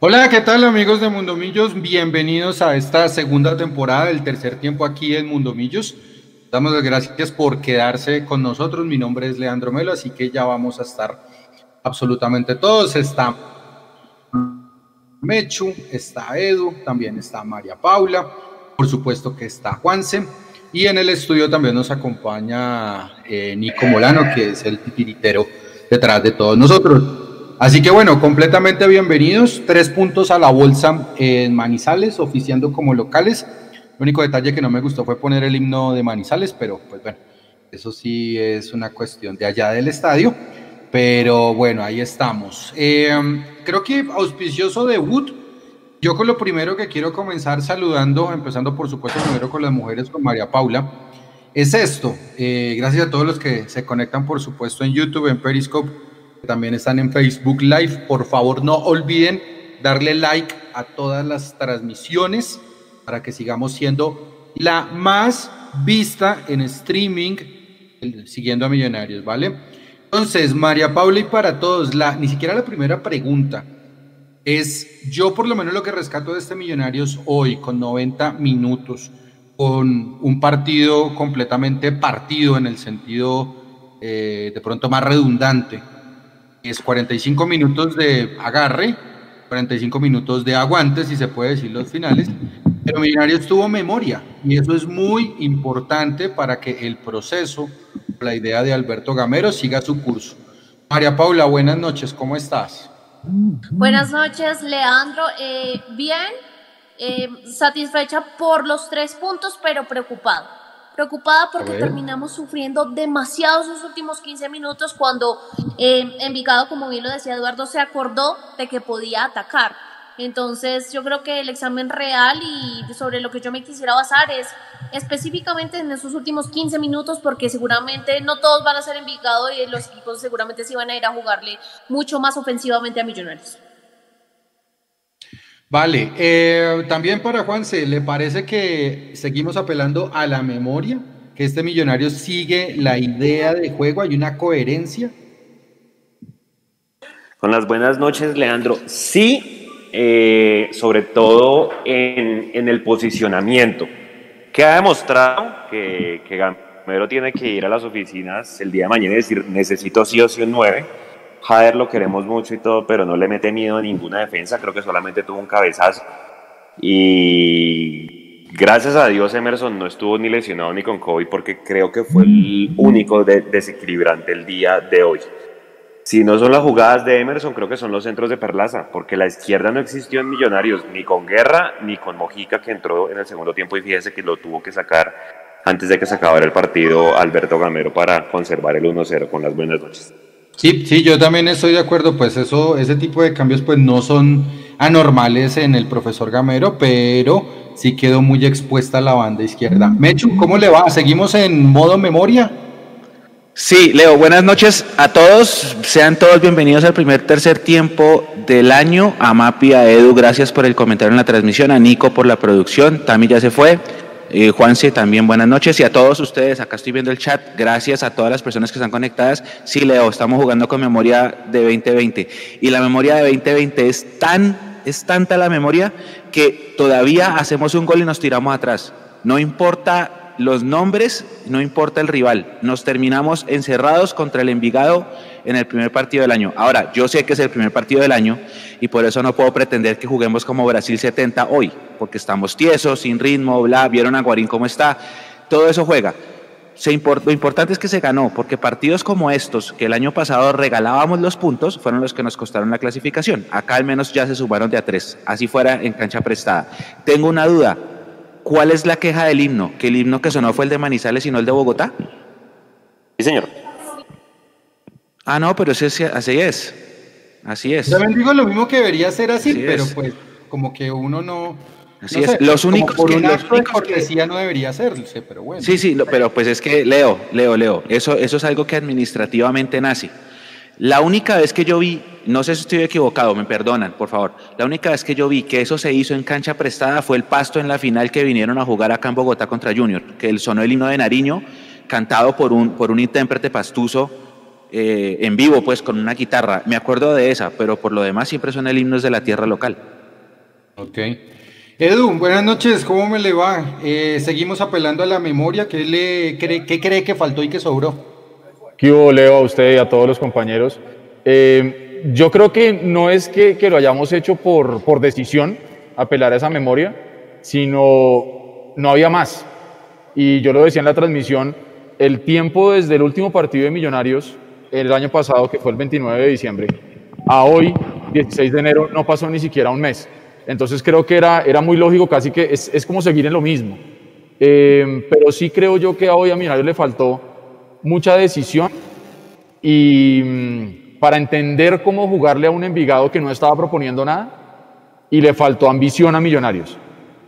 Hola, ¿qué tal amigos de Mundomillos? Bienvenidos a esta segunda temporada del tercer tiempo aquí en Mundomillos. Damos las gracias por quedarse con nosotros. Mi nombre es Leandro Melo, así que ya vamos a estar absolutamente todos. Está Mechu, está Edu, también está María Paula, por supuesto que está Juanse. Y en el estudio también nos acompaña eh, Nico Molano, que es el titiritero detrás de todos nosotros. Así que bueno, completamente bienvenidos. Tres puntos a la bolsa en Manizales, oficiando como locales. El único detalle que no me gustó fue poner el himno de Manizales, pero pues bueno, eso sí es una cuestión de allá del estadio. Pero bueno, ahí estamos. Eh, creo que auspicioso debut. Yo con lo primero que quiero comenzar saludando, empezando por supuesto primero con las mujeres, con María Paula, es esto. Eh, gracias a todos los que se conectan, por supuesto, en YouTube, en Periscope también están en Facebook Live. Por favor, no olviden darle like a todas las transmisiones para que sigamos siendo la más vista en streaming siguiendo a Millonarios, ¿vale? Entonces, María Paula y para todos, la, ni siquiera la primera pregunta es, yo por lo menos lo que rescato de este Millonarios hoy, con 90 minutos, con un partido completamente partido en el sentido eh, de pronto más redundante, es 45 minutos de agarre, 45 minutos de aguante, si se puede decir los finales, pero Millonarios tuvo memoria y eso es muy importante para que el proceso, la idea de Alberto Gamero siga su curso. María Paula, buenas noches, ¿cómo estás? Buenas noches, Leandro. Eh, bien, eh, satisfecha por los tres puntos, pero preocupado preocupada porque terminamos sufriendo demasiado esos últimos 15 minutos cuando eh, Envigado, como bien lo decía Eduardo, se acordó de que podía atacar. Entonces yo creo que el examen real y sobre lo que yo me quisiera basar es específicamente en esos últimos 15 minutos porque seguramente no todos van a ser Envigado y los equipos seguramente sí van a ir a jugarle mucho más ofensivamente a Millonarios. Vale, eh, también para Juanse, ¿le parece que seguimos apelando a la memoria? ¿Que este millonario sigue la idea de juego? ¿Hay una coherencia? Con las buenas noches, Leandro. Sí, eh, sobre todo en, el posicionamiento, que ha demostrado que, que Gamero tiene que ir a las oficinas el día de mañana y decir, necesito sí o sí un 9 Jader lo queremos mucho y todo, pero no le mete miedo a ninguna defensa, creo que solamente tuvo un cabezazo. Y gracias a Dios Emerson no estuvo ni lesionado ni con COVID porque creo que fue el único desequilibrante el día de hoy. Si no son las jugadas de Emerson, creo que son los centros de Perlaza, porque la izquierda no existió en Millonarios, ni con Guerra, ni con Mojica, que entró en el segundo tiempo y fíjese que lo tuvo que sacar antes de que se acabara el partido Alberto Gamero para conservar el 1-0 con las buenas noches. Sí, sí, yo también estoy de acuerdo, pues eso, ese tipo de cambios pues no son anormales en el profesor Gamero, pero sí quedó muy expuesta la banda izquierda. Mechu, ¿cómo le va? ¿Seguimos en modo memoria? Sí, Leo, buenas noches a todos. Sean todos bienvenidos al primer tercer tiempo del año. A Mapi, a Edu, gracias por el comentario en la transmisión. A Nico por la producción. Tami ya se fue. Eh, Juanse, también buenas noches y a todos ustedes, acá estoy viendo el chat, gracias a todas las personas que están conectadas. Sí, Leo, estamos jugando con memoria de 2020 y la memoria de 2020 es tan, es tanta la memoria que todavía hacemos un gol y nos tiramos atrás. No importa los nombres, no importa el rival. Nos terminamos encerrados contra el Envigado en el primer partido del año. Ahora, yo sé que es el primer partido del año y por eso no puedo pretender que juguemos como Brasil 70 hoy, porque estamos tiesos, sin ritmo, bla, vieron a Guarín cómo está, todo eso juega. Lo importante es que se ganó, porque partidos como estos, que el año pasado regalábamos los puntos, fueron los que nos costaron la clasificación. Acá al menos ya se sumaron de a tres, así fuera en cancha prestada. Tengo una duda, ¿Cuál es la queja del himno? ¿Que el himno que sonó fue el de Manizales y no el de Bogotá? Sí, señor. Ah, no, pero ese, así es. Así es. También digo lo mismo que debería ser así, pero pues como que uno no... Así es. los únicos por que, los únicos cortesía no debería hacerse, pero bueno. Sí, sí, pero pues es que Leo, Leo, Leo, eso, eso es algo que administrativamente nace. La única vez que yo vi, no sé si estoy equivocado, me perdonan, por favor, la única vez que yo vi que eso se hizo en cancha prestada fue el pasto en la final que vinieron a jugar acá en Bogotá contra Junior, que sonó el himno de Nariño, cantado por un, por un intérprete pastuso eh, en vivo, pues con una guitarra. Me acuerdo de esa, pero por lo demás siempre son el himnos de la tierra local. Ok. Edu, buenas noches, ¿cómo me le va? Eh, seguimos apelando a la memoria, ¿qué, le cree, ¿qué cree que faltó y que sobró? ¿Qué hubo, Leo, a usted y a todos los compañeros? Eh, yo creo que no es que, que, lo hayamos hecho por, por decisión, apelar a esa memoria, sino no había más. Y yo lo decía en la transmisión, el tiempo desde el último partido de Millonarios, el año pasado, que fue el 29 de diciembre, a hoy, 16 de enero, no pasó ni siquiera un mes. Entonces creo que era, era muy lógico, casi que es, es como seguir en lo mismo. Eh, pero sí creo yo que hoy a Millonarios le faltó mucha decisión y mm, para entender cómo jugarle a un Envigado que no estaba proponiendo nada y le faltó ambición a Millonarios.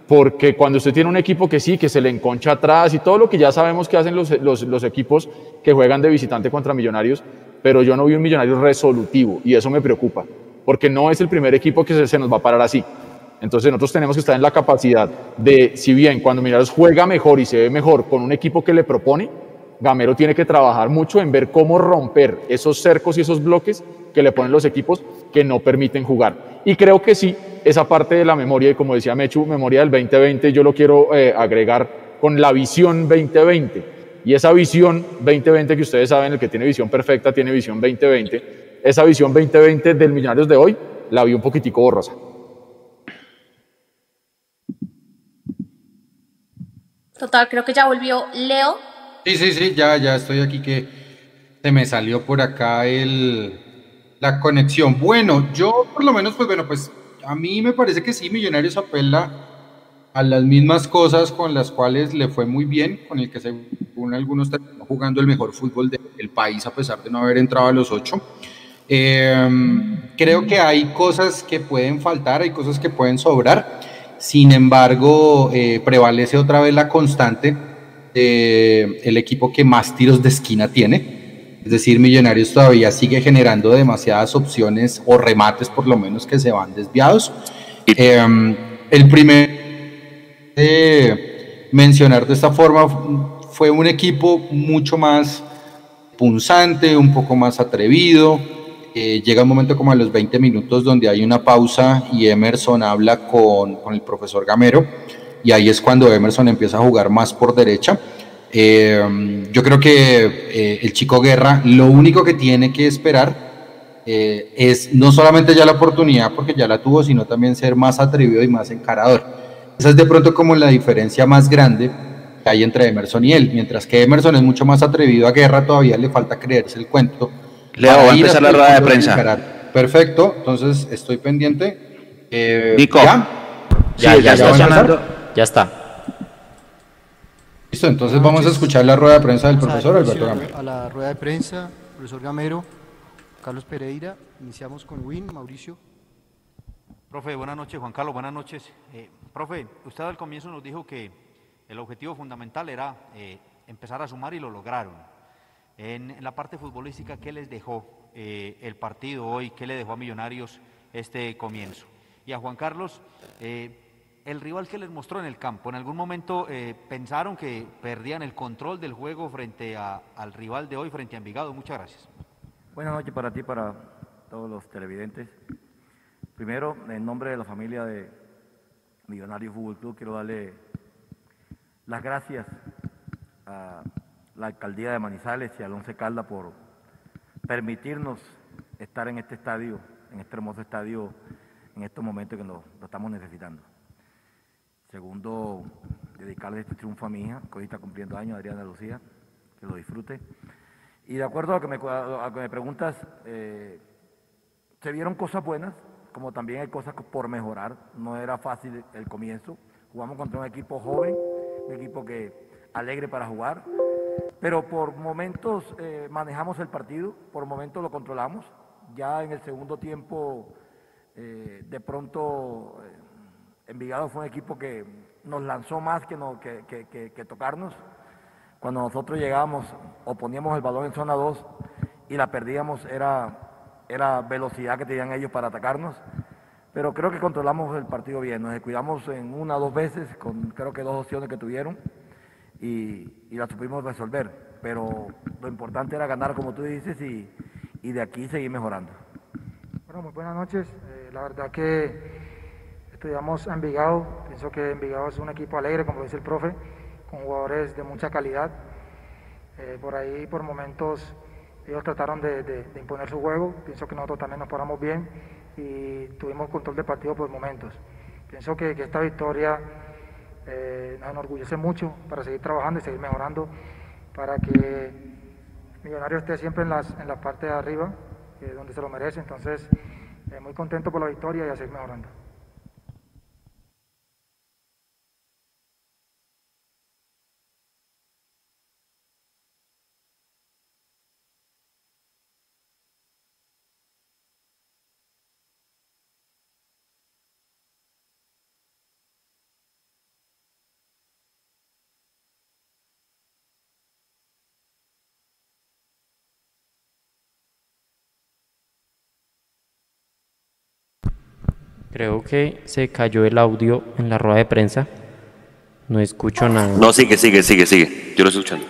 Porque cuando usted tiene un equipo que sí, que se le enconcha atrás y todo lo que ya sabemos que hacen los, los, equipos que juegan de visitante contra Millonarios, pero yo no vi un Millonario resolutivo y eso me preocupa, porque no es el primer equipo que se, se nos va a parar así. Entonces nosotros tenemos que estar en la capacidad de, si bien cuando Millonarios juega mejor y se ve mejor con un equipo que le propone, Gamero tiene que trabajar mucho en ver cómo romper esos cercos y esos bloques que le ponen los equipos que no permiten jugar. Y creo que sí, esa parte de la memoria, y como decía Mechu, memoria del 2020, yo lo quiero eh, agregar con la visión 2020. Y esa visión 2020 que ustedes saben, el que tiene visión perfecta tiene visión 2020, esa visión 2020 del Millonarios de hoy la vi un poquitico borrosa. Total, creo que ya volvió Leo. Sí, sí, sí, ya, ya estoy aquí que se me salió por acá el, la conexión. Bueno, yo por lo menos, pues bueno, pues a mí me parece que sí, Millonarios apela a las mismas cosas con las cuales le fue muy bien, con el que según algunos terminó jugando el mejor fútbol del país a pesar de no haber entrado a los ocho. Eh, creo que hay cosas que pueden faltar, hay cosas que pueden sobrar. Sin embargo, eh, prevalece otra vez la constante de el equipo que más tiros de esquina tiene. Es decir, Millonarios todavía sigue generando demasiadas opciones o remates por lo menos que se van desviados. Eh, el primer de mencionar de esta forma fue un equipo mucho más punzante, un poco más atrevido, eh, llega un momento como a los 20 minutos donde hay una pausa y Emerson habla con, con, el profesor Gamero y ahí es cuando Emerson empieza a jugar más por derecha. Eh, yo creo que eh, el chico Guerra lo único que tiene que esperar eh, es no solamente ya la oportunidad porque ya la tuvo, sino también ser más atrevido y más encarador. Esa es de pronto como la diferencia más grande que hay entre Emerson y él. Mientras que Emerson es mucho más atrevido a Guerra, todavía le falta creerse el cuento Leo, va a empezar la rueda de prensa. Perfecto, entonces estoy pendiente. Eh, Nico. ¿Ya? Ya, sí, ya, ya, está sonando. Ya está. Listo, entonces vamos a escuchar la rueda de prensa del profesor Alberto Gamero. A la rueda de prensa, profesor Gamero, Carlos Pereira, iniciamos con Win, Mauricio. Profe, buenas noches, Juan Carlos, buenas noches. Eh, profe, usted al comienzo nos dijo que el objetivo fundamental era eh, empezar a sumar y lo lograron. En, en, la parte futbolística, ¿qué les dejó eh, el partido hoy? ¿Qué le dejó a Millonarios este comienzo? Y a Juan Carlos, eh, el rival que les mostró en el campo, ¿en algún momento eh, pensaron que perdían el control del juego frente a, al rival de hoy, frente a Envigado? Muchas gracias. Buenas noches para ti, para todos los televidentes. Primero, en nombre de la familia de Millonarios Fútbol Club, quiero darle las gracias a la alcaldía de Manizales y Alonso Calda por permitirnos estar en este estadio, en este hermoso estadio, en estos momentos que lo estamos necesitando. Segundo, dedicarle este triunfo a mi hija, que hoy está cumpliendo años, Adriana Lucía, que lo disfrute. Y de acuerdo a lo que me, preguntas, eh, se vieron cosas buenas, como también hay cosas por mejorar. No era fácil el comienzo. Jugamos contra un equipo joven, un equipo que alegre para jugar, pero por momentos eh, manejamos el partido, por momentos lo controlamos. Ya en el segundo tiempo, eh, de pronto, Envigado fue un equipo que nos lanzó más que, no, que, que, que, tocarnos. Cuando nosotros llegamos o poníamos el balón en zona 2 y la perdíamos, era, velocidad que tenían ellos para atacarnos. Pero creo que controlamos el partido bien. Nos descuidamos en una o dos veces, con creo que dos opciones que tuvieron y, y la supimos resolver. pero lo importante era ganar, como tú dices, y, y de aquí seguir mejorando. Bueno, muy buenas noches. Eh, la verdad que estudiamos a Envigado. Pienso que Envigado es un equipo alegre, como dice el profe, con jugadores de mucha calidad. Eh, por ahí, por momentos, ellos trataron de, imponer su juego. Pienso que nosotros también nos paramos bien y tuvimos control de partido por momentos. Pienso que, esta victoria eh, nos enorgullece mucho para seguir trabajando y seguir mejorando, para que Millonarios esté siempre en, las, en la parte de arriba, eh, donde se lo merece. Entonces, muy contento por la victoria y a seguir mejorando. Creo que se cayó el audio en la rueda de prensa. No escucho nada. No, sigue, sigue, sigue, sigue. Yo lo estoy escuchando.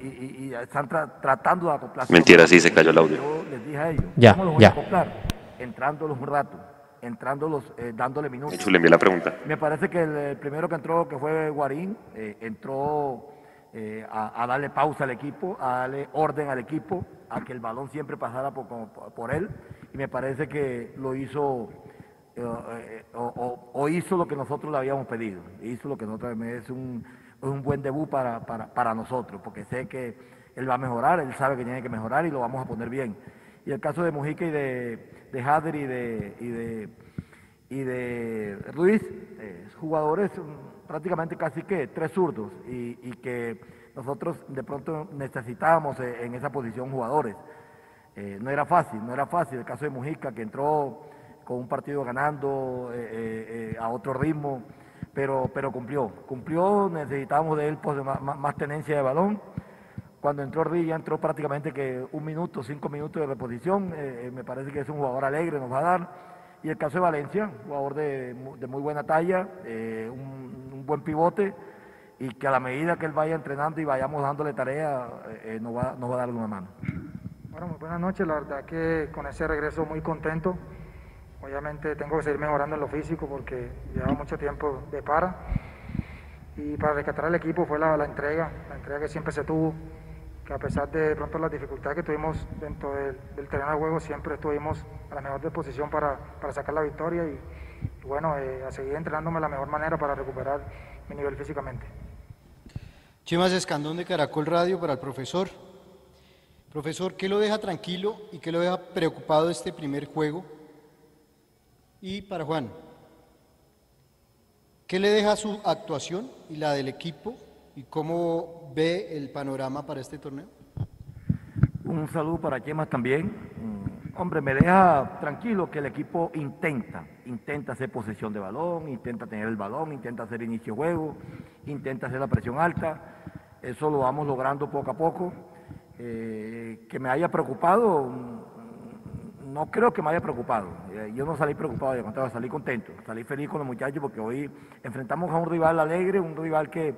Y, están tratando de acoplarse. Mentira, sí, se cayó el audio. Yo les dije a ellos, ya, ya. acoplar? Entrándolos un rato, entrándolos, eh, dándole minutos. De hecho, le envié la pregunta. Me parece que el, primero que entró, que fue Guarín, eh, entró eh, a, darle pausa al equipo, a darle orden al equipo, a que el balón siempre pasara por, él. Y me parece que lo hizo eh, o, hizo lo que nosotros le habíamos pedido. Hizo lo que nosotros es un, un buen debut para, para, nosotros, porque sé que él va a mejorar, él sabe que tiene que mejorar y lo vamos a poner bien. Y el caso de Mujica y de, de y de, y de, y de Ruiz, eh, jugadores prácticamente casi que tres zurdos y, que nosotros de pronto necesitábamos eh, en esa posición jugadores. Eh, no era fácil, no era fácil. El caso de Mujica, que entró con un partido ganando eh, a otro ritmo, pero, pero cumplió. Cumplió, necesitábamos de él pues, más, tenencia de balón. Cuando entró ya entró prácticamente que un minuto, cinco minutos de reposición. me parece que es un jugador alegre, nos va a dar. Y el caso de Valencia, jugador de muy buena talla, un, buen pivote y que a la medida que él vaya entrenando y vayamos dándole tarea, eh, nos, va, nos va a dar una mano. Bueno, muy buenas noches, la verdad que con ese regreso muy contento. Obviamente tengo que seguir mejorando en lo físico porque lleva mucho tiempo de para. Y para rescatar al equipo fue la, la, entrega, la entrega que siempre se tuvo, que a pesar de, pronto las dificultades que tuvimos dentro del, terreno de juego, siempre estuvimos a la mejor disposición para, para sacar la victoria y, y bueno, eh, a seguir entrenándome de la mejor manera para recuperar mi nivel físicamente. Chimas Escandón de Caracol Radio para el profesor. Profesor, ¿qué lo deja tranquilo y qué lo deja preocupado este primer juego? Y para Juan, ¿qué le deja su actuación y la del equipo y cómo ve el panorama para este torneo? Un saludo para Chemas también Hombre, me deja tranquilo que el equipo intenta, intenta hacer posesión de balón, intenta tener el balón, intenta hacer inicio de juego, intenta hacer la presión alta. Eso lo vamos logrando poco a poco. Eh, que me haya preocupado, no creo que me haya preocupado. Eh, yo no salí preocupado, de contrario, salí contento, salí feliz con los muchachos porque hoy enfrentamos a un rival alegre, un rival que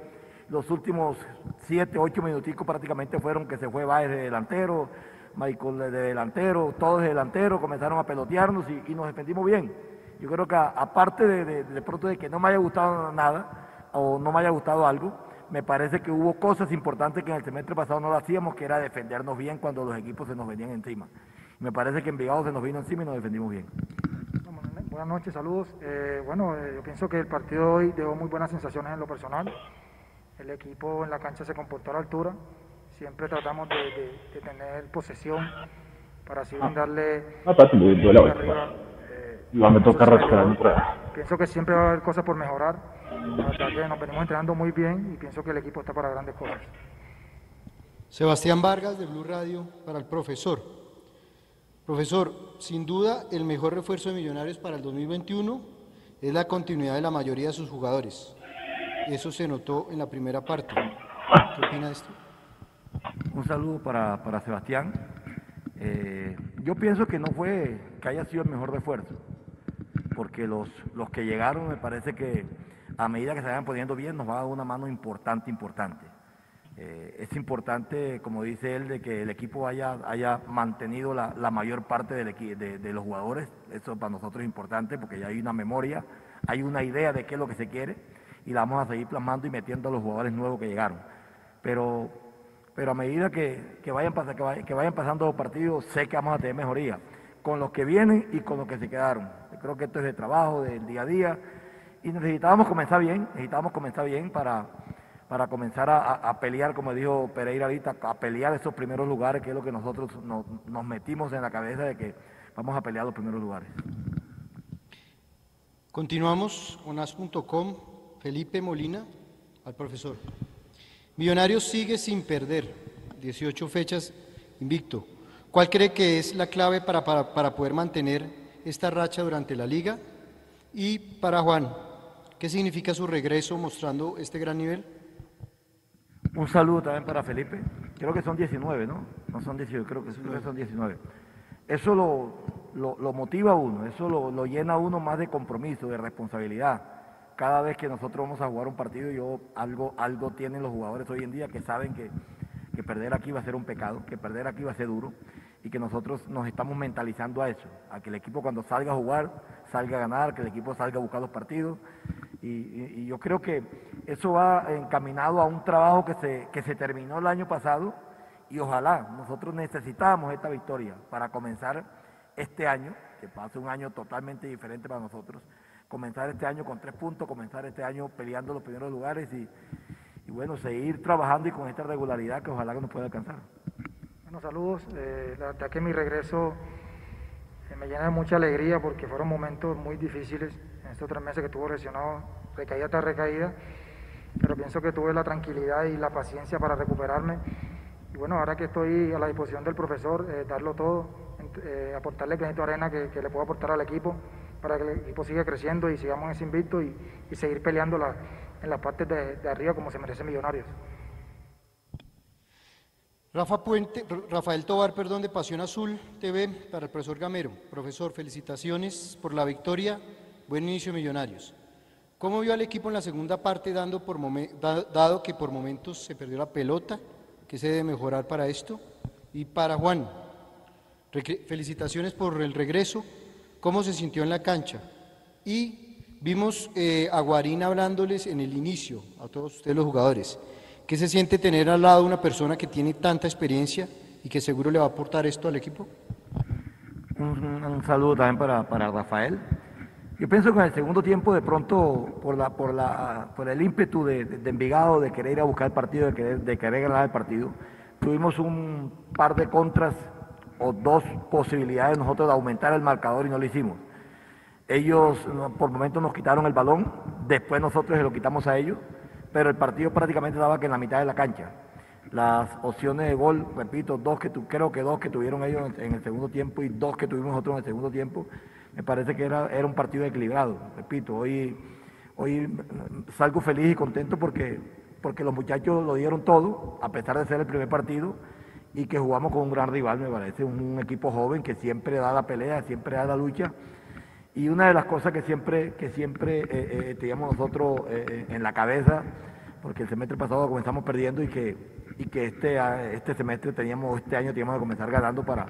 los últimos siete, ocho minuticos prácticamente fueron que se fue Baez de delantero, Michael de delantero, todos de delantero, comenzaron a pelotearnos y, nos defendimos bien. Yo creo que aparte de, de, pronto de que no me haya gustado nada o no me haya gustado algo, me parece que hubo cosas importantes que en el semestre pasado no lo hacíamos, que era defendernos bien cuando los equipos se nos venían encima. Me parece que Envigado se nos vino encima y nos defendimos bien. Buenas noches, saludos. Eh, bueno, eh, yo pienso que el partido de hoy dejó muy buenas sensaciones en lo personal. El equipo en la cancha se comportó a la altura. Siempre tratamos de, tener posesión para así brindarle. Ah, me toca Pienso que siempre va a haber cosas por mejorar. La verdad que nos venimos entrenando muy bien y pienso que el equipo está para grandes cosas. Sebastián Vargas de Blue Radio para el profesor. Profesor, sin duda el mejor refuerzo de Millonarios para el 2021 es la continuidad de la mayoría de sus jugadores. Eso se notó en la primera parte. ¿Qué opina de esto? Un saludo para, para Sebastián. Eh, yo pienso que no fue que haya sido el mejor refuerzo, porque los, los que llegaron me parece que a medida que se vayan poniendo bien, nos va a dar una mano importante, importante. Eh, es importante, como dice él, de que el equipo haya, haya mantenido la, mayor parte del de, de, los jugadores. Eso para nosotros es importante porque ya hay una memoria, hay una idea de qué es lo que se quiere y la vamos a seguir plasmando y metiendo a los jugadores nuevos que llegaron. Pero, pero a medida que, vayan, que, que vayan pasando partidos, sé que vamos a tener mejoría con los que vienen y con los que se quedaron. Yo creo que esto es de trabajo, del día a día y necesitábamos comenzar bien, necesitábamos comenzar bien para para comenzar a, pelear, como dijo Pereira ahorita, a pelear esos primeros lugares, que es lo que nosotros nos metimos en la cabeza de que vamos a pelear los primeros lugares. Continuamos con as.com, Felipe Molina, al profesor. Millonarios sigue sin perder, 18 fechas invicto. ¿Cuál cree que es la clave para, para, para poder mantener esta racha durante la liga? Y para Juan, ¿qué significa su regreso mostrando este gran nivel? Un saludo también para Felipe. Creo que son 19, ¿no? No son 18, creo que son 19. Eso lo, motiva a uno, eso lo, llena a uno más de compromiso, de responsabilidad. Cada vez que nosotros vamos a jugar un partido, yo algo, algo tienen los jugadores hoy en día que saben que, que perder aquí va a ser un pecado, que perder aquí va a ser duro y que nosotros nos estamos mentalizando a eso, a que el equipo cuando salga a jugar, salga a ganar, que el equipo salga a buscar los partidos y, yo creo que eso va encaminado a un trabajo que se, que se terminó el año pasado y ojalá nosotros necesitamos esta victoria para comenzar este año, que pase un año totalmente diferente para nosotros, comenzar este año con tres puntos, comenzar este año peleando los primeros lugares y, bueno, seguir trabajando y con esta regularidad que ojalá que nos pueda alcanzar. Bueno, saludos. Eh, la verdad que mi regreso eh, me llena de mucha alegría porque fueron momentos muy difíciles estos tres meses que estuvo lesionado, recaída tras recaída, pero pienso que tuve la tranquilidad y la paciencia para recuperarme. Y bueno, ahora que estoy a la disposición del profesor, eh, darlo todo, eh, aportarle el granito de arena que, le puedo aportar al equipo para que el equipo siga creciendo y sigamos ese invicto y, seguir peleando en las partes de, de arriba como se merece Millonarios. Rafa Puente, Rafael Tobar, perdón, de Pasión Azul TV para el profesor Gamero. Profesor, felicitaciones por la victoria Buen inicio Millonarios. ¿Cómo vio al equipo en la segunda parte dando por dado que por momentos se perdió la pelota? ¿Qué se debe mejorar para esto? Y para Juan, felicitaciones por el regreso. ¿Cómo se sintió en la cancha? Y vimos eh, a Guarín hablándoles en el inicio, a todos ustedes los jugadores. ¿Qué se siente tener al lado una persona que tiene tanta experiencia y que seguro le va a aportar esto al equipo? Un, saludo también para, para Rafael. Yo pienso que en el segundo tiempo, de pronto, por, la, por, la, por el ímpetu de, de, Envigado de querer ir a buscar el partido, de querer, de querer ganar el partido, tuvimos un par de contras o dos posibilidades nosotros de aumentar el marcador y no lo hicimos. Ellos por momentos nos quitaron el balón, después nosotros se lo quitamos a ellos, pero el partido prácticamente estaba que en la mitad de la cancha. Las opciones de gol, repito, dos que tu, creo que dos que tuvieron ellos en el segundo tiempo y dos que tuvimos nosotros en el segundo tiempo, me parece que era, era un partido equilibrado. Repito, hoy, hoy salgo feliz y contento porque, porque los muchachos lo dieron todo, a pesar de ser el primer partido, y que jugamos con un gran rival, me parece, un, equipo joven que siempre da la pelea, siempre da la lucha. Y una de las cosas que siempre, que siempre eh, eh, teníamos nosotros eh, en la cabeza, porque el semestre pasado comenzamos perdiendo y que, y que este, este semestre teníamos, este año teníamos que comenzar ganando para,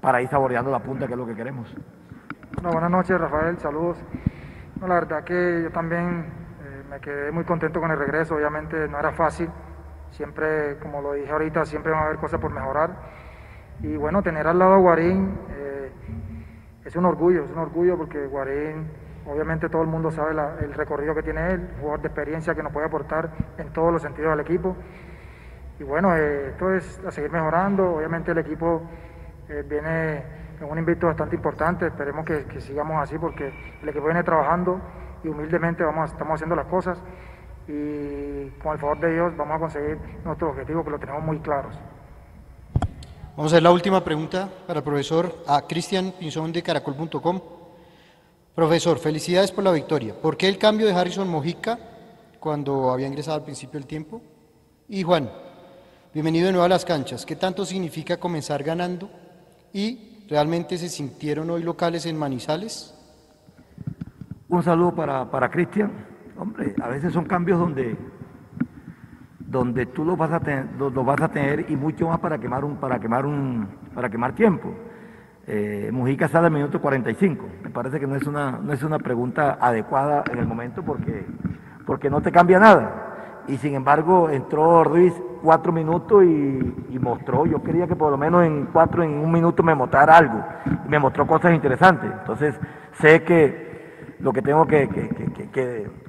para ir saboreando la punta, que es lo que queremos buenas noches, Rafael, saludos. la verdad que yo también eh, me quedé muy contento con el regreso, obviamente no era fácil, siempre, como lo dije ahorita, siempre van a haber cosas por mejorar. Y bueno, tener al lado a Guarín eh, es un orgullo, es un orgullo porque Guarín, obviamente todo el mundo sabe el recorrido que tiene él, jugador de experiencia que nos puede aportar en todos los sentidos al equipo. Y bueno, eh, esto es a seguir mejorando, obviamente el equipo viene es un invito bastante importante, esperemos que, sigamos así porque el equipo viene trabajando y humildemente vamos, estamos haciendo las cosas y con el favor de Dios vamos a conseguir nuestros objetivos que lo tenemos muy claros. Vamos a hacer la última pregunta para el profesor a Cristian Pinzón de caracol.com. Profesor, felicidades por la victoria. ¿Por qué el cambio de Harrison Mojica cuando había ingresado al principio del tiempo? Y Juan, bienvenido de nuevo a las canchas. ¿Qué tanto significa comenzar ganando? Y ¿Realmente se sintieron hoy locales en Manizales? Un saludo para, para Cristian. Hombre, a veces son cambios donde, donde tú los vas a tener, y mucho más para quemar un, para quemar un, para quemar tiempo. Eh, Mujica sale al minuto 45. Me parece que no es una, no es una pregunta adecuada en el momento porque, porque no te cambia nada. Y sin embargo entró Ruiz cuatro minutos y, mostró, yo quería que por lo menos en cuatro, en un minuto me mostrara algo. Y me mostró cosas interesantes. Entonces sé que lo que tengo que,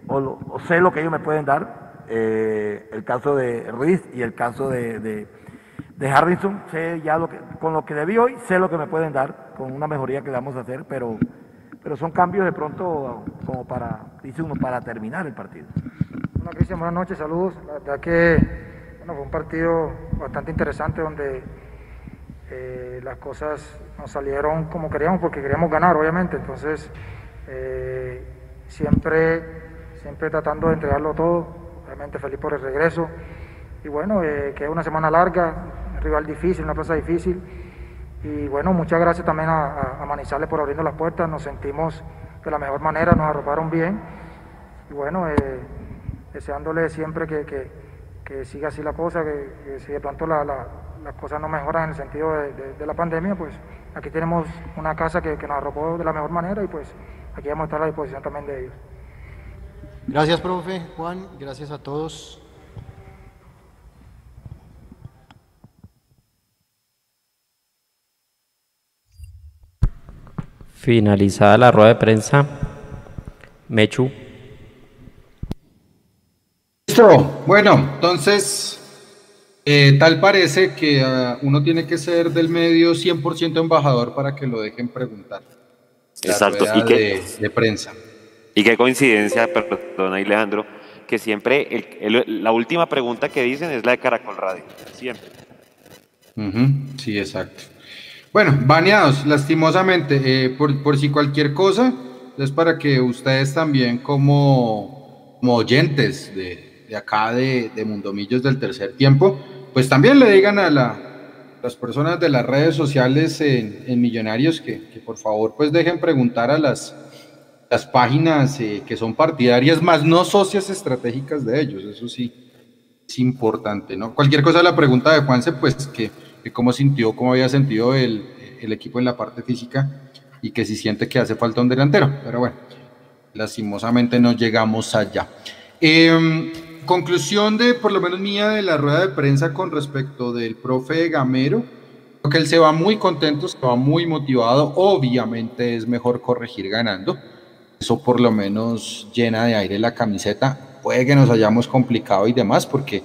o, sé lo que ellos me pueden dar, eh, el caso de Ruiz y el caso de de Harrison, sé ya lo que, con lo que debí hoy, sé lo que me pueden dar, con una mejoría que le vamos a hacer, pero, pero son cambios de pronto como para, dice uno, para terminar el partido. Hola Cristian, buenas noches, saludos. La verdad que fue un partido bastante interesante donde eh, las cosas nos salieron como queríamos, porque queríamos ganar, obviamente. Entonces, eh, siempre, siempre tratando de entregarlo todo, obviamente feliz por el regreso. Y bueno, eh, que es una semana larga, rival difícil, una plaza difícil. Y bueno, muchas gracias también a, Manizales por abriendo las puertas, nos sentimos de la mejor manera, nos arroparon bien. Y bueno, eh, deseándole siempre que, siga así la cosa, que, si de pronto las cosas no mejoran en el sentido de, la pandemia, pues aquí tenemos una casa que, nos arropó de la mejor manera y pues aquí vamos a estar a la disposición también de ellos. Gracias, profe Juan, gracias a todos. Finalizada la rueda de prensa, Mechu. Listo. Bueno, entonces, eh, tal parece que ah, uno tiene que ser del medio 100% embajador para que lo dejen preguntar. Exacto. ¿Y qué? De, prensa. Y qué coincidencia, perdón, Alejandro, que siempre la última pregunta que dicen es la de Caracol Radio. Siempre. Sí, exacto. Bueno, baneados, lastimosamente, eh, por, si cualquier cosa, es para que ustedes también como, oyentes de, acá de, de, Mundomillos del tercer tiempo, pues también le digan a las personas de las redes sociales en, Millonarios que, por favor pues dejen preguntar a las, las páginas eh, que son partidarias, más no socias estratégicas de ellos, eso sí es importante, ¿no? Cualquier cosa, la pregunta de Juanse, pues que cómo sintió, cómo había sentido el, equipo en la parte física y que si siente que hace falta un delantero. Pero bueno, lastimosamente no llegamos allá. Em, conclusión de, por lo menos mía, de la rueda de prensa con respecto del profe Gamero. Que él se va muy contento, se va muy motivado. Obviamente es mejor corregir ganando. Eso por lo menos llena de aire la camiseta. Puede que nos hayamos complicado y demás porque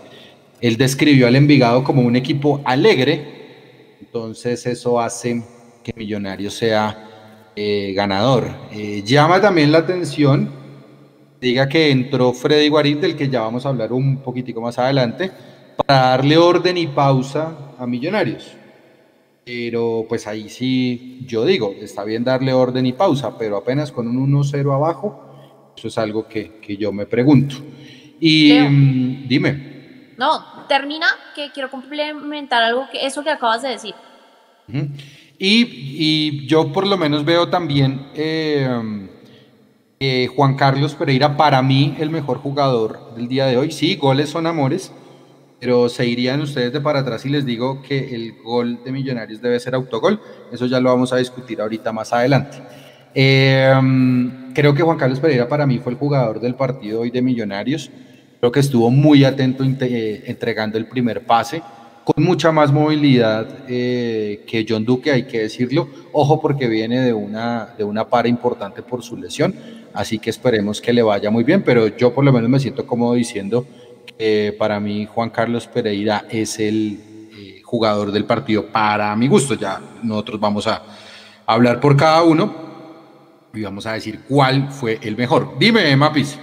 él describió al Envigado como un equipo alegre, entonces eso hace que Millonarios sea eh, ganador. Eh, llama también la atención, diga que entró Freddy Guarín, del que ya vamos a hablar un poquitico más adelante, para darle orden y pausa a Millonarios. Pero pues ahí sí, yo digo, está bien darle orden y pausa, pero apenas con un 1-0 abajo, eso es algo que, yo me pregunto. Y mm, dime. No, termina que quiero complementar algo que eso que acabas de decir. y, yo por lo menos veo también eh, Juan Carlos Pereira, para mí el mejor jugador del día de hoy. Sí, goles son amores, pero se irían ustedes de para atrás y les digo que el gol de Millonarios debe ser autogol. Eso ya lo vamos a discutir ahorita más adelante. Eh, creo que Juan Carlos Pereira para mí fue el jugador del partido hoy de Millonarios. Creo que estuvo muy atento eh, entregando el primer pase, con mucha más movilidad eh, que John Duque, hay que decirlo. Ojo porque viene de una, de una para importante por su lesión, así que esperemos que le vaya muy bien, pero yo por lo menos me siento cómodo diciendo que para mí Juan Carlos Pereira es el eh, jugador del partido para mi gusto. Ya nosotros vamos a hablar por cada uno y vamos a decir cuál fue el mejor. Dime, Mapis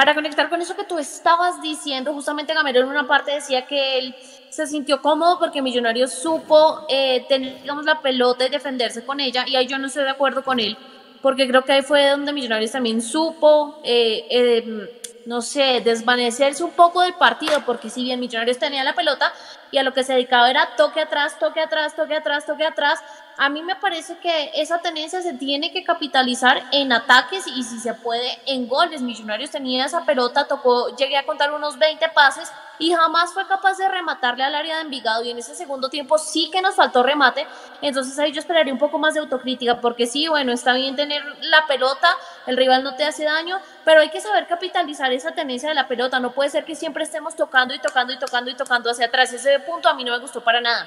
para conectar con eso que tú estabas diciendo, justamente Gamero en una parte decía que él se sintió cómodo porque Millonarios supo eh, tener digamos, la pelota y defenderse con ella, y ahí yo no estoy de acuerdo con él, porque creo que ahí fue donde Millonarios también supo, eh, eh, no sé, desvanecerse un poco del partido, porque si bien Millonarios tenía la pelota, y a lo que se dedicaba era toque atrás, toque atrás, toque atrás, toque atrás. A mí me parece que esa tendencia se tiene que capitalizar en ataques y si se puede en goles. Millonarios tenía esa pelota, tocó, llegué a contar unos 20 pases y jamás fue capaz de rematarle al área de Envigado y en ese segundo tiempo sí que nos faltó remate. Entonces ahí yo esperaría un poco más de autocrítica porque sí, bueno, está bien tener la pelota, el rival no te hace daño, pero hay que saber capitalizar esa tendencia de la pelota. No puede ser que siempre estemos tocando y tocando y tocando y tocando hacia atrás. Ese punto a mí no me gustó para nada.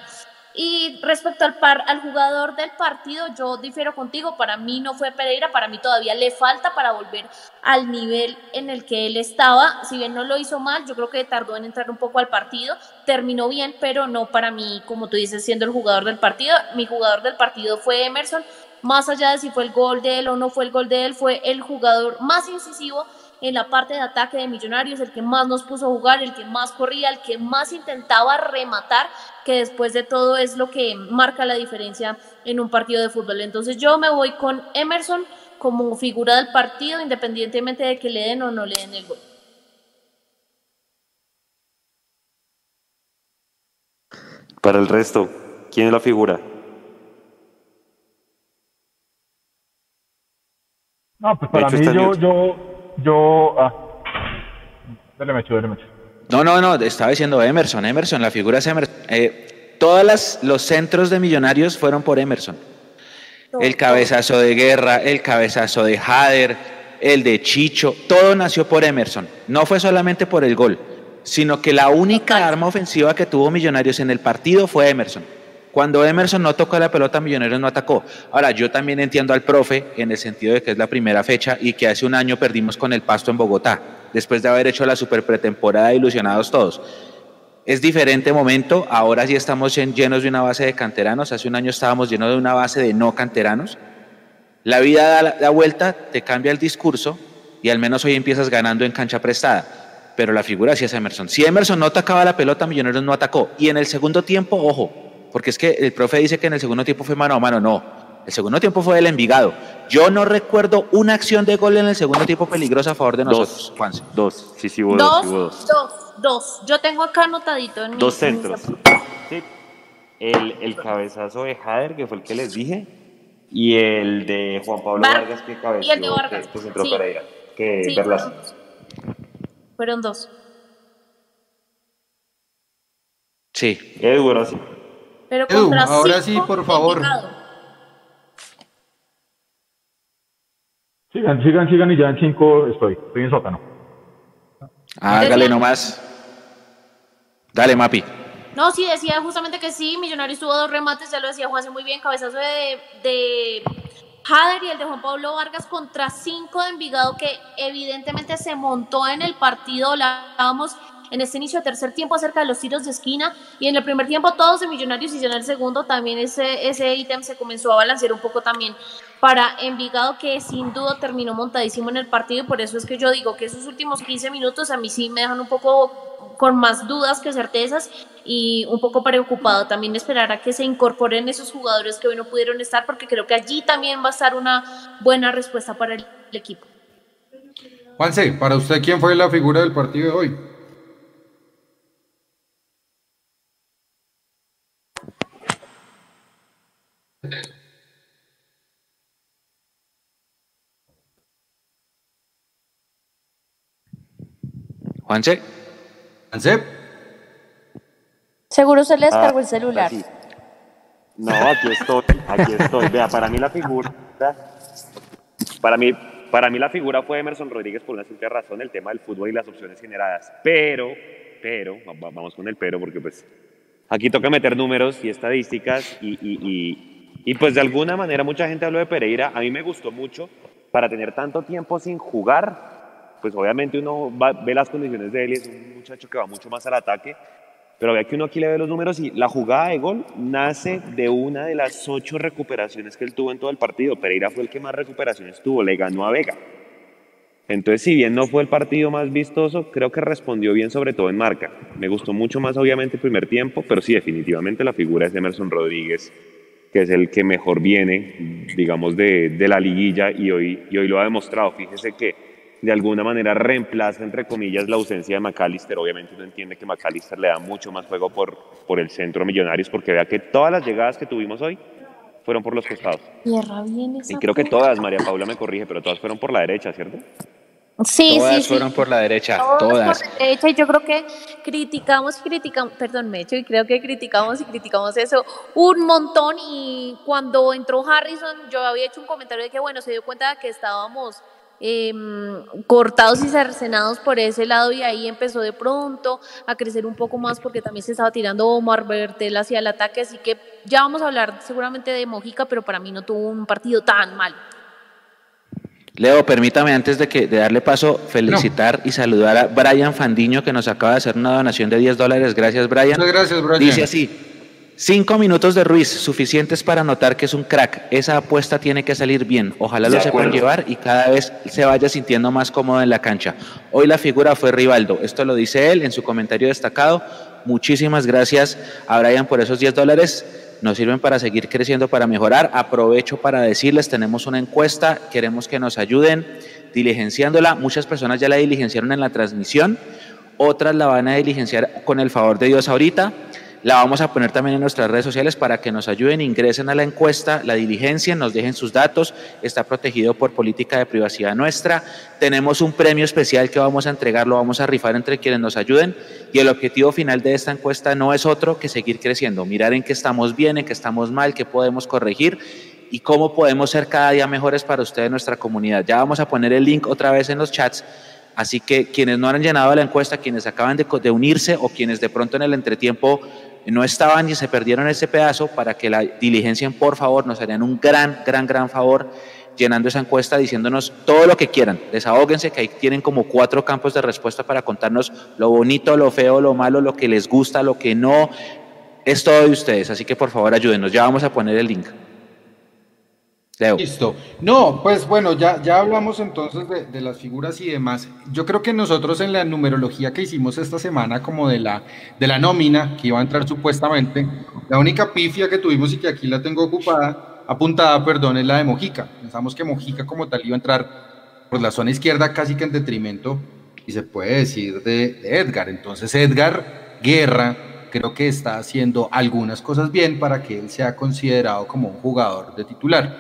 Y respecto al, par, al jugador del partido, yo difiero contigo, para mí no fue Pereira, para mí todavía le falta para volver al nivel en el que él estaba, si bien no lo hizo mal, yo creo que tardó en entrar un poco al partido, terminó bien, pero no para mí, como tú dices, siendo el jugador del partido, mi jugador del partido fue Emerson, más allá de si fue el gol de él o no fue el gol de él, fue el jugador más incisivo en la parte de ataque de Millonarios, el que más nos puso a jugar, el que más corría, el que más intentaba rematar, que después de todo es lo que marca la diferencia en un partido de fútbol. Entonces yo me voy con Emerson como figura del partido, independientemente de que le den o no le den el gol. Para el resto, ¿quién es la figura? No, pues para mí yo, yo, yo. Ah. Dale mecho, dale mecho. No, no, no, estaba diciendo Emerson, Emerson, la figura es Emerson. Eh, todos los centros de Millonarios fueron por Emerson. El cabezazo de Guerra, el cabezazo de Hader, el de Chicho, todo nació por Emerson. No fue solamente por el gol, sino que la única arma ofensiva que tuvo Millonarios en el partido fue Emerson. Cuando Emerson no tocó la pelota, Millonarios no atacó. Ahora, yo también entiendo al profe en el sentido de que es la primera fecha y que hace un año perdimos con el Pasto en Bogotá, después de haber hecho la super pretemporada ilusionados todos. Es diferente momento, ahora sí estamos llenos de una base de canteranos, hace un año estábamos llenos de una base de no canteranos. La vida da la vuelta, te cambia el discurso y al menos hoy empiezas ganando en cancha prestada. Pero la figura sí es Emerson. Si Emerson no atacaba la pelota, Millonarios no atacó. Y en el segundo tiempo, ojo, porque es que el profe dice que en el segundo tiempo fue mano a mano, no. El segundo tiempo fue el Envigado. Yo no recuerdo una acción de gol en el segundo tiempo peligrosa a favor de nosotros, dos, Dos, sí, sí, hubo dos, dos, dos. dos, Yo tengo acá anotadito en Dos centros. sí. El, el, cabezazo de Jader, que fue el que les dije, y el de Juan Pablo Vargas, que cabeceó, y el de Vargas. que, que sí. Pereira, que sí, fueron dos. fueron dos. Sí. Edward, sí. Pero Edu, ahora sí, por favor. Sigan, sigan, sigan y ya en cinco estoy. Estoy en sótano. Hágale nomás. Dale, Mapi. No, sí, decía justamente que sí, Millonarios tuvo dos remates, ya lo decía Juan muy bien, cabezazo de, de Hader y el de Juan Pablo Vargas contra cinco de Envigado que evidentemente se montó en el partido, hablábamos en este inicio de tercer tiempo acerca de los tiros de esquina y en el primer tiempo todos de Millonarios y en el segundo también ese, ese se comenzó a balancear un poco también para Envigado que sin duda terminó montadísimo en el partido y por eso es que yo digo que esos últimos 15 minutos a mí sí me dejan un poco con más dudas que certezas y un poco preocupado también esperar a que se incorporen esos jugadores que hoy no pudieron estar porque creo que allí también va a estar una buena respuesta para el equipo. Juanse, para usted, ¿quién fue la figura del partido de hoy? Juanse. Juanse. Seguro se le descargó el celular. No, aquí estoy, aquí estoy. Vea, para mí la figura, para mí, para mí la figura fue Emerson Rodríguez por una simple razón, el tema del fútbol y las opciones generadas. Pero, pero, vamos con el pero porque pues aquí toca meter números y estadísticas y, y, y, y pues de alguna manera mucha gente habló de Pereira. A mí me gustó mucho para tener tanto tiempo sin jugar pues obviamente uno ve las condiciones de él y es un muchacho que va mucho más al ataque, pero vea que uno aquí le ve los números y la jugada de gol nace de una de las ocho recuperaciones que él tuvo en todo el partido. Pereira fue el que más recuperaciones tuvo, le ganó a Vega. Entonces, si bien no fue el partido más vistoso, creo que respondió bien, sobre todo en marca. Me gustó mucho más, obviamente, el primer tiempo, pero sí, definitivamente la figura es Emerson Rodríguez, que es el que mejor viene, digamos, de, de la liguilla y hoy, y hoy lo ha demostrado. Fíjese que de alguna manera reemplaza, entre comillas, la ausencia de McAllister. Obviamente uno entiende que McAllister le da mucho más juego por, por el centro Millonarios, porque vea que todas las llegadas que tuvimos hoy fueron por los costados. y creo que todas, María Paula me corrige, pero todas fueron por la derecha, ¿cierto? Sí, todas sí, fueron sí. por la derecha, Todas todas. por la derecha, y yo creo que criticamos, criticamos, perdón, Mecho, y creo que criticamos y criticamos eso un montón. Y cuando entró Harrison, yo había hecho un comentario de que, bueno, se dio cuenta de que estábamos em, cortados y cercenados por ese lado, y ahí empezó de pronto a crecer un poco más porque también se estaba tirando Omar Bertel hacia el ataque. Así que ya vamos a hablar seguramente de Mojica, pero para mí no tuvo un partido tan malo. Leo, permítame antes de, que, de darle paso felicitar y saludar a Brian Fandiño que nos acaba de hacer una donación de 10 dólares. Gracias, Brian. Muchas gracias, Brian. Dice así, cinco minutos de Ruiz, suficientes para notar que es un crack. Esa apuesta tiene que salir bien. Ojalá De lo sepan llevar y cada vez se vaya sintiendo más cómodo en la cancha. Hoy la figura fue Rivaldo. Esto lo dice él en su comentario destacado. Muchísimas gracias a Brian por esos 10 dólares. Nos sirven para seguir creciendo, para mejorar. Aprovecho para decirles, tenemos una encuesta, queremos que nos ayuden diligenciándola. Muchas personas ya la diligenciaron en la transmisión, otras la van a diligenciar con el favor de Dios ahorita. La vamos a poner también en nuestras redes sociales para que nos ayuden, ingresen a la encuesta, la diligencien, nos dejen sus datos. Está protegido por política de privacidad nuestra. Tenemos un premio especial que vamos a entregar, lo vamos a rifar entre quienes nos ayuden. Y el objetivo final de esta encuesta no es otro que seguir creciendo, mirar en qué estamos bien, en qué estamos mal, qué podemos corregir y cómo podemos ser cada día mejores para ustedes, nuestra comunidad. Ya vamos a poner el link otra vez en los chats. Así que quienes no han llenado la encuesta, quienes acaban de unirse o quienes de pronto en el entretiempo no estaban y se perdieron ese pedazo, para que la diligencien, por favor, nos harían un gran, gran, gran favor llenando esa encuesta, diciéndonos todo lo que quieran. Desahóguense, que ahí tienen como cuatro campos de respuesta para contarnos lo bonito, lo feo, lo malo, lo que les gusta, lo que no. Es todo de ustedes, así que por favor ayúdenos. Ya vamos a poner el link. Listo. No, pues bueno, ya, ya hablamos entonces de, de las figuras y demás. Yo creo que nosotros en la numerología que hicimos esta semana, como de la, de la nómina que iba a entrar supuestamente, la única pifia que tuvimos y que aquí la tengo ocupada, apuntada, perdón, es la de Mojica. Pensamos que Mojica como tal iba a entrar por la zona izquierda casi que en detrimento, y se puede decir, de, de Edgar. Entonces Edgar Guerra creo que está haciendo algunas cosas bien para que él sea considerado como un jugador de titular.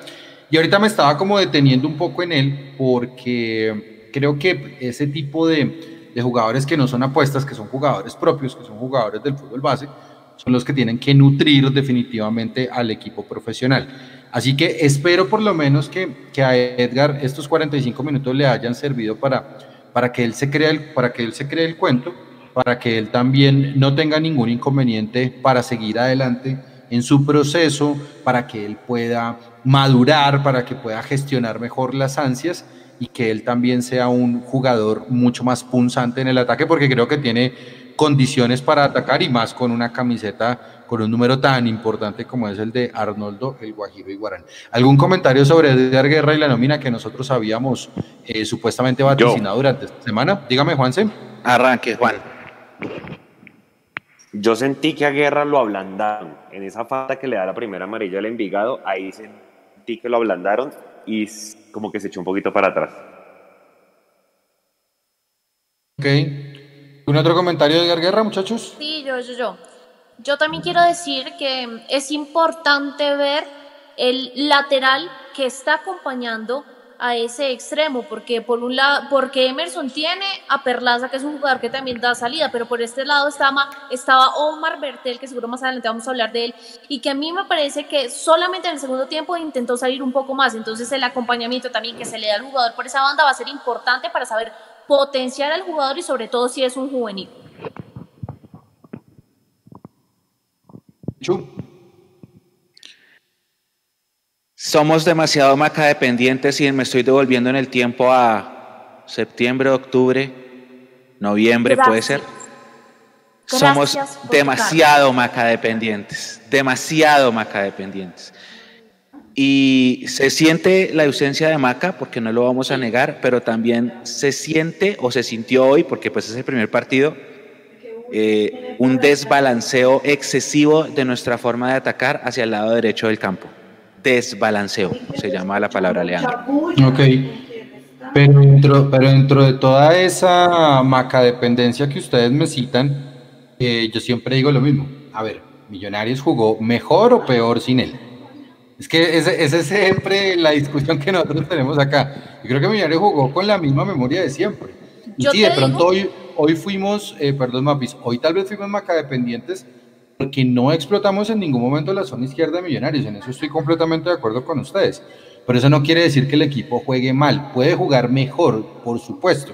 Y ahorita me estaba como deteniendo un poco en él porque creo que ese tipo de, de jugadores que no son apuestas, que son jugadores propios, que son jugadores del fútbol base, son los que tienen que nutrir definitivamente al equipo profesional. Así que espero por lo menos que, que a Edgar estos 45 minutos le hayan servido para, para, que él se crea el, para que él se cree el cuento, para que él también no tenga ningún inconveniente para seguir adelante en su proceso, para que él pueda madurar, para que pueda gestionar mejor las ansias y que él también sea un jugador mucho más punzante en el ataque, porque creo que tiene condiciones para atacar y más con una camiseta con un número tan importante como es el de Arnoldo el Guajiro Iguarán. ¿Algún comentario sobre Edgar Guerra y la nómina que nosotros habíamos eh, supuestamente vaticinado durante esta semana? Dígame, Juanse. Arranque, Juan. Yo sentí que a Guerra lo ablandaron. En esa falta que le da la primera amarilla al Envigado, ahí sentí que lo ablandaron y como que se echó un poquito para atrás. Ok. ¿Un otro comentario de Edgar Guerra, muchachos? Sí, yo, yo, yo. Yo también quiero decir que es importante ver el lateral que está acompañando a ese extremo, porque por un lado, porque Emerson tiene a Perlaza, que es un jugador que también da salida, pero por este lado estaba, estaba Omar Bertel, que seguro más adelante vamos a hablar de él, y que a mí me parece que solamente en el segundo tiempo intentó salir un poco más, entonces el acompañamiento también que se le da al jugador por esa banda va a ser importante para saber potenciar al jugador y sobre todo si es un juvenil. Somos demasiado maca dependientes y me estoy devolviendo en el tiempo a septiembre, octubre, noviembre, puede ser. Somos Gracias demasiado maca dependientes, demasiado maca dependientes. Y se siente la ausencia de Maca, porque no lo vamos a negar, pero también se siente o se sintió hoy, porque pues es el primer partido, eh, un desbalanceo excesivo de nuestra forma de atacar hacia el lado derecho del campo. Desbalanceo, se llama la palabra Leandro. Ok. Pero dentro, pero dentro de toda esa macadependencia que ustedes me citan, eh, yo siempre digo lo mismo. A ver, Millonarios jugó mejor o peor sin él. Es que esa es siempre la discusión que nosotros tenemos acá. Yo creo que Millonarios jugó con la misma memoria de siempre. Y sí, de pronto hoy, hoy fuimos, eh, perdón, Mapis, hoy tal vez fuimos macadependientes porque no explotamos en ningún momento la zona izquierda de Millonarios. En eso estoy completamente de acuerdo con ustedes. Pero eso no quiere decir que el equipo juegue mal. Puede jugar mejor, por supuesto.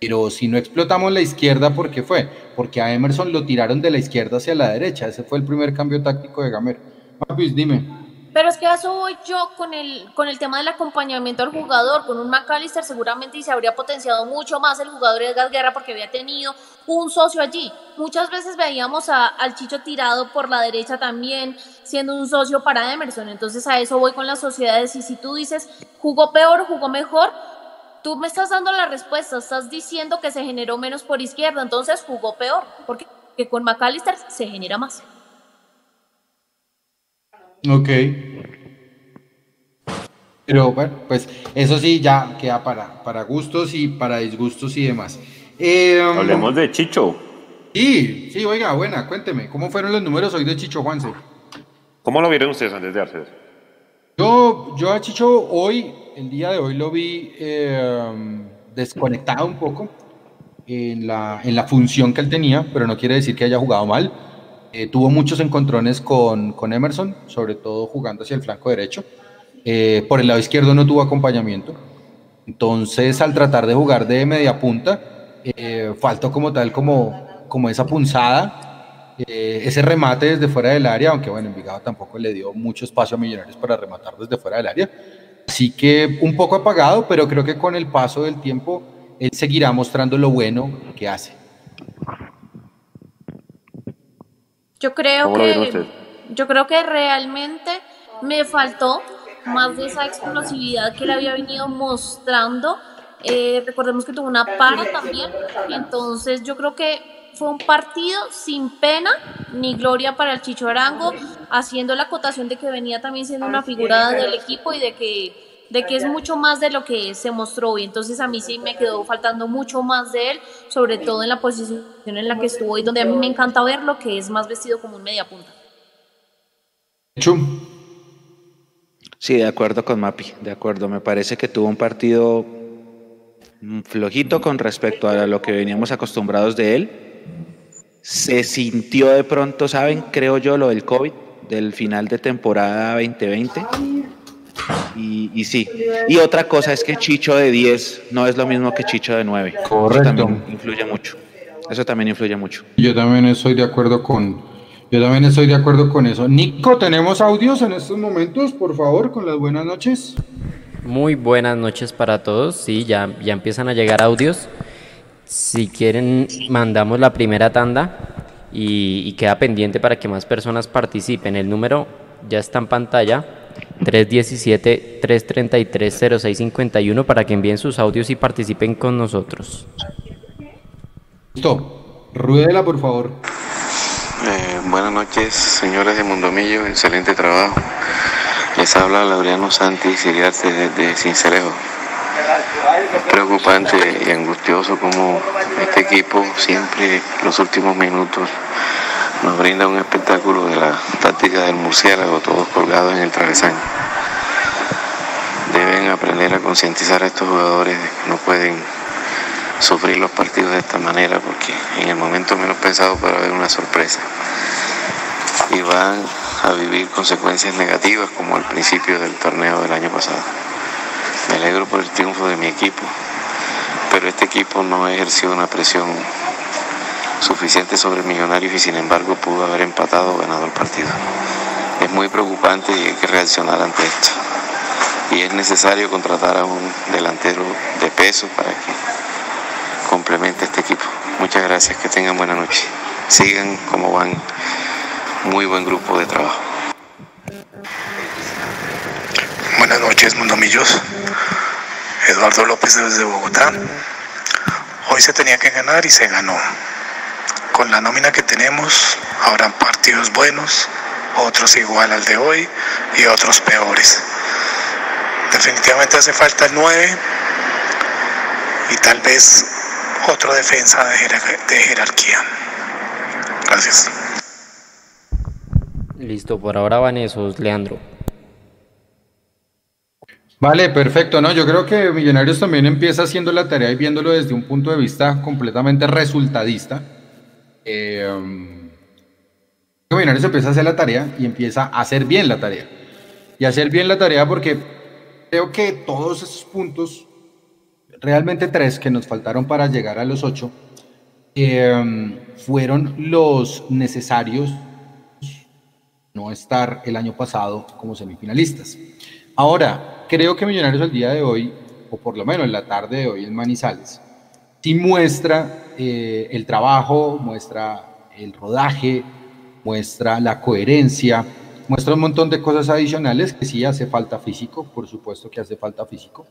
Pero si no explotamos la izquierda, ¿por qué fue? Porque a Emerson lo tiraron de la izquierda hacia la derecha. Ese fue el primer cambio táctico de Gamer. Mapis, dime. Pero es que a eso voy yo con el, con el tema del acompañamiento al jugador. Con un McAllister seguramente se habría potenciado mucho más el jugador Gas Guerra porque había tenido un socio allí. Muchas veces veíamos al Chicho tirado por la derecha también, siendo un socio para Emerson. Entonces a eso voy con las sociedades. Y si tú dices, jugó peor, jugó mejor, tú me estás dando la respuesta. Estás diciendo que se generó menos por izquierda, entonces jugó peor. Porque con McAllister se genera más. Ok. Pero bueno, pues eso sí ya queda para, para gustos y para disgustos y demás. Eh, Hablemos de Chicho. Sí, sí, oiga, buena, cuénteme, ¿cómo fueron los números hoy de Chicho Juanse? ¿Cómo lo vieron ustedes antes de darse Yo, yo a Chicho hoy, el día de hoy lo vi eh, desconectado un poco en la, en la función que él tenía, pero no quiere decir que haya jugado mal eh, tuvo muchos encontrones con, con, Emerson, sobre todo jugando hacia el flanco derecho. Eh, por el lado izquierdo no tuvo acompañamiento. Entonces, al tratar de jugar de media punta, eh, faltó como tal, como, como esa punzada, ese remate desde fuera del área, aunque bueno, Envigado tampoco le dio mucho espacio a Millonarios para rematar desde fuera del área. Así que un poco apagado, pero creo que con el paso del tiempo él seguirá mostrando lo bueno que hace. Yo creo que yo creo que realmente me faltó más de esa explosividad que él había venido mostrando. Eh, recordemos que tuvo una para también, entonces yo creo que fue un partido sin pena ni gloria para el Chicho Arango, haciendo la acotación de que venía también siendo una figura del equipo y de que de que es mucho más de lo que se mostró hoy. Entonces a mí sí me quedó faltando mucho más de él, sobre todo en la posición en la que estuvo y donde a mí me encanta verlo, que es más vestido como un media punta. Sí, de acuerdo con Mapi, de acuerdo. Me parece que tuvo un partido flojito con respecto a lo que veníamos acostumbrados de él. Se sintió de pronto, ¿saben? Creo yo, lo del COVID, del final de temporada 2020 y, sí. Y otra cosa es que Chicho de 10 no es lo mismo que Chicho de 9. Correcto. Eso también influye mucho. Eso también influye mucho. Yo también estoy de acuerdo con, yo también estoy de acuerdo con eso. Nico, ¿tenemos audios en estos momentos, por favor, con las buenas noches? Muy buenas noches para todos. Sí, ya, ya empiezan a llegar audios. Si quieren, mandamos la primera tanda y, y queda pendiente para que más personas participen. El número ya está en pantalla 317-333-0651 para que envíen sus audios y participen con nosotros. Listo. Ruedela, por favor. Eh, buenas noches, señores de Mundomillo. Excelente trabajo. Les habla Laureano Santi Siriarte desde Cincelejo. Preocupante y angustioso como este equipo siempre los últimos minutos nos brinda un espectáculo de la táctica del murciélago, todos colgados en el travesaño. Deben aprender a concientizar a estos jugadores de que no pueden sufrir los partidos de esta manera porque en el momento menos pensado puede haber una sorpresa y van a vivir consecuencias negativas como al principio del torneo del año pasado. Me alegro por el triunfo de mi equipo, pero este equipo no ejerció una presión suficiente sobre Millonarios y sin embargo pudo haber empatado o ganado el partido. Es muy preocupante y hay que reaccionar ante esto. Y es necesario contratar a un delantero de peso para que complemente este equipo. Muchas gracias, que tengan buena noche. Sigan como van, muy buen grupo de trabajo. Buenas noches, Mundomillos. Eduardo López desde Bogotá. Hoy se tenía que ganar y se ganó con la nómina que tenemos habrán partidos buenos, otros igual al de hoy y otros peores. Definitivamente hace falta el 9 y tal vez otro defensa de, de jerarquía. Gracias. Listo, por ahora van esos, Leandro. Vale, perfecto, ¿no? Yo creo que Millonarios también empieza haciendo la tarea y viéndolo desde un punto de vista completamente resultadista. Eh, Millonarios empieza a hacer la tarea y empieza a hacer bien la tarea. Y hacer bien la tarea porque creo que todos esos puntos, realmente tres que nos faltaron para llegar a los ocho, eh, fueron los necesarios no estar el año pasado como semifinalistas. Ahora, creo que Millonarios el día de hoy, o por lo menos en la tarde de hoy en Manizales, sí muestra eh, el trabajo, muestra el rodaje, muestra la coherencia, muestra un montón de cosas adicionales que sí hace falta físico, por supuesto que hace falta físico,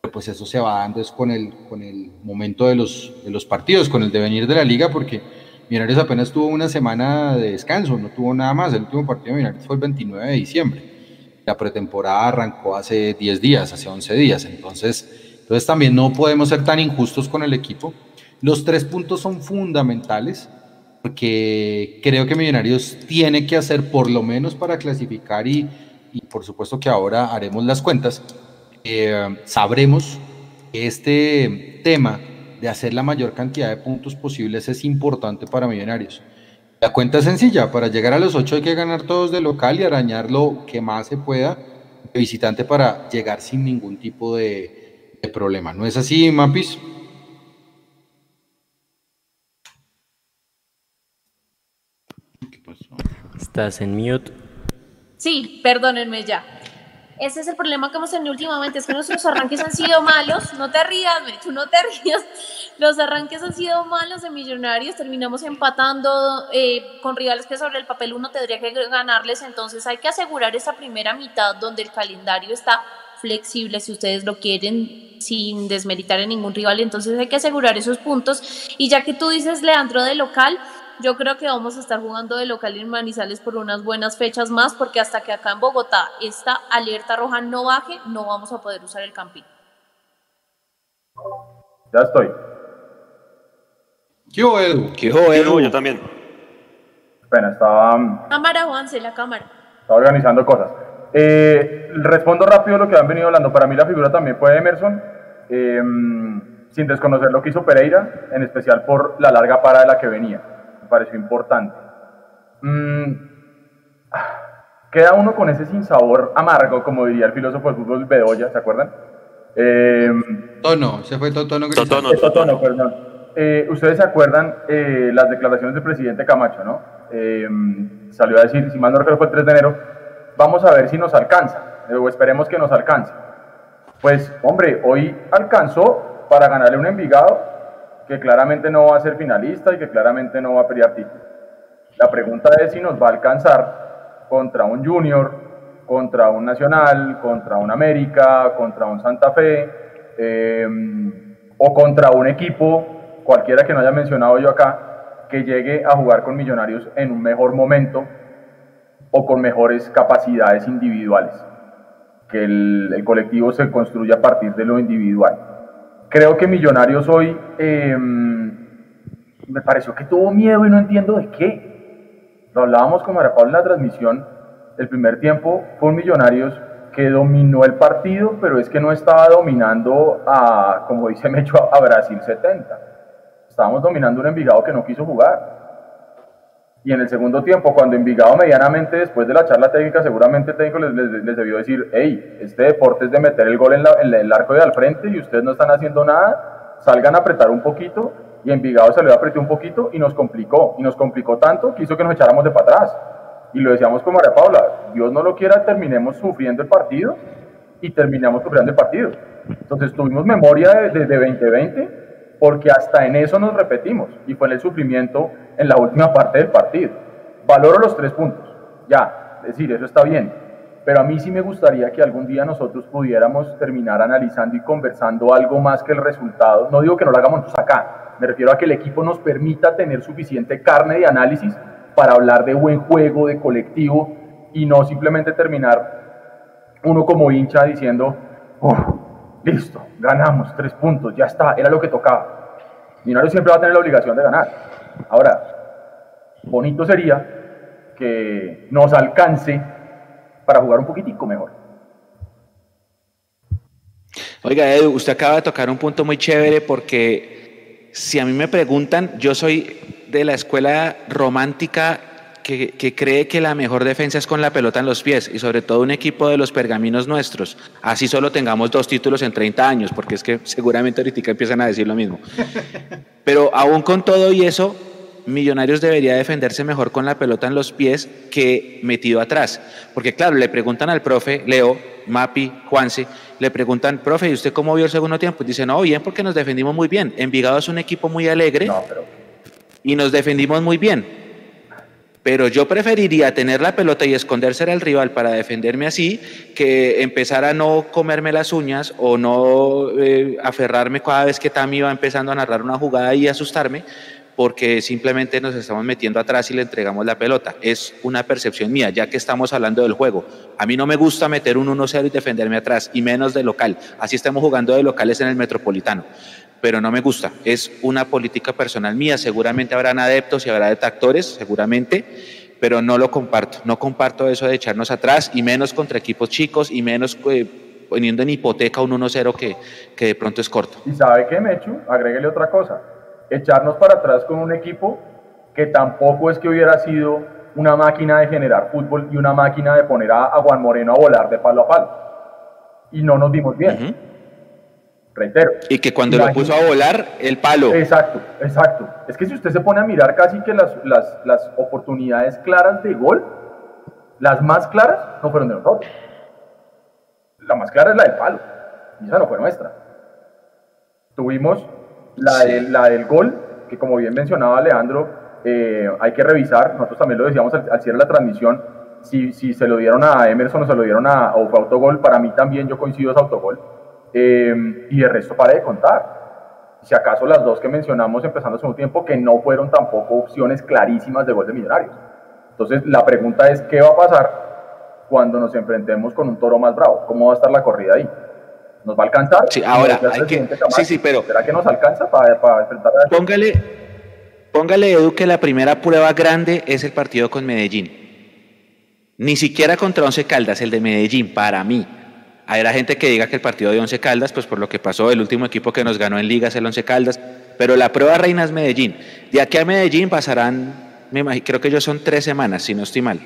pero pues eso se va dando es con el, con el momento de los, de los partidos, con el devenir de la liga, porque Millonarios apenas tuvo una semana de descanso, no tuvo nada más, el último partido de Millonarios fue el 29 de diciembre, la pretemporada arrancó hace 10 días, hace 11 días, entonces, entonces también no podemos ser tan injustos con el equipo. Los tres puntos son fundamentales, porque creo que Millonarios tiene que hacer por lo menos para clasificar y, y por supuesto que ahora haremos las cuentas, eh, sabremos que este tema de hacer la mayor cantidad de puntos posibles es importante para Millonarios. La cuenta es sencilla, para llegar a los ocho hay que ganar todos de local y arañar lo que más se pueda de visitante para llegar sin ningún tipo de, de problema. ¿No es así, Mapis? Estás en mute. Sí, perdónenme ya. Ese es el problema que hemos tenido últimamente, es que nuestros arranques han sido malos. No te rías, tú no te rías. Los arranques han sido malos de Millonarios, terminamos empatando eh, con rivales que sobre el papel uno tendría que ganarles, entonces hay que asegurar esa primera mitad donde el calendario está flexible si ustedes lo quieren sin desmeritar en ningún rival, entonces hay que asegurar esos puntos. Y ya que tú dices, Leandro, de local, yo creo que vamos a estar jugando de local en Manizales por unas buenas fechas más, porque hasta que acá en Bogotá esta alerta roja no baje, no vamos a poder usar el campín. Ya estoy. ¿Qué hubo, Edu? ¿Qué hubo, Edu? Yo también. Bueno, estaba... Cámara, Juanse, la cámara. Estaba organizando cosas. Eh, respondo rápido lo que han venido hablando. Para mí la figura también fue Emerson. Eh, sin desconocer lo que hizo Pereira, en especial por la larga para de la que venía me pareció importante. Mm, queda uno con ese sinsabor amargo, como diría el filósofo del fútbol Bedoya, ¿se acuerdan? Eh, tono, se fue Totono Totono, totono, perdón. Eh, Ustedes se acuerdan eh, las declaraciones del presidente Camacho, ¿no? Eh, salió a decir, si mal no recuerdo fue el 3 de enero, vamos a ver si nos alcanza, o esperemos que nos alcance. Pues, hombre, hoy alcanzó para ganarle un Envigado que claramente no va a ser finalista y que claramente no va a pelear título. La pregunta es si nos va a alcanzar contra un Junior, contra un Nacional, contra un América, contra un Santa Fe, eh, o contra un equipo, cualquiera que no haya mencionado yo acá, que llegue a jugar con Millonarios en un mejor momento o con mejores capacidades individuales. Que el, colectivo se construya a partir de lo individual. Creo que Millonarios hoy eh, me pareció que tuvo miedo y no entiendo de qué. Lo hablábamos con María en la transmisión. El primer tiempo fue un Millonarios que dominó el partido, pero es que no estaba dominando a, como dice Mecho, a Brasil 70. Estábamos dominando un Envigado que no quiso jugar. Y en el segundo tiempo, cuando Envigado medianamente después de la charla técnica, seguramente el técnico les, debió decir, hey, este deporte es de meter el gol en, el arco de al frente y ustedes no están haciendo nada, salgan a apretar un poquito. Y Envigado salió a apretar un poquito y nos complicó. Y nos complicó tanto que hizo que nos echáramos de para atrás. Y lo decíamos con María Paula, Dios no lo quiera, terminemos sufriendo el partido y terminamos sufriendo el partido. Entonces tuvimos memoria desde de 2020 porque hasta en eso nos repetimos y fue en el sufrimiento en la última parte del partido. Valoro los tres puntos, ya, es decir, eso está bien, pero a mí sí me gustaría que algún día nosotros pudiéramos terminar analizando y conversando algo más que el resultado. No digo que no lo hagamos nosotros acá, me refiero a que el equipo nos permita tener suficiente carne de análisis para hablar de buen juego, de colectivo y no simplemente terminar uno como hincha diciendo, listo, ganamos, tres puntos, ya está, era lo que tocaba. Millonarios siempre va a tener la obligación de ganar. Ahora, bonito sería que nos alcance para jugar un poquitico mejor. Oiga, Edu, usted acaba de tocar un punto muy chévere porque si a mí me preguntan, yo soy de la escuela romántica que, cree que la mejor defensa es con la pelota en los pies y sobre todo un equipo de los pergaminos nuestros. Así solo tengamos dos títulos en 30 años, porque es que seguramente ahorita empiezan a decir lo mismo. Pero aún con todo y eso, Millonarios debería defenderse mejor con la pelota en los pies que metido atrás. Porque claro, le preguntan al profe Leo, Mapi, Juanse, le preguntan, profe, ¿y usted cómo vio el segundo tiempo? Y dice, no, bien, porque nos defendimos muy bien. Envigado es un equipo muy alegre y nos defendimos muy bien pero yo preferiría tener la pelota y esconderse al rival para defenderme así que empezar a no comerme las uñas o no eh, aferrarme cada vez que Tami va empezando a narrar una jugada y asustarme porque simplemente nos estamos metiendo atrás y le entregamos la pelota. Es una percepción mía, ya que estamos hablando del juego. A mí no me gusta meter un 1-0 y defenderme atrás, y menos de local. Así estamos jugando de locales en el Metropolitano pero no me gusta. Es una política personal mía. Seguramente habrán adeptos y habrá detractores, seguramente, pero no lo comparto. No comparto eso de echarnos atrás y menos contra equipos chicos y menos eh, poniendo en hipoteca un 1-0 que, que de pronto es corto. Y sabe qué, Mechu, agréguele otra cosa. Echarnos para atrás con un equipo que tampoco es que hubiera sido una máquina de generar fútbol y una máquina de poner a, Juan Moreno a volar de palo a palo. Y no nos vimos bien reitero. Y que cuando lo puso a volar, el palo. Exacto, exacto. Es que si usted se pone a mirar casi que las, las, las oportunidades claras de gol, las más claras no fueron de nosotros. La más clara es la del palo. Y esa no fue nuestra. Tuvimos la, la del gol, que como bien mencionaba Leandro, eh, hay que revisar. Nosotros también lo decíamos al, cierre de la transmisión. Si, si, se lo dieron a Emerson o se lo dieron a o fue autogol, para mí también yo coincido es autogol Em, y el resto para de contar. Si acaso las dos que mencionamos empezando hace un tiempo que no fueron tampoco opciones clarísimas de gol de Millonarios. Entonces la pregunta es, ¿qué va a pasar cuando nos enfrentemos con un toro más bravo? ¿Cómo va a estar la corrida ahí? ¿Nos va a alcanzar? Sí, ahora hay que... Sí, sí, pero... ¿Será que nos alcanza para, para enfrentar a... Póngale, póngale, Edu, que la primera prueba grande es el partido con Medellín. Ni siquiera contra Once Caldas, el de Medellín, para mí Habrá gente que diga que el partido de Once Caldas, pues por lo que pasó, el último equipo que nos ganó en Liga es el Once Caldas, pero la prueba reina es Medellín. De aquí a Medellín pasarán, me creo que ellos son tres semanas, si no estoy mal.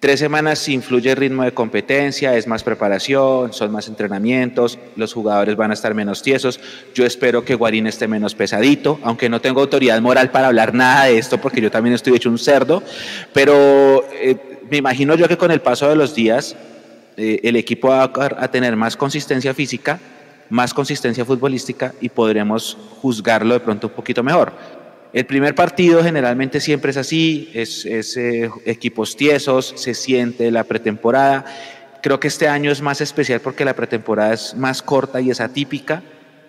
Tres semanas influye el ritmo de competencia, es más preparación, son más entrenamientos, los jugadores van a estar menos tiesos. Yo espero que Guarín esté menos pesadito, aunque no tengo autoridad moral para hablar nada de esto, porque yo también estoy hecho un cerdo, pero eh, me imagino yo que con el paso de los días eh, el equipo va a, tener más consistencia física, más consistencia futbolística y podremos juzgarlo de pronto un poquito mejor. El primer partido generalmente siempre es así, es, eh, equipos tiesos, se siente la pretemporada. Creo que este año es más especial porque la pretemporada es más corta y es atípica.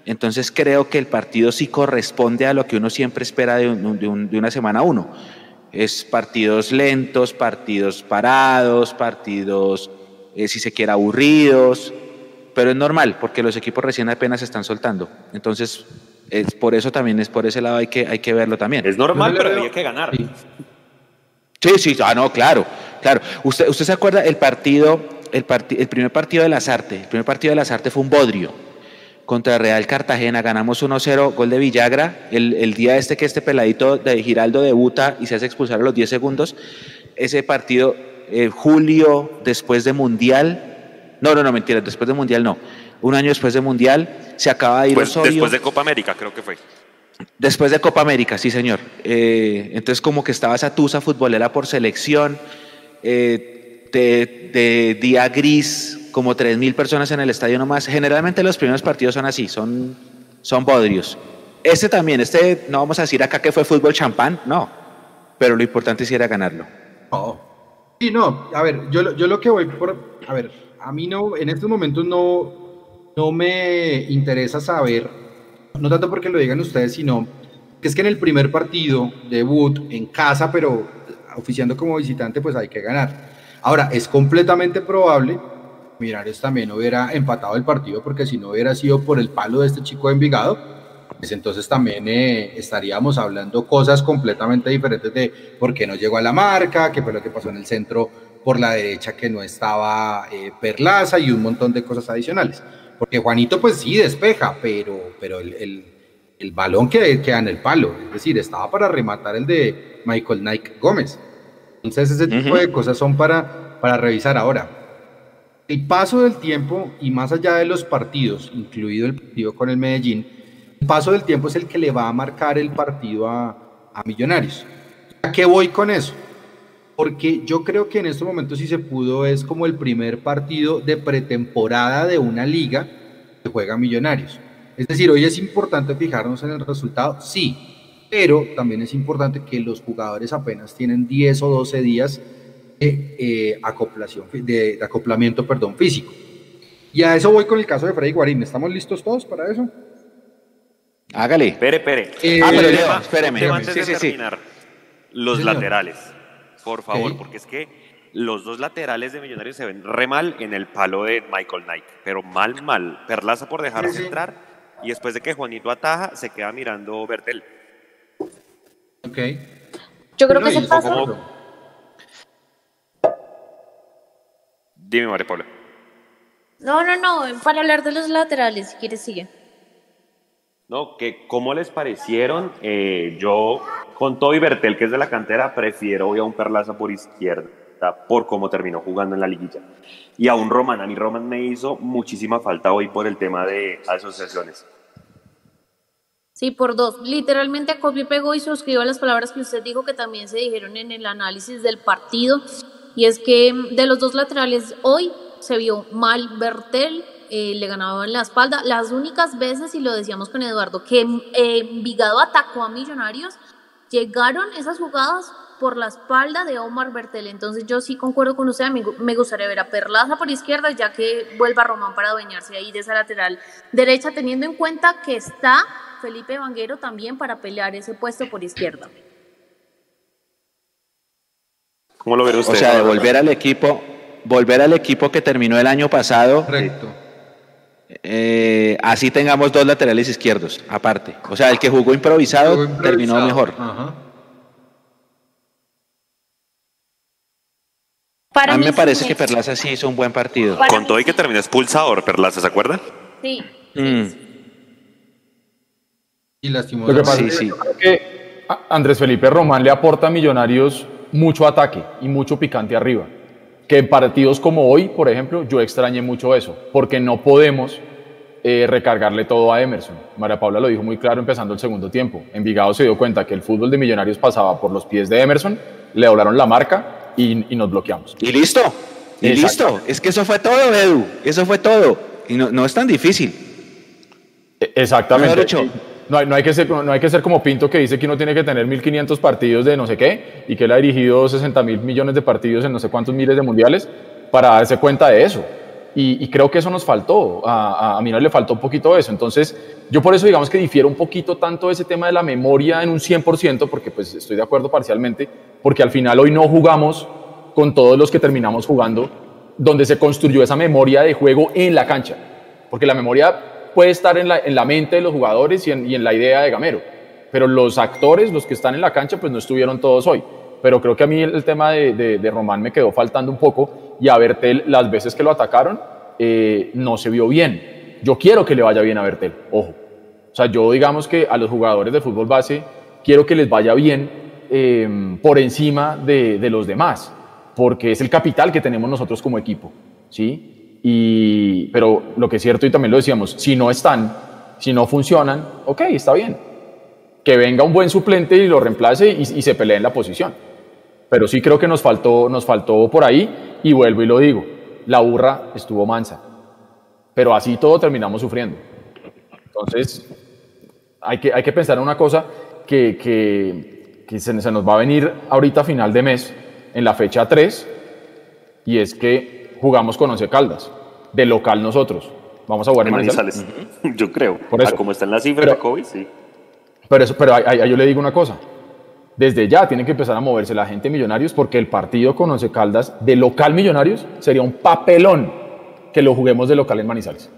Entonces creo que el partido sí corresponde a lo que uno siempre espera de una semana uno. Es partidos lentos, partidos parados, partidos eh, si se quiere, aburridos, pero es normal porque los equipos recién apenas se están soltando. Entonces, es por eso también, es por ese lado hay que, hay que verlo también. Es normal, pero hay que ganar. Sí, sí, ah, no, claro, claro. ¿Usted, usted se acuerda el partido, el, el primer partido de las artes? El primer partido de las artes fue un bodrio contra Real Cartagena, ganamos 1-0, gol de Villagra, el, el, día este que este peladito de Giraldo debuta y se hace expulsar a los 10 segundos, ese partido eh, julio después de Mundial. No, no, no, mentira, después de Mundial no. Un año después de Mundial se acaba de ir pues, Después de Copa América, creo que fue. Después de Copa América, sí, señor. Eh, entonces, como que estaba esa tusa futbolera por selección, eh, de, día gris, como 3.000 personas en el estadio nomás. Generalmente los primeros partidos son así, son, son bodrios. Este también, este, no vamos a decir acá que fue fútbol champán, no. Pero lo importante sí era ganarlo. Oh. Sí, no, a ver, yo, yo lo que voy por, a ver, a mí no, en estos momentos no, no me interesa saber, no tanto porque lo digan ustedes, sino que es que en el primer partido, debut, en casa, pero oficiando como visitante, pues hay que ganar. Ahora, es completamente probable Millonarios también hubiera empatado el partido, porque si no hubiera sido por el palo de este chico de Envigado, pues entonces también eh, estaríamos hablando cosas completamente diferentes de por qué no llegó a la marca, qué fue lo que pasó en el centro por la derecha que no estaba eh, Perlaza y un montón de cosas adicionales. Porque Juanito pues sí despeja, pero, pero el, el, balón que queda en el palo, es decir, estaba para rematar el de Michael Nike Gómez. Entonces ese tipo de cosas son para, para revisar ahora. El paso del tiempo y más allá de los partidos, incluido el partido con el Medellín, el paso del tiempo es el que le va a marcar el partido a, a Millonarios. ¿A qué voy con eso? Porque yo creo que en este momento si se pudo es como el primer partido de pretemporada de una liga que juega Millonarios. Es decir, hoy es importante fijarnos en el resultado, sí, pero también es importante que los jugadores apenas tienen 10 o 12 días de, eh, acoplación, de, acoplamiento perdón, físico. Y a eso voy con el caso de Freddy Guarín. ¿Estamos listos todos para eso? Hágale. Espere, espere. Eh, ah, pero Leo, espéreme. Antes de terminar, los laterales, por favor, porque es que los dos laterales de Millonarios se ven re mal en el palo de Michael Knight, pero mal, mal. Perlaza por dejarse entrar y después de que Juanito ataja, se queda mirando Bertel. Ok. Yo creo que se pasa. Dime, María Paula. No, no, no, para hablar de los laterales, si quieres sigue. No, que cómo les parecieron, eh, yo con Toby Bertel, que es de la cantera, prefiero hoy a un Perlaza por izquierda por cómo terminó jugando en la liguilla. Y a un Roman, a mí Roman me hizo muchísima falta hoy por el tema de asociaciones. Sí, por dos. Literalmente a copio pegó y suscribo las palabras que usted dijo que también se dijeron en el análisis del partido. Y es que de los dos laterales hoy se vio mal Bertel, eh, le ganaba en la espalda. Las únicas veces, y lo decíamos con Eduardo, que eh, Vigado atacó a Millonarios, llegaron esas jugadas por la espalda de Omar Bertel. Entonces yo sí concuerdo con usted, me gustaría ver a Perlaza por izquierda, ya que vuelva Román para adueñarse ahí de esa lateral derecha, teniendo en cuenta que está Felipe Vanguero también para pelear ese puesto por izquierda. ¿Cómo lo ve usted? O sea, de volver al equipo, volver al equipo que terminó el año pasado. Correcto. Eh, así tengamos dos laterales izquierdos, aparte. O sea, el que jugó improvisado, terminó mejor. a mí me parece que Perlaza sí hizo un buen partido. Con todo y que terminó expulsador, Perlaza, ¿se acuerda? Sí. Mm. Y Lo que pasa es que Andrés Felipe Román le aporta a Millonarios mucho ataque y mucho picante arriba. Que en partidos como hoy, por ejemplo, yo extrañé mucho eso, porque no podemos eh, recargarle todo a Emerson. María Paula lo dijo muy claro empezando el segundo tiempo. Envigado se dio cuenta que el fútbol de Millonarios pasaba por los pies de Emerson, le doblaron la marca y, nos bloqueamos. Y listo, y listo. Es que eso fue todo, Edu. Eso fue todo. Y no, no es tan difícil. E, exactamente. No no, hay que ser, como Pinto que dice que uno tiene que tener 1.500 partidos de no sé qué y que él ha dirigido 60 mil millones de partidos en no sé cuántos miles de mundiales para darse cuenta de eso. Y, creo que eso nos faltó. A, a, mí no le faltó un poquito eso. Entonces, yo por eso digamos que difiero un poquito tanto ese tema de la memoria en un 100%, porque pues estoy de acuerdo parcialmente, porque al final hoy no jugamos con todos los que terminamos jugando, donde se construyó esa memoria de juego en la cancha. Porque la memoria puede estar en la, en la mente de los jugadores y en, y en, la idea de Gamero, pero los actores, los que están en la cancha, pues no estuvieron todos hoy. Pero creo que a mí el, tema de, de, Román me quedó faltando un poco y a Bertel, las veces que lo atacaron, eh, no se vio bien. Yo quiero que le vaya bien a Bertel, ojo. O sea, yo digamos que a los jugadores de fútbol base quiero que les vaya bien eh, por encima de, de los demás porque es el capital que tenemos nosotros como equipo, ¿sí? Y, pero lo que es cierto, y también lo decíamos, si no están, si no funcionan, ok, está bien. Que venga un buen suplente y lo reemplace y, se pelee en la posición. Pero sí creo que nos faltó, nos faltó por ahí, y vuelvo y lo digo, la burra estuvo mansa. Pero así todo terminamos sufriendo. Entonces, hay que, hay que pensar en una cosa que, que, que se, se nos va a venir ahorita a final de mes, en la fecha 3 y es que jugamos con Once Caldas, de local nosotros. Vamos a jugar en Manizales. Yo creo. Por eso. como están las cifras pero, de COVID, sí. Pero, eso, pero yo le digo una cosa. Desde ya tiene que empezar a moverse la gente Millonarios porque el partido con Once Caldas de local Millonarios sería un papelón. que lo juguemos de local en Manizales.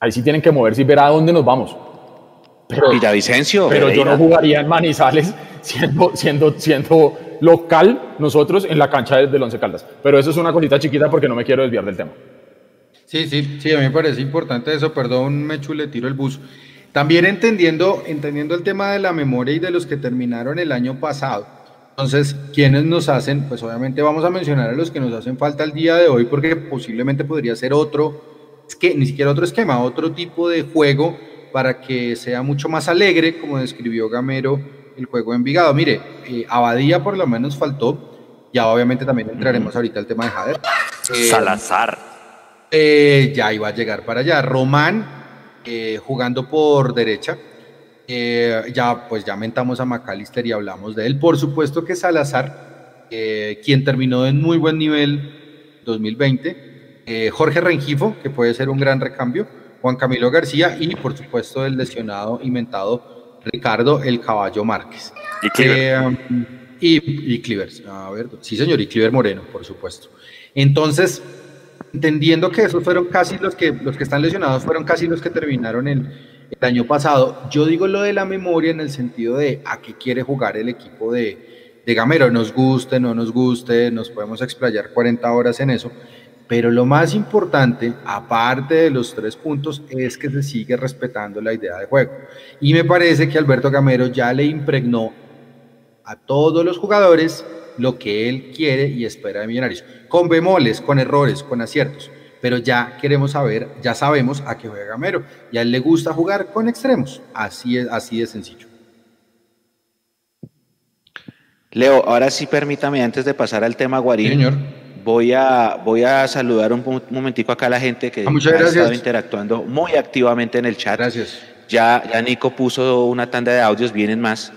Ahí sí tienen que moverse y ver a dónde nos vamos. Pero, Villavicencio. Pero yo no jugaría en Manizales siendo, siendo, siendo local nosotros en la cancha del Once Caldas. Pero eso es una cosita chiquita porque no me quiero desviar del tema. Sí, sí, sí, a mí me parece importante eso. Perdón, me le tiro el bus. También entendiendo, entendiendo el tema de la memoria y de los que terminaron el año pasado. Entonces, ¿quiénes nos hacen? Pues obviamente vamos a mencionar a los que nos hacen falta el día de hoy porque posiblemente podría ser otro, ni siquiera otro esquema, otro tipo de juego para que sea mucho más alegre, como describió Gamero el juego de Envigado. Mire, eh, Abadía por lo menos faltó, ya obviamente también entraremos ahorita al tema de Jader. Eh, Salazar. Eh, ya iba a llegar para allá. Román jugando por derecha. ya pues ya mentamos a McAllister y hablamos de él. Por supuesto que Salazar, quien terminó en muy buen nivel 2020. Jorge Rengifo, que puede ser un gran recambio Juan Camilo García y por supuesto el lesionado inventado Ricardo El Caballo Márquez. Y Cliver. Eh, um, y, Cliver, a ver, sí señor, y Cliver Moreno, por supuesto. Entonces, entendiendo que esos fueron casi los que, los que están lesionados, fueron casi los que terminaron el, el año pasado, yo digo lo de la memoria en el sentido de a qué quiere jugar el equipo de, de Gamero, nos guste, no nos guste, nos podemos explayar 40 horas en eso, pero lo más importante, aparte de los tres puntos, es que se sigue respetando la idea de juego. Y me parece que Alberto Gamero ya le impregnó a todos los jugadores lo que él quiere y espera de Millonarios, con bemoles, con errores, con aciertos. Pero ya queremos saber, ya sabemos a qué juega Gamero. Y a él le gusta jugar con extremos. Así es, así de sencillo. Leo, ahora sí permítame, antes de pasar al tema Guarín. señor voy a, voy a saludar un, momentico acá a la gente que ah, ha estado interactuando muy activamente en el chat. Gracias. Ya, ya Nico puso una tanda de audios, vienen más.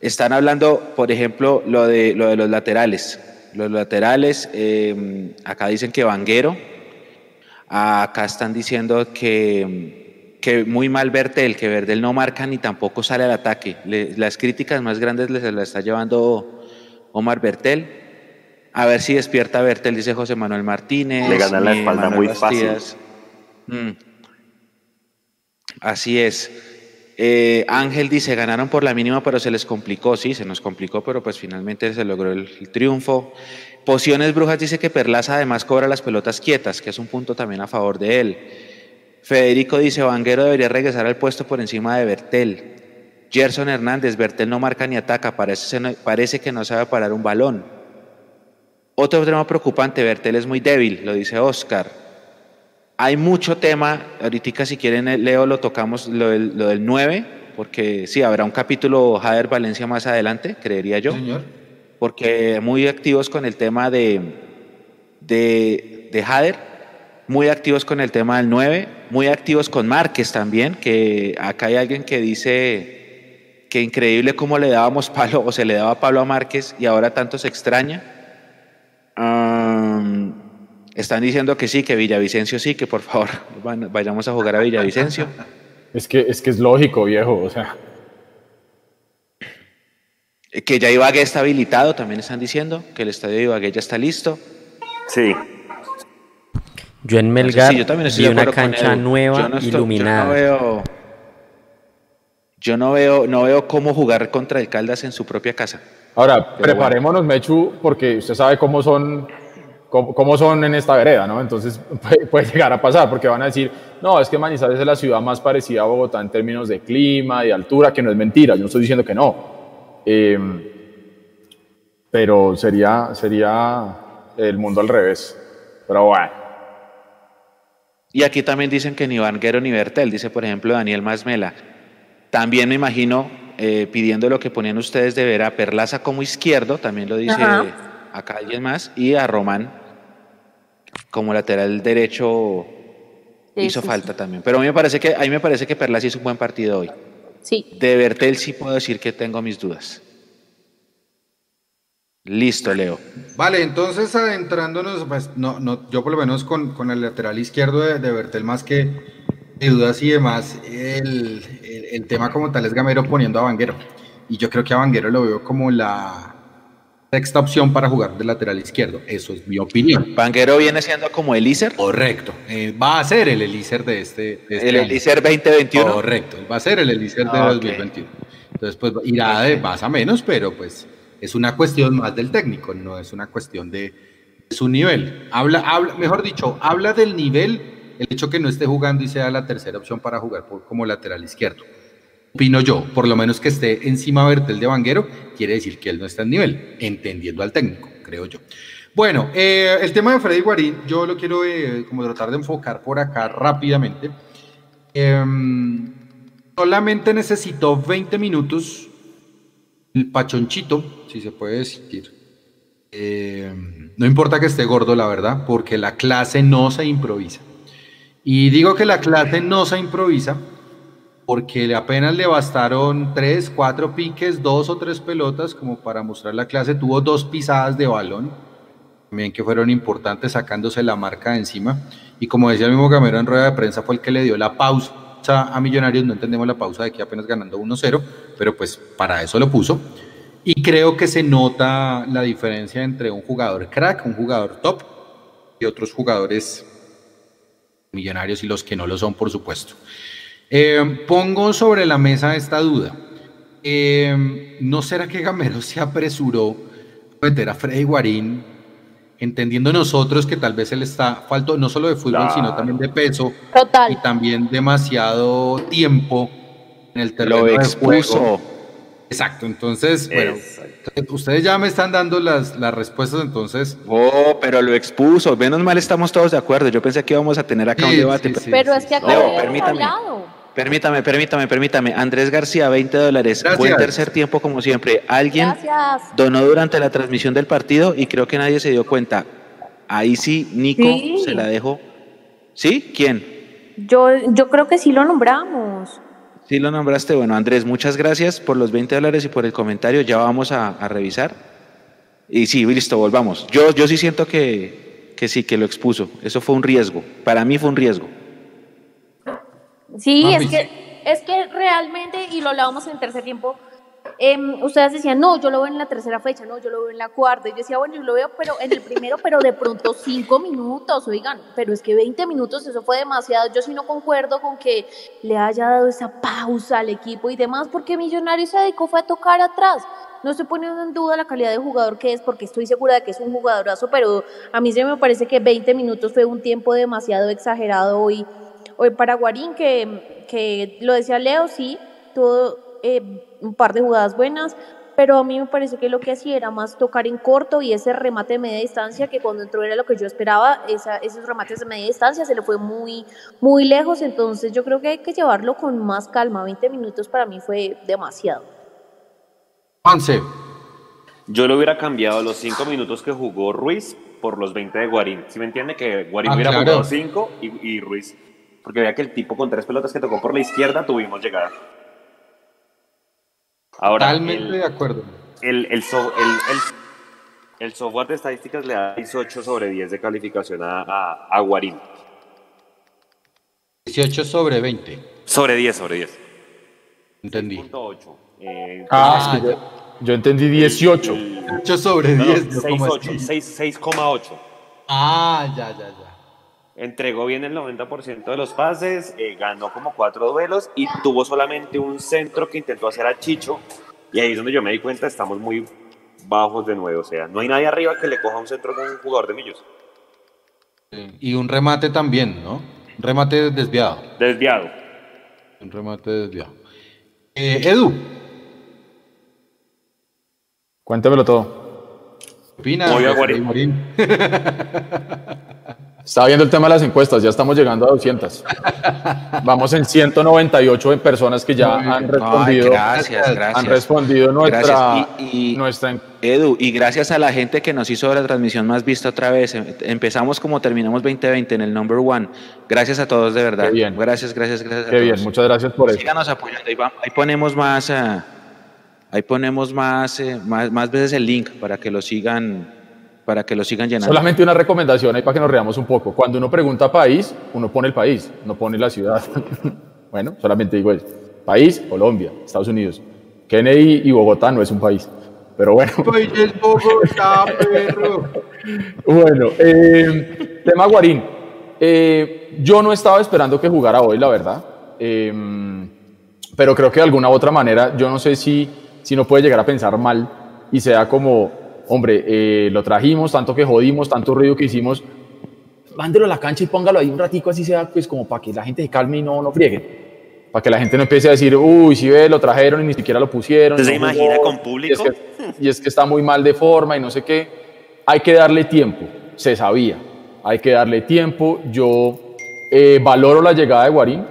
Están hablando, por ejemplo, lo de, lo de los laterales. Los laterales, em, acá dicen que Vanguero, acá están diciendo que, que muy mal Bertel, que Verdel no marca ni tampoco sale al ataque. las críticas más grandes les las está llevando Omar Bertel. A ver si despierta Bertel, dice José Manuel Martínez. Le gana la espalda muy fácil. Mm. Así es. Eh, Ángel dice, ganaron por la mínima, pero se les complicó. Sí, se nos complicó, pero pues finalmente se logró el, triunfo. Pociones Brujas dice que Perlaza además cobra las pelotas quietas, que es un punto también a favor de él. Federico dice, Vanguero debería regresar al puesto por encima de Bertel. Gerson Hernández, Bertel no marca ni ataca, parece, parece que no sabe parar un balón. Otro tema preocupante, Bertel es muy débil, lo dice Oscar. Hay mucho tema, ahorita si quieren eh, Leo lo tocamos, lo del, 9, porque sí, habrá un capítulo Jader Valencia más adelante, creería yo. Señor. Porque muy activos con el tema de, de, de Jader, muy activos con el tema del 9, muy activos con Márquez también, que acá hay alguien que dice que increíble cómo le dábamos palo o se le daba palo a Márquez y ahora tanto se extraña están diciendo que sí, que Villavicencio sí, que por favor vayamos a jugar a Villavicencio. Es que es, que es lógico, viejo, o sea. Que ya Ibagué está habilitado, también están diciendo que el estadio de Ibagué ya está listo. Sí. Yo en Melgar vi una cancha nueva, iluminada. Yo no veo, yo no veo, no veo cómo jugar contra el Caldas en su propia casa. Ahora, preparémonos, Mechu, porque usted sabe cómo son, cómo, son en esta vereda, ¿no? Entonces puede, llegar a pasar, porque van a decir, no, es que Manizales es la ciudad más parecida a Bogotá en términos de clima, y altura, que no es mentira, yo no estoy diciendo que no. Em, pero sería, sería el mundo al revés. Pero bueno. Y aquí también dicen que ni Vanguero ni Bertel, dice por ejemplo Daniel Masmela. También me imagino eh, pidiendo lo que ponían ustedes de ver a Perlaza como izquierdo, también lo dice acá alguien más, y a Román como lateral derecho hizo falta también. Pero a mí me parece que, a mí me parece que Perlaza hizo un buen partido hoy. Sí. De Bertel sí puedo decir que tengo mis dudas. Listo, Leo. Vale, entonces adentrándonos, pues no, no, yo por lo menos con, con el lateral izquierdo de, de Bertel más que de dudas y demás, el, el, tema como tal es Gamero poniendo a Vanguero. Y yo creo que a Vanguero lo veo como la, sexta opción para jugar de lateral izquierdo. Eso es mi opinión. ¿Vanguero viene siendo como el? Correcto. Eh, va a ser el Elíser de este, de este ¿El. Elíser 2021? Correcto. Va a ser el Elíser de Ah, ok. 2021. Entonces, pues irá de más a menos, pero pues es una cuestión más del técnico, no es una cuestión de su nivel. Habla, habla, mejor dicho, habla del nivel el hecho que no esté jugando y sea la tercera opción para jugar como lateral izquierdo. Opino yo, por lo menos que esté encima Bertel de Vanguero, quiere decir que él no está en nivel, entendiendo al técnico, creo yo. Bueno, eh, el tema de Freddy Guarín, yo lo quiero eh, como tratar de enfocar por acá rápidamente. Em, solamente necesitó 20 minutos el pachonchito, si se puede decir. Em, no importa que esté gordo, la verdad, porque la clase no se improvisa. Y digo que la clase no se improvisa porque apenas le bastaron tres, cuatro piques, dos o tres pelotas como para mostrar la clase. Tuvo dos pisadas de balón, también que fueron importantes sacándose la marca de encima. Y como decía el mismo Gamero en rueda de prensa, fue el que le dio la pausa a Millonarios. No entendemos la pausa de que apenas ganando 1-0, pero pues para eso lo puso. Y creo que se nota la diferencia entre un jugador crack, un jugador top y otros jugadores millonarios y los que no lo son, por supuesto. Eh, pongo sobre la mesa esta duda. Eh, ¿No será que Gamero se apresuró a meter a Freddy Guarín, entendiendo nosotros que tal vez él está falto no solo de fútbol, Claro. sino también de peso Total. y también demasiado tiempo en el terreno Lo de expuso. juego? Exacto, entonces, bueno, ustedes ya me están dando las, las respuestas, entonces. Oh, pero lo expuso. Menos mal estamos todos de acuerdo. Yo pensé que íbamos a tener acá un debate. sí, sí, Pero es que acá no permítame. hablado. Permítame, permítame, permítame. Andrés García, 20 dólares. Gracias. Buen tercer tiempo, como siempre. Alguien Gracias. donó durante la transmisión del partido y creo que nadie se dio cuenta. Ahí sí, Nico Sí. se la dejó. ¿Sí? ¿Quién? Yo, yo creo que sí lo nombramos. Sí lo nombraste. Bueno, Andrés, muchas gracias por los 20 dólares y por el comentario. Ya vamos a, a revisar. Y sí, listo, volvamos. Yo, yo sí siento que, que sí, que lo expuso. Eso fue un riesgo. Para mí fue un riesgo. Sí, Mami. es que, es que realmente, y lo hablábamos en tercer tiempo, em, ustedes decían, no, yo lo veo en la tercera fecha, no, yo lo veo en la cuarta. Y yo decía, bueno, yo lo veo pero en el primero, pero de pronto cinco minutos, oigan, pero es que 20 minutos, eso fue demasiado. Yo sí no concuerdo con que le haya dado esa pausa al equipo y demás, porque Millonarios se dedicó fue a tocar atrás. No estoy poniendo en duda la calidad de jugador que es, porque estoy segura de que es un jugadorazo, pero a mí sí me parece que 20 minutos fue un tiempo demasiado exagerado hoy, hoy para Guarín, que, que lo decía Leo, sí, tuvo eh, un par de jugadas buenas, pero a mí me parece que lo que hacía era más tocar en corto y ese remate de media distancia, que cuando entró era lo que yo esperaba, esa- esos remates de media distancia se le fue muy, muy lejos, entonces yo creo que hay que llevarlo con más calma, 20 minutos para mí fue demasiado. Juanse, Yo le hubiera cambiado los 5 minutos que jugó Ruiz por los 20 de Guarín. ¿Sí me entiende? Que Guarín Ah, hubiera claro. jugado 5 y, y Ruiz. Porque vea que el tipo con tres pelotas que tocó por la izquierda tuvimos llegada. Ahora, totalmente el, de acuerdo. el, el, so- el- el- el software de estadísticas le da 18 sobre 10 de calificación a, a, a Guarín. 18 sobre 20, Sobre 10, sobre 10. entendí. Punto 8. Eh, Ah, es que yo, yo entendí 18. 18 sobre no, no, 10. yo como 6.8, así. 6, 6,8. Ah, ya, ya, ya. Entregó bien el 90% de los pases, eh, ganó como cuatro duelos y tuvo solamente un centro que intentó hacer a Chicho. Y ahí es donde yo me di cuenta, estamos muy bajos de nuevo. O sea, no hay nadie arriba que le coja un centro con un jugador de Millos. Y un remate también, ¿no? Un remate desviado. Desviado. Un remate desviado. Eh, Edu, Cuéntemelo todo. ¿qué opinas? Voy a Guarín. Estaba viendo el tema de las encuestas, ya estamos llegando a 200. Vamos en 198 en personas que ya bien. han Ay, respondido. gracias, gracias. Han respondido nuestra. Y- y- nuestra Edu, y gracias a la gente que nos hizo la transmisión más vista otra vez. Em- Empezamos como terminamos 2020 en el number one. Gracias a todos, de verdad. Qué bien. Gracias, gracias, gracias a Qué bien, todos. muchas gracias por eso. Síganos apoyando. Ahí, va- ahí ponemos más, eh, ahí ponemos más, eh, más, más veces el link para que lo sigan, para que lo sigan llenando. Solamente una recomendación ahí para que nos reamos un poco. Cuando uno pregunta país, uno pone el país, no pone la ciudad. bueno, solamente digo eso. País, Colombia, Estados Unidos. Kennedy y Bogotá no es un país. Pero bueno. Es Bogotá, perro. Bueno, eh, tema Guarín. Eh, yo no estaba esperando que jugara hoy, la verdad. Eh, pero creo que de alguna u otra manera, yo no sé si, si no puede llegar a pensar mal y sea como, hombre, eh, lo trajimos, tanto que jodimos, tanto ruido que hicimos, mándelo a la cancha y póngalo ahí un ratico, así sea, pues como para que la gente se calme y no, no friegue. Para que la gente no empiece a decir, uy, si ve, lo trajeron y ni siquiera lo pusieron. ¿Se no imagina jugó, con público? Y es, que, y es que está muy mal de forma y no sé qué. Hay que darle tiempo, se sabía. Hay que darle tiempo. Yo eh, valoro la llegada de Guarín.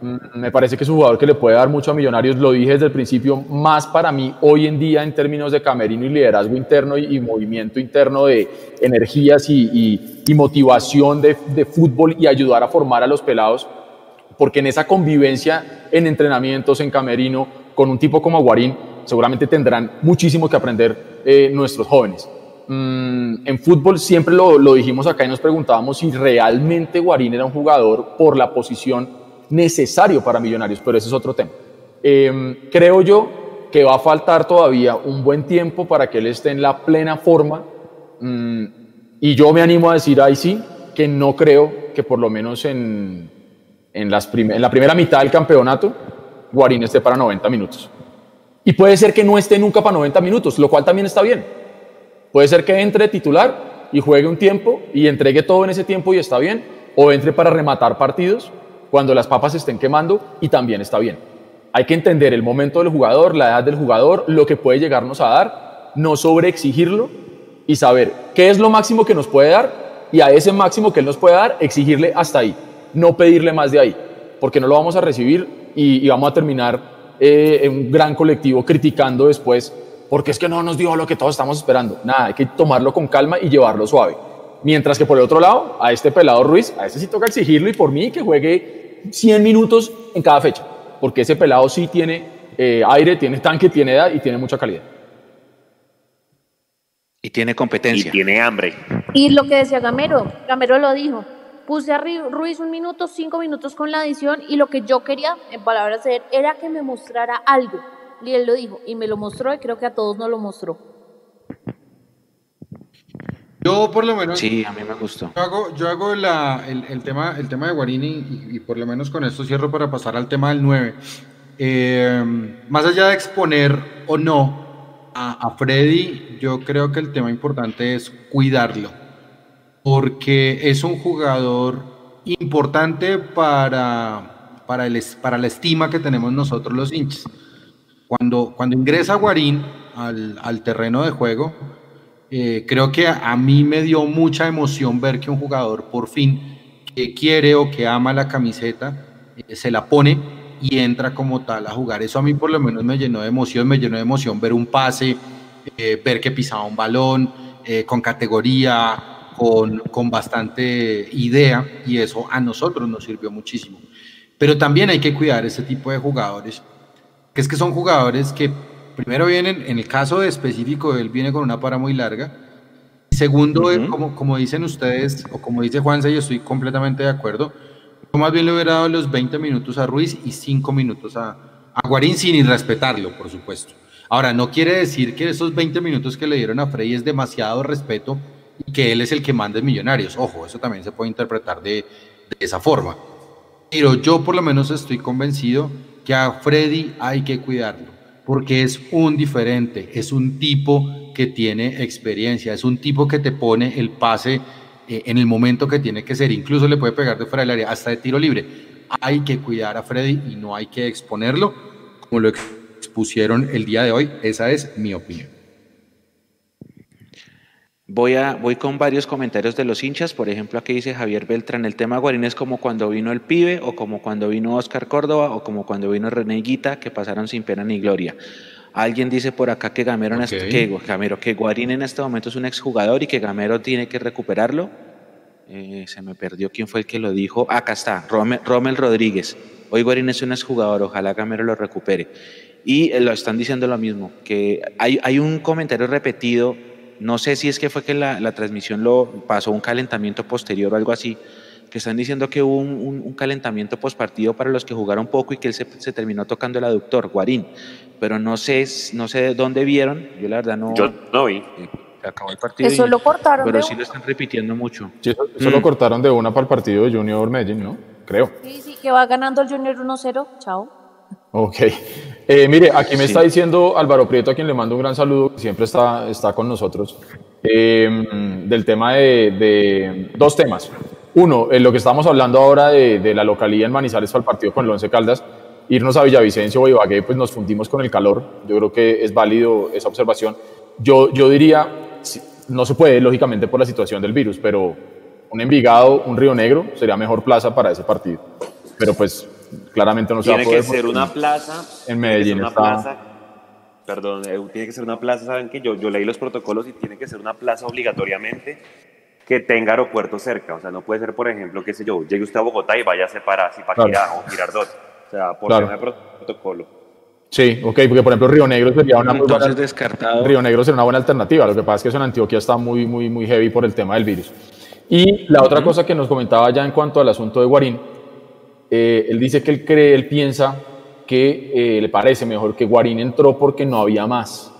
Mm, Me parece que es un jugador que le puede dar mucho a Millonarios. Lo dije desde el principio, más para mí hoy en día en términos de camerino y liderazgo interno y, movimiento interno de energías y, motivación de, de fútbol y ayudar a formar a los pelados. Porque en esa convivencia, en entrenamientos, en camerino, con un tipo como Guarín, seguramente tendrán muchísimo que aprender eh, nuestros jóvenes. Mm, en fútbol siempre lo, lo dijimos acá y nos preguntábamos si realmente Guarín era un jugador por la posición necesario para Millonarios, pero ese es otro tema. Eh, creo yo que va a faltar todavía un buen tiempo para que él esté en la plena forma Mm, y yo me animo a decir ahí sí que no creo que por lo menos en, en la primera mitad del campeonato Guarín esté para 90 minutos. Y puede ser que no esté nunca para 90 minutos, lo cual también está bien. Puede ser que entre titular y juegue un tiempo y entregue todo en ese tiempo y está bien, o entre para rematar partidos cuando las papas estén quemando y también está bien. Hay que entender el momento del jugador, la edad del jugador, lo que puede llegarnos a dar, no sobreexigirlo y saber qué es lo máximo que nos puede dar y a ese máximo que él nos puede dar, exigirle hasta ahí, no pedirle más de ahí, porque no lo vamos a recibir y, y vamos a terminar eh, en un gran colectivo criticando después, porque es que no nos dio lo que todos estamos esperando. Nada, hay que tomarlo con calma y llevarlo suave. Mientras que por el otro lado, a este pelado Ruiz, a ese sí toca exigirlo y por mí que juegue 100 minutos en cada fecha, porque ese pelado sí tiene eh, aire, tiene tanque, tiene edad y tiene mucha calidad. Y tiene competencia. Y tiene hambre. Y lo que decía Gamero, Gamero lo dijo, puse a Ruiz un minuto, cinco minutos con la adición y lo que yo quería, en palabras de él, era que me mostrara algo. Y él lo dijo, y me lo mostró y creo que a todos nos lo mostró. Yo por lo menos... Sí, a mí me gustó. Yo hago, yo hago la- el, el tema, el tema de Guarini y, y por lo menos con esto cierro para pasar al tema del 9. Eh, más allá de exponer o no a, a Freddy, yo creo que el tema importante es cuidarlo, porque es un jugador importante para, para, el, es- para la estima que tenemos nosotros los hinchas. Cuando, cuando ingresa Guarín al, al terreno de juego, eh, creo que a, mí me dio mucha emoción ver que un jugador por fin que quiere o que ama la camiseta eh, se la pone y entra como tal a jugar. Eso a mí por lo menos me llenó de emoción, me llenó de emoción ver un pase, eh, ver que pisaba un balón con categoría, con, con bastante idea y eso a nosotros nos sirvió muchísimo. Pero también hay que cuidar ese tipo de jugadores, que es que son jugadores que primero vienen, en el caso de específico, él viene con una para muy larga. Segundo, eh, como, como dicen ustedes, o como dice Juanse, yo estoy completamente de acuerdo. Yo más bien le hubiera dado los 20 minutos a Ruiz y 5 minutos a, a Guarín sin irrespetarlo, por supuesto. Ahora, no quiere decir que esos 20 minutos que le dieron a Frey es demasiado respeto y que él es el que manda en Millonarios. Ojo, eso también se puede interpretar de, de esa forma. Pero yo por lo menos estoy convencido que a Freddy hay que cuidarlo, porque es un diferente, es un tipo que tiene experiencia, es un tipo que te pone el pase eh, en el momento que tiene que ser, incluso le puede pegar de fuera del área, hasta de tiro libre. Hay que cuidar a Freddy y no hay que exponerlo como lo expusieron el día de hoy. Esa es mi opinión. Voy, a, voy con varios comentarios de los hinchas. Por ejemplo, aquí dice Javier Beltrán, el tema Guarín es como cuando vino el pibe, o como cuando vino Oscar Córdoba, o como cuando vino René Higuita, que pasaron sin pena ni gloria. Alguien dice por acá que Gamero, este- que, Gamero, que Guarín en este momento es un exjugador y que Gamero tiene que recuperarlo. Eh, se me perdió quién fue el que lo dijo. Acá está, Rommel, Rommel Rodríguez. Hoy Guarín es un exjugador, ojalá Gamero lo recupere. Y eh, lo están diciendo lo mismo, que hay, hay un comentario repetido, no sé si es que fue que la, la transmisión lo pasó un calentamiento posterior o algo así, que están diciendo que hubo un, un, calentamiento postpartido para los que jugaron poco y que él se, se, terminó tocando el aductor, Guarín. Pero no sé, no sé dónde vieron, yo la verdad no. Yo no vi. Eh, acabó el partido. Eso y, lo cortaron. Pero de sí una. lo están repitiendo mucho. Sí, eso, eso Mm. lo cortaron de una para el partido de Junior Medellín, ¿no? Creo. Sí, sí, que va ganando el Junior 1-0. Chao. Ok. Eh, mire, aquí me Sí. está diciendo Álvaro Prieto, a quien le mando un gran saludo, que siempre está, está con nosotros, eh, del tema de, de dos temas. Uno, en lo que estamos hablando ahora de, de la localidad en Manizales para el partido con el Once Caldas, irnos a Villavicencio o Ibagué, pues nos fundimos con el calor. Yo creo que es válido esa observación. Yo, yo diría, no se puede, lógicamente, por la situación del virus, pero un Envigado, un Río Negro sería mejor plaza para ese partido. Pero pues claramente no se va a Tiene poder. que ser una plaza. En tiene Medellín una está. plaza. Perdón, eh, tiene que ser una plaza, ¿saben que Yo, yo leí los protocolos y tiene que ser una plaza obligatoriamente que tenga aeropuerto cerca. O sea, no puede ser, por ejemplo, qué sé yo, llegue usted a Bogotá y váyase para Zipaquirá Claro. o Girardot. O sea, por Claro. tema de protocolo. Sí, ok, porque por ejemplo Río Negro sería una Entonces buena, descartado. Río Negro sería una buena alternativa. Lo que pasa es que eso en Antioquia está muy, muy, muy heavy por el tema del virus. Y la otra cosa que nos comentaba ya en cuanto al asunto de Guarín, eh, él dice que él cree, él piensa que eh, le parece mejor que Guarín entró porque no había más.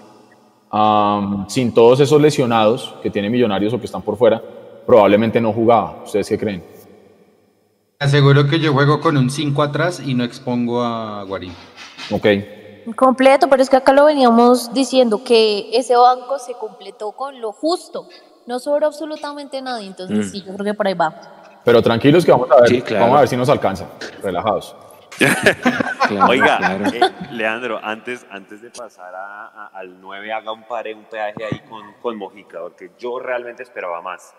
Am, sin todos esos lesionados que tiene Millonarios o que están por fuera, probablemente no jugaba. ¿Ustedes qué creen? Aseguro que yo juego con un 5 atrás y no expongo a Guarín. Ok. Completo, pero es que acá lo veníamos diciendo que ese banco se completó con lo justo. No sobró absolutamente nadie. Entonces, Mm. sí, yo creo que por ahí va. Pero tranquilos que vamos a ver, Sí, claro. vamos a ver si nos alcanza. Relajados. Claro, Oiga, claro. eh, Leandro, antes, antes de pasar a- a- al 9, haga un pare, un peaje ahí con, con Mojica, porque yo realmente esperaba más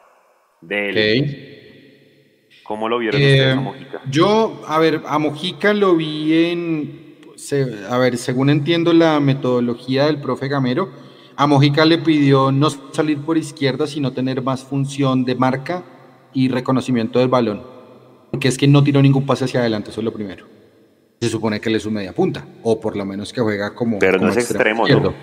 de él. ¿Cómo lo vieron Eh, ustedes a Mojica? yo, a ver, a Mojica lo vi en, se- a ver, según entiendo la metodología del profe Gamero, a Mojica le pidió no salir por izquierda, sino tener más función de marca y reconocimiento del balón. Porque es que no tiró ningún pase hacia adelante, eso es lo primero. Se supone que él es un media punta, o por lo menos que juega como. Pero no es extremo, ¿no?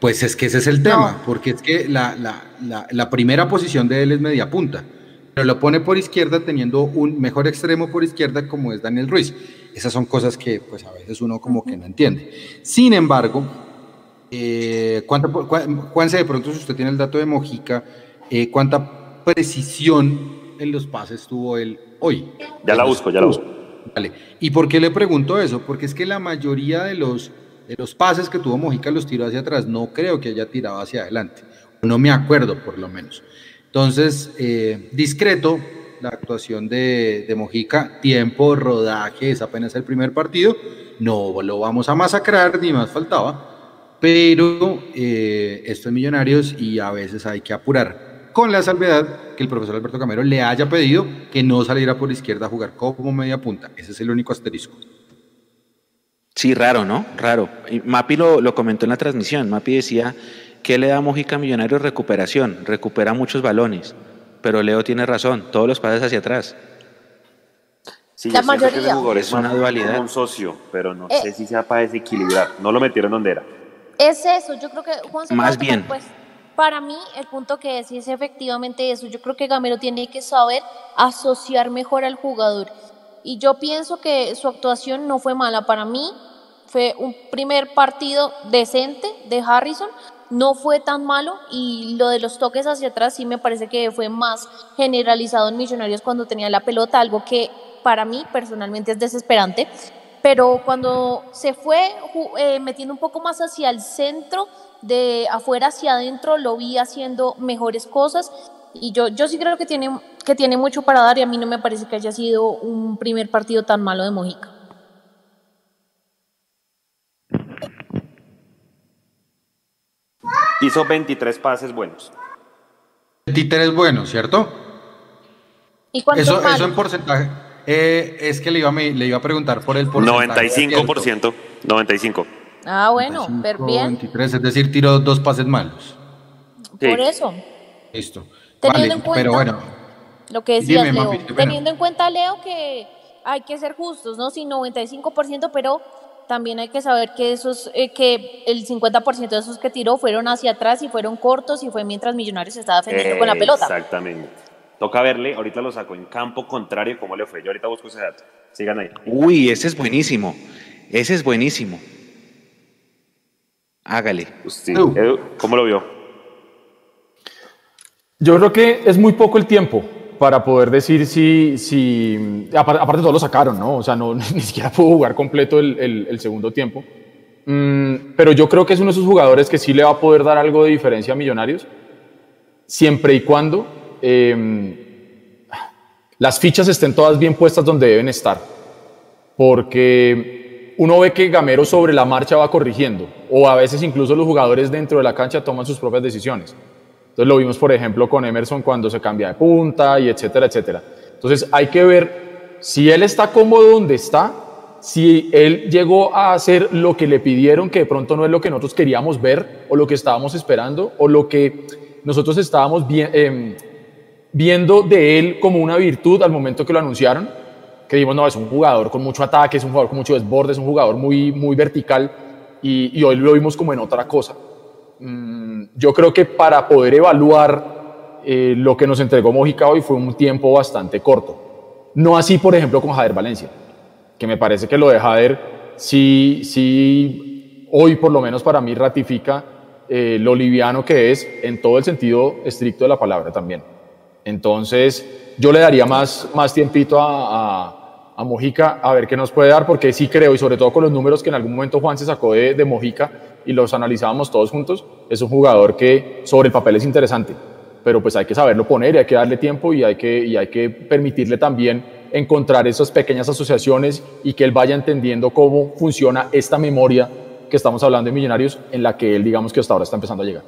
Pues es que ese es el tema, porque es que la, la- la- la primera posición de él es media punta, pero lo pone por izquierda teniendo un mejor extremo por izquierda como es Daniel Ruiz. Esas son cosas que pues a veces uno como que no entiende. Sin embargo, eh, ¿cuánta, Juanse, de pronto si usted tiene el dato de Mojica, eh, ¿cuánta precisión en los pases tuvo él hoy? Ya la busco, ya la busco. Vale. ¿Y por qué le pregunto eso? Porque es que la mayoría de los, de los pases que tuvo Mojica los tiró hacia atrás. No creo que haya tirado hacia adelante. No me acuerdo, por lo menos. Entonces, eh, discreto la actuación de, de Mojica. Tiempo, rodaje, es apenas el primer partido. No lo vamos a masacrar, ni más faltaba. Pero eh, esto es Millonarios y a veces hay que apurar. Con la salvedad que el profesor Alberto Camero le haya pedido que no saliera por izquierda a jugar como media punta. Ese es el único asterisco. Sí, raro, ¿no? Raro. Mapi lo, lo comentó en la transmisión. Mapi decía que le da a Mojica a Millonarios recuperación, recupera muchos balones. Pero Leo tiene razón, todos los pases hacia atrás. Sí, La que mayoría. jugador Es una dualidad. un socio, pero no Eh. sé si sea para desequilibrar. No lo metieron donde era. Es eso, yo creo que Juan se Más bien. pues, para mí el punto que es, es efectivamente eso, yo creo que Gamero tiene que saber asociar mejor al jugador. Y yo pienso que su actuación no fue mala. Para mí, fue un primer partido decente de Harrison, no fue tan malo y lo de los toques hacia atrás sí me parece que fue más generalizado en Millonarios cuando tenía la pelota, algo que para mí personalmente es desesperante. Pero cuando se fue eh, metiendo un poco más hacia el centro, de afuera hacia adentro, lo vi haciendo mejores cosas. Y yo, yo sí creo que tiene, que tiene mucho para dar y a mí no me parece que haya sido un primer partido tan malo de Mojica. Hizo 23 pases buenos. Títer es bueno, ¿cierto? ¿Y cuánto Eso, eso en porcentaje. eh, es que le iba, a me- le iba a preguntar por el porcentaje. 95%. 95. Ah, bueno, pero bien, 23, es decir, tiró dos pases malos. Sí. por eso. Listo. Teniendo Vale, en cuenta- pero bueno, Lo que decías, Dime, Leo. Pena. Teniendo en cuenta, Leo, que hay que ser justos, ¿no? Sí, 95%, pero también hay que saber que esos, eh, que el 50% de esos que tiró fueron hacia atrás y fueron cortos y fue mientras Millonarios estaba defendiendo con la pelota. Exactamente. Toca verle, ahorita lo saco en campo contrario, cómo le fue. Yo ahorita busco ese dato. Sigan ahí. Uy, ese es buenísimo. Ese es buenísimo. Hágale. Sí. Edu, ¿Cómo lo vio? Yo creo que es muy poco el tiempo para poder decir si, si aparte, aparte todo lo sacaron, ¿no? O sea, no, ni siquiera pudo jugar completo el, el, el segundo tiempo. Mm, pero yo creo que es uno de esos jugadores que sí le va a poder dar algo de diferencia a Millonarios, siempre y cuando eh, las fichas estén todas bien puestas donde deben estar. Porque uno ve que Gamero sobre la marcha va corrigiendo, o a veces incluso los jugadores dentro de la cancha toman sus propias decisiones. Entonces lo vimos, por ejemplo, con Emerson cuando se cambia de punta y etcétera, etcétera. Entonces hay que ver si él está cómodo donde está, si él llegó a hacer lo que le pidieron, que de pronto no es lo que nosotros queríamos ver o lo que estábamos esperando o lo que nosotros estábamos eh, viendo de él como una virtud al momento que lo anunciaron, que dijimos, no, es un jugador con mucho ataque, es un jugador con mucho desborde, es un jugador muy, muy vertical y, y hoy lo vimos como en otra cosa. Mm, yo creo que para poder evaluar eh, lo que nos entregó Mojica hoy fue un tiempo bastante corto. No así, por ejemplo, con Jader Valencia, que me parece que lo de Jader sí, sí hoy por lo menos para mí ratifica eh, lo liviano que es en todo el sentido estricto de la palabra también. Entonces, yo le daría más, más tiempito a, a, a, Mojica a ver qué nos puede dar, porque sí creo, y sobre todo con los números que en algún momento Juan se sacó de, de Mojica y los analizábamos todos juntos, es un jugador que sobre el papel es interesante, pero pues hay que saberlo poner y hay que darle tiempo y hay que, y hay que permitirle también encontrar esas pequeñas asociaciones y que él vaya entendiendo cómo funciona esta memoria que estamos hablando de Millonarios, en la que él digamos que hasta ahora está empezando a llegar.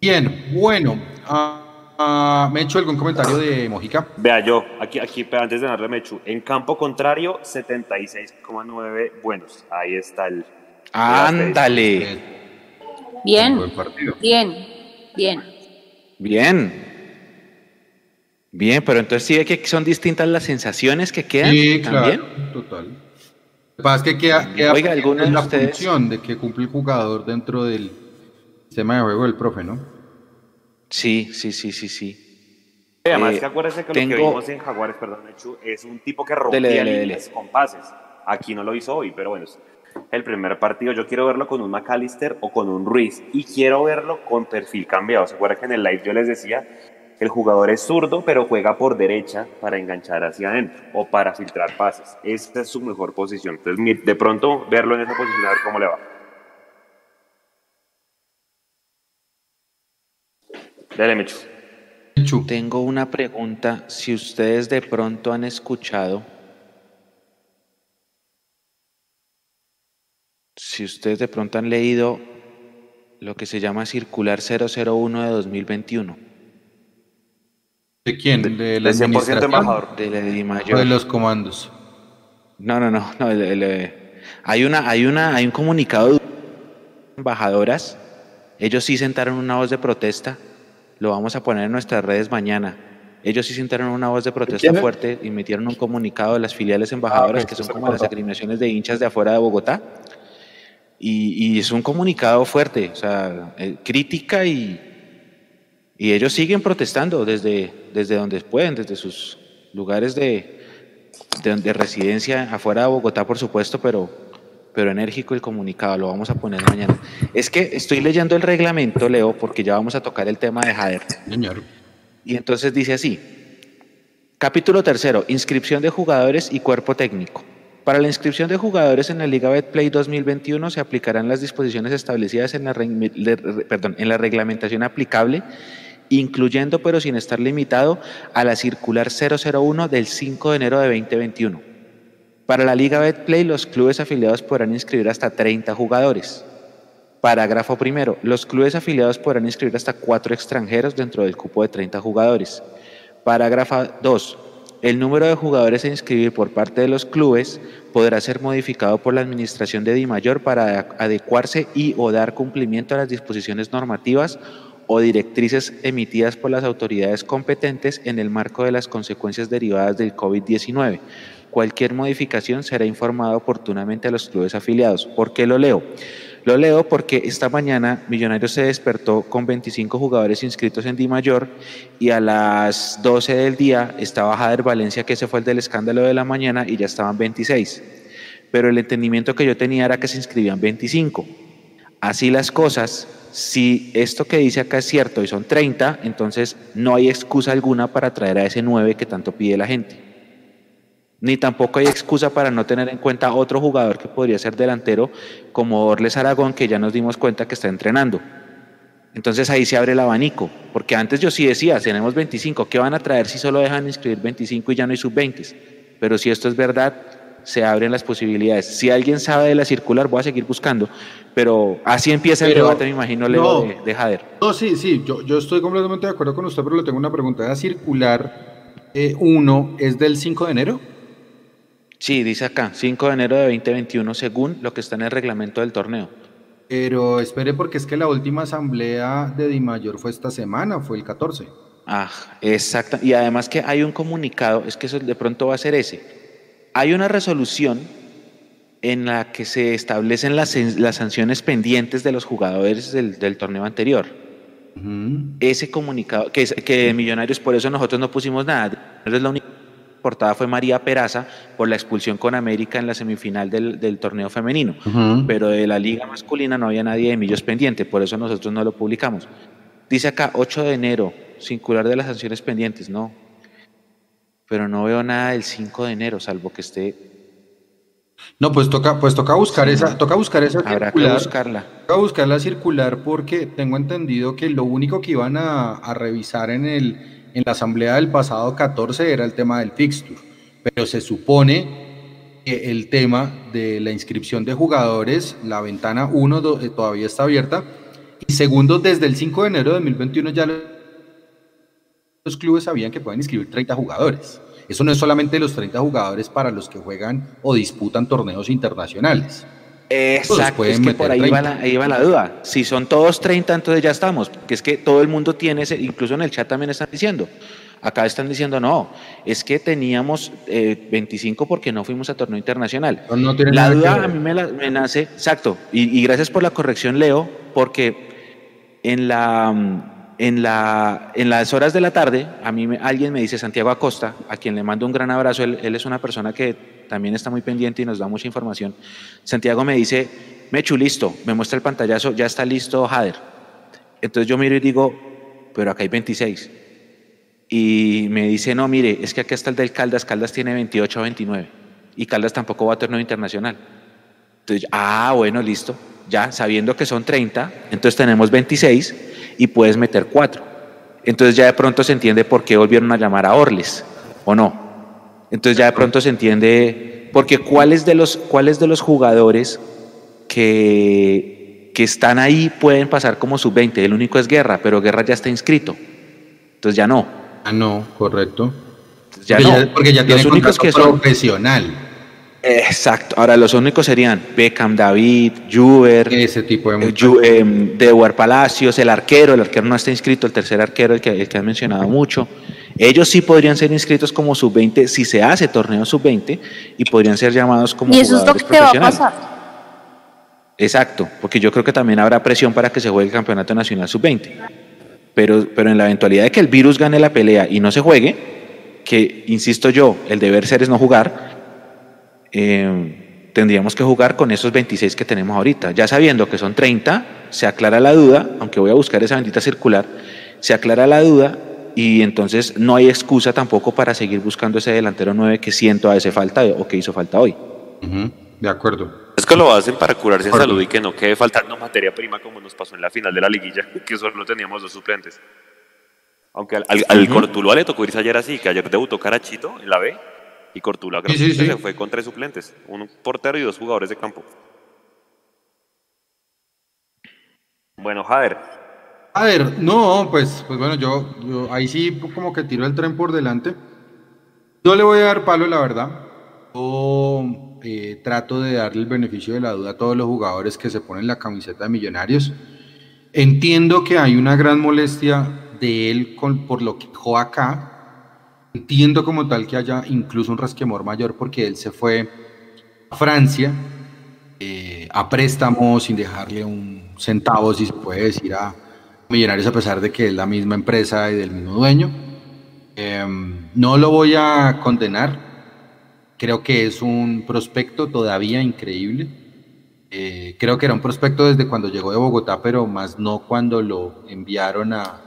Bien, bueno, uh, uh, Mechu, ¿algún comentario de Mojica? Vea, yo, aquí, aquí antes de darle Mechu, en campo contrario, 76,9 buenos. Ahí está el. ¡Ándale! Bien, bien, bien. Bien. Bien, pero entonces sí ve que son distintas las sensaciones que quedan. Sí, ¿también? claro, total. Lo que pasa es que queda, queda Oiga, ¿alguna la de ustedes? función de que cumple el jugador dentro del sistema de juego del profe, ¿no? Sí, sí, sí, sí, sí. Y además, Eh, que acuérdese que tengo- lo que vimos en Jaguares, perdón, Mechu, es un tipo que rompía Dele, dele, dele. líneas con pases. Aquí no lo hizo hoy, pero bueno, es el primer partido. Yo quiero verlo con un McAllister o con un Ruiz y quiero verlo con perfil cambiado. ¿Se acuerdan que en el live yo les decía? El jugador es zurdo, pero juega por derecha para enganchar hacia adentro o para filtrar pases. Esta es su mejor posición. Entonces, de pronto, verlo en esa posición, a ver cómo le va. Dale, Mechu. Tengo una pregunta. Si ustedes de pronto han escuchado, si ustedes de pronto han leído lo que se llama Circular 001 de 2021. ¿De quién? ¿De la de 100% administración? embajador. De la de ¿O Mayor. de los comandos? No, no, no, no, el- el, eh, hay una, hay una, hay un comunicado de embajadoras. Ellos sí sentaron una voz de protesta. Lo vamos a poner en nuestras redes mañana. Ellos sí sentaron una voz de protesta fuerte y metieron un comunicado de las filiales embajadoras Ah, ok, que son como las agremiaciones de hinchas de afuera de Bogotá. Y, y es un comunicado fuerte, o sea, eh, crítica y, y ellos siguen protestando desde, desde donde pueden, desde sus lugares de, de, de residencia afuera de Bogotá, por supuesto, pero, pero enérgico el comunicado, lo vamos a poner mañana. Es que estoy leyendo el reglamento, Leo, porque ya vamos a tocar el tema de Jader. Señor. Y entonces dice así, capítulo tercero, inscripción de jugadores y cuerpo técnico. Para la inscripción de jugadores en la Liga Betplay 2021 se aplicarán las disposiciones establecidas en la, perdón, en la reglamentación aplicable, incluyendo pero sin estar limitado a la circular 001 del 5 de enero de 2021. Para la Liga Betplay, los clubes afiliados podrán inscribir hasta 30 jugadores. Parágrafo primero. Los clubes afiliados podrán inscribir hasta cuatro extranjeros dentro del cupo de 30 jugadores. Parágrafo 2. El número de jugadores a inscribir por parte de los clubes podrá ser modificado por la Administración de Dimayor para adecuarse y o dar cumplimiento a las disposiciones normativas o directrices emitidas por las autoridades competentes en el marco de las consecuencias derivadas del COVID-19. Cualquier modificación será informada oportunamente a los clubes afiliados. ¿Por qué lo leo? Lo leo porque esta mañana Millonarios se despertó con 25 jugadores inscritos en Di Mayor y a las 12 del día estaba Jader Valencia, que ese fue el del escándalo de la mañana, y ya estaban 26. Pero el entendimiento que yo tenía era que se inscribían 25. Así las cosas, si esto que dice acá es cierto y son 30, entonces no hay excusa alguna para traer a ese 9 que tanto pide la gente ni tampoco hay excusa para no tener en cuenta otro jugador que podría ser delantero como Orles Aragón, que ya nos dimos cuenta que está entrenando. Entonces ahí se abre el abanico, porque antes yo sí decía, tenemos 25, ¿qué van a traer si solo dejan inscribir 25 y ya no hay sub-20? Pero si esto es verdad, se abren las posibilidades. Si alguien sabe de la circular, voy a seguir buscando, pero así empieza el debate, me imagino, Leo, de, Jader. No, sí, sí, yo, yo estoy completamente de acuerdo con usted, pero le tengo una pregunta. ¿La circular 1 eh, es del 5 de enero? Sí, dice acá, 5 de enero de 2021, según lo que está en el reglamento del torneo. Pero espere, porque es que la última asamblea de Dimayor fue esta semana, fue el 14. Ah, exacto. Y además que hay un comunicado, es que eso de pronto va a ser ese. Hay una resolución en la que se establecen las, las sanciones pendientes de los jugadores del, torneo anterior. Ese comunicado, que, que Millonarios, por eso nosotros no pusimos nada. Es la única portada fue María Peraza por la expulsión con América en la semifinal del, torneo femenino. Pero de la liga masculina no había nadie de Millos pendiente, por eso nosotros no lo publicamos. Dice acá 8 de enero, singular de las sanciones pendientes, no. Pero no veo nada del 5 de enero, salvo que esté. No, pues toca, pues toca buscar esa, toca buscar esa Habrá que buscarla. Toca buscarla circular porque tengo entendido que lo único que iban a revisar en el en la asamblea del pasado 14 era el tema del fixture, pero se supone que el tema de la inscripción de jugadores, la ventana 1 eh, todavía está abierta, y segundo, desde el 5 de enero de 2021 ya los clubes sabían que pueden inscribir 30 jugadores. Eso no es solamente los 30 jugadores para los que juegan o disputan torneos internacionales. Exacto, es que por ahí va, la, ahí va, la, duda. Si son todos 30, entonces ya estamos. Que es que todo el mundo tiene ese, incluso en el chat también están diciendo. Acá están diciendo, no, es que teníamos 25 eh, porque no fuimos a torneo internacional. la duda a mí me, me, nace, exacto, y, y, gracias por la corrección, Leo, porque en, la, en, la, en las horas de la tarde, a mí alguien me dice, Santiago Acosta, a quien le mando un gran abrazo, él, él es una persona que también está muy pendiente y nos da mucha información. Santiago me dice, Mechu, listo, me muestra el pantallazo, ya está listo Jader. Entonces yo miro y digo, pero acá hay 26. Y me dice, no, mire, es que acá está el del Caldas, Caldas tiene 28 o 29. Y Caldas tampoco va a torneo internacional. Entonces, ah, bueno, listo. Ya sabiendo que son 30, entonces tenemos 26 y puedes meter 4. Entonces ya de pronto se entiende por qué volvieron a llamar a Orles, ¿o no? Entonces ya de pronto se entiende, porque ¿cuáles de los, cuáles de los jugadores que, que están ahí pueden pasar como sub-20? El único es Guerra, pero Guerra ya está inscrito. Entonces ya no. Ah, no, correcto. Ya porque, no. Ya, porque ya tiene los únicos que son profesional. Exacto. Ahora los únicos serían Beckham, David, Juber, ese tipo de eh, em, Dewar Palacios, el arquero, el arquero no está inscrito, el tercer arquero, el que, el que han mencionado mucho. Ellos sí podrían ser inscritos como sub-20 si se hace torneo sub-20 y podrían ser llamados como ¿Y eso es lo que te va a pasar? Exacto, porque yo creo que también habrá presión para que se juegue el campeonato nacional sub-20. Pero, pero en la eventualidad de que el virus gane la pelea y no se juegue, que insisto yo, el deber ser es no jugar, eh, tendríamos que jugar con esos 26 que tenemos ahorita. Ya sabiendo que son 30, se aclara la duda, aunque voy a buscar esa bendita circular, se aclara la duda y entonces no hay excusa tampoco para seguir buscando ese delantero 9 que siento a ese falta o que hizo falta hoy. De acuerdo. Es que lo hacen para curarse en salud y que no quede faltando materia prima como nos pasó en la final de la liguilla, que solo teníamos dos suplentes. Aunque al, al, le tocó irse ayer así, que ayer debutó Carachito en la B y Cortula creo que se fue con tres suplentes, un portero y dos jugadores de campo. Bueno, Jader, a ver, no, pues, pues bueno, yo, yo ahí sí como que tiro el tren por delante. No le voy a dar palo, la verdad. Yo eh, trato de darle el beneficio de la duda a todos los jugadores que se ponen la camiseta de Millonarios. Entiendo que hay una gran molestia de él con, por lo que dejó acá. Entiendo como tal que haya incluso un resquemor mayor porque él se fue a Francia eh, a préstamo, sin dejarle un centavo, si se puede decir, a Millonarios, a pesar de que es la misma empresa y del mismo dueño. Em, no lo voy a condenar, creo que es un prospecto todavía increíble. Eh, creo que era un prospecto desde cuando llegó de Bogotá, pero más no cuando lo enviaron a,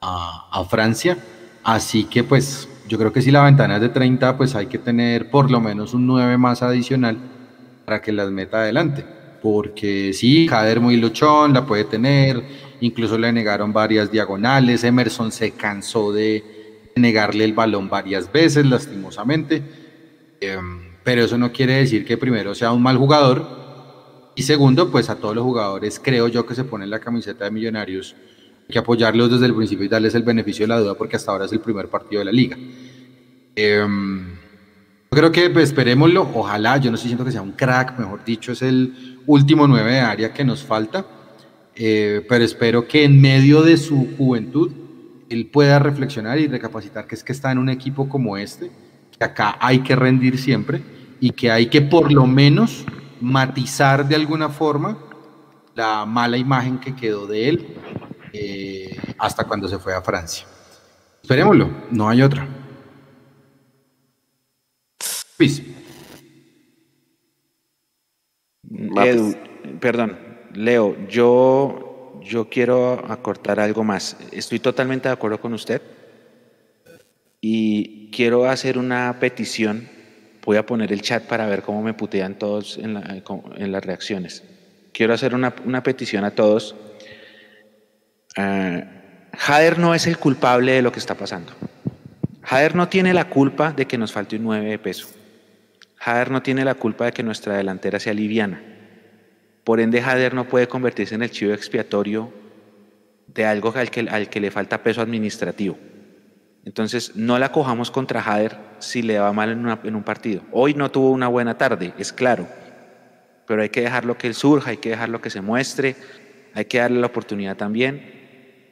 a, Francia. Así que pues yo creo que si la ventana es de 30, pues hay que tener por lo menos un 9 más adicional para que las meta adelante. Porque sí, Jader muy luchón, la puede tener, incluso le negaron varias diagonales, Emerson se cansó de negarle el balón varias veces, lastimosamente. Em, pero eso no quiere decir que primero sea un mal jugador y segundo, pues a todos los jugadores creo yo que se ponen la camiseta de Millonarios, que apoyarlos desde el principio y darles el beneficio de la duda porque hasta ahora es el primer partido de la liga. Yo creo que pues, esperémoslo, ojalá, yo no estoy diciendo que sea un crack, mejor dicho, es el último nueve de área que nos falta, eh, pero espero que en medio de su juventud él pueda reflexionar y recapacitar que es que está en un equipo como este, que acá hay que rendir siempre y que hay que por lo menos matizar de alguna forma la mala imagen que quedó de él eh, hasta cuando se fue a Francia. Esperémoslo, no hay otra. Luis. perdón, Leo, yo, yo quiero acortar algo más. Estoy totalmente de acuerdo con usted y quiero hacer una petición Voy a poner el chat para ver cómo me putean todos en, las reacciones. Quiero hacer una, petición a todos. Uh, Jader no es el culpable de lo que está pasando. Jader no tiene la culpa de que nos falte un 9 de peso. Jader no tiene la culpa de que nuestra delantera sea liviana. Por ende, Jader no puede convertirse en el chivo expiatorio de algo al que, le falta peso administrativo. Entonces, no la cojamos contra Jader si le va mal en, un partido. Hoy no tuvo una buena tarde, es claro, pero hay que dejarlo que surja, hay que dejarlo que se muestre, hay que darle la oportunidad también,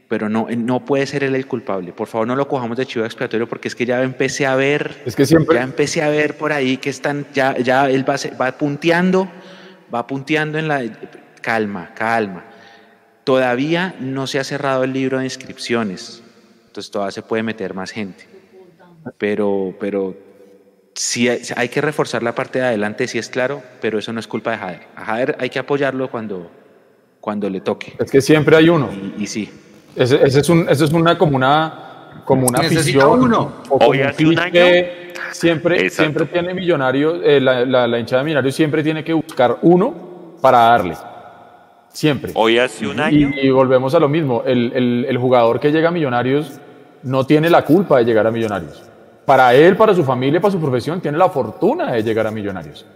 pero no, no puede ser él el culpable. Por favor, no lo cojamos de chivo expiatorio porque es que ya empecé a ver, es que siempre... ya empecé a ver por ahí que están, ya, ya él va, va punteando, va punteando en la... Calma, calma. Todavía no se ha cerrado el libro de inscripciones entonces todavía se puede meter más gente. Pero, pero sí hay, que reforzar la parte de adelante, sí es claro, pero eso no es culpa de Jader. A Jader hay que apoyarlo cuando, cuando le toque. Es que siempre hay uno. Y, sí. Ese, es un, es una como una, como una afición. uno. Hoy hace un año. Siempre, siempre tiene Millonarios, eh, la, la, hinchada de Millonarios siempre tiene que buscar uno para darle. Siempre. Hoy hace un año. Y, volvemos a lo mismo. El, el, el, jugador que llega a Millonarios no tiene la culpa de llegar a Millonarios. Para él, para su familia, para su profesión, tiene la fortuna de llegar a Millonarios.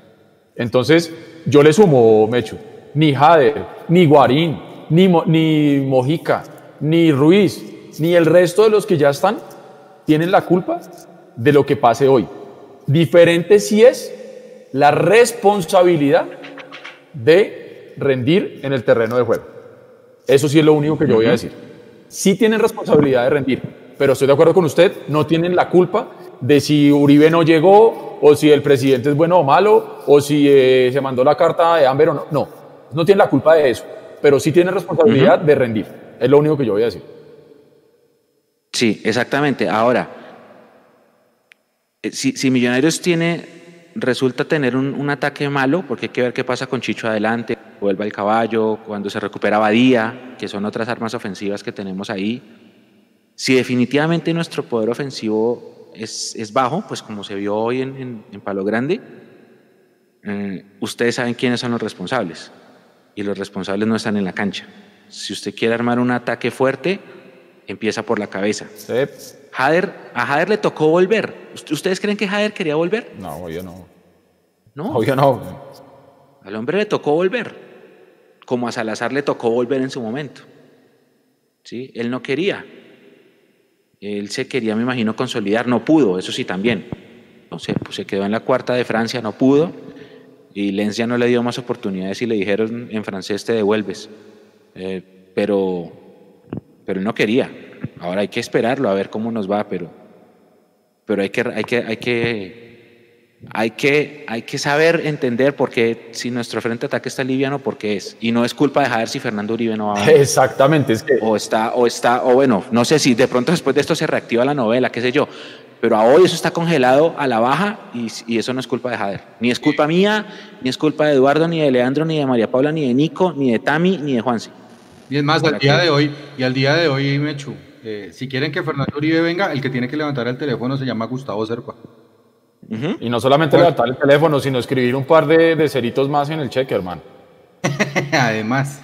Entonces, yo le sumo, Mecho, ni Jader, ni Guarín, ni, ni Mojica, ni Ruiz, ni el resto de los que ya están, tienen la culpa de lo que pase hoy. Diferente si es la responsabilidad de rendir en el terreno de juego. Eso sí es lo único que yo voy a decir. Sí tienen responsabilidad de rendir, pero estoy de acuerdo con usted, no tienen la culpa de si Uribe no llegó, o si el presidente es bueno o malo, o si eh, se mandó la carta de Amber o no. No, no tienen la culpa de eso, pero sí tienen responsabilidad de rendir. Es lo único que yo voy a decir. Sí, exactamente. Ahora, eh, si, si Millonarios tiene, resulta tener un, un, ataque malo, porque hay que ver qué pasa con Chicho adelante, vuelva el caballo, cuando se recupera Badía, que son otras armas ofensivas que tenemos ahí si definitivamente nuestro poder ofensivo es, es bajo, pues como se vio hoy en, en, Palo Grande, eh, ustedes saben quiénes son los responsables y los responsables no están en la cancha. Si usted quiere armar un ataque fuerte, empieza por la cabeza. Jader, a Jader le tocó volver. ¿Ustedes creen que Jader quería volver? No, yo no. ¿No? Yo no. Al hombre le tocó volver, como a Salazar le tocó volver en su momento. ¿Sí? Él no quería. Él se quería, me imagino, consolidar, no pudo, eso sí también. Entonces, pues se quedó en la cuarta de Francia, no pudo, y Lenz ya no le dio más oportunidades y le dijeron en francés te devuelves. Eh, pero, pero él no quería. Ahora hay que esperarlo a ver cómo nos va, pero, pero hay, que, hay, que, hay, que, hay que, hay que saber entender por qué, si nuestro frente de ataque está liviano, por qué es. Y no es culpa de Jader si Fernando Uribe no va a Exactamente. Es que... O está, o está, o bueno, no sé si de pronto después de esto se reactiva la novela, qué sé yo. Pero a hoy eso está congelado a la baja y, y, eso no es culpa de Jader. Ni es culpa mía, ni es culpa de Eduardo, ni de Leandro, ni de María Paula, ni de Nico, ni de Tami, ni de Juansi. Y es más, al día de hoy, y al día de hoy, Mechu, eh, si quieren que Fernando Uribe venga, el que tiene que levantar el teléfono se llama Gustavo Serpa. Y no solamente levantar el teléfono, sino escribir un par de, de ceritos más en el cheque, hermano. Además.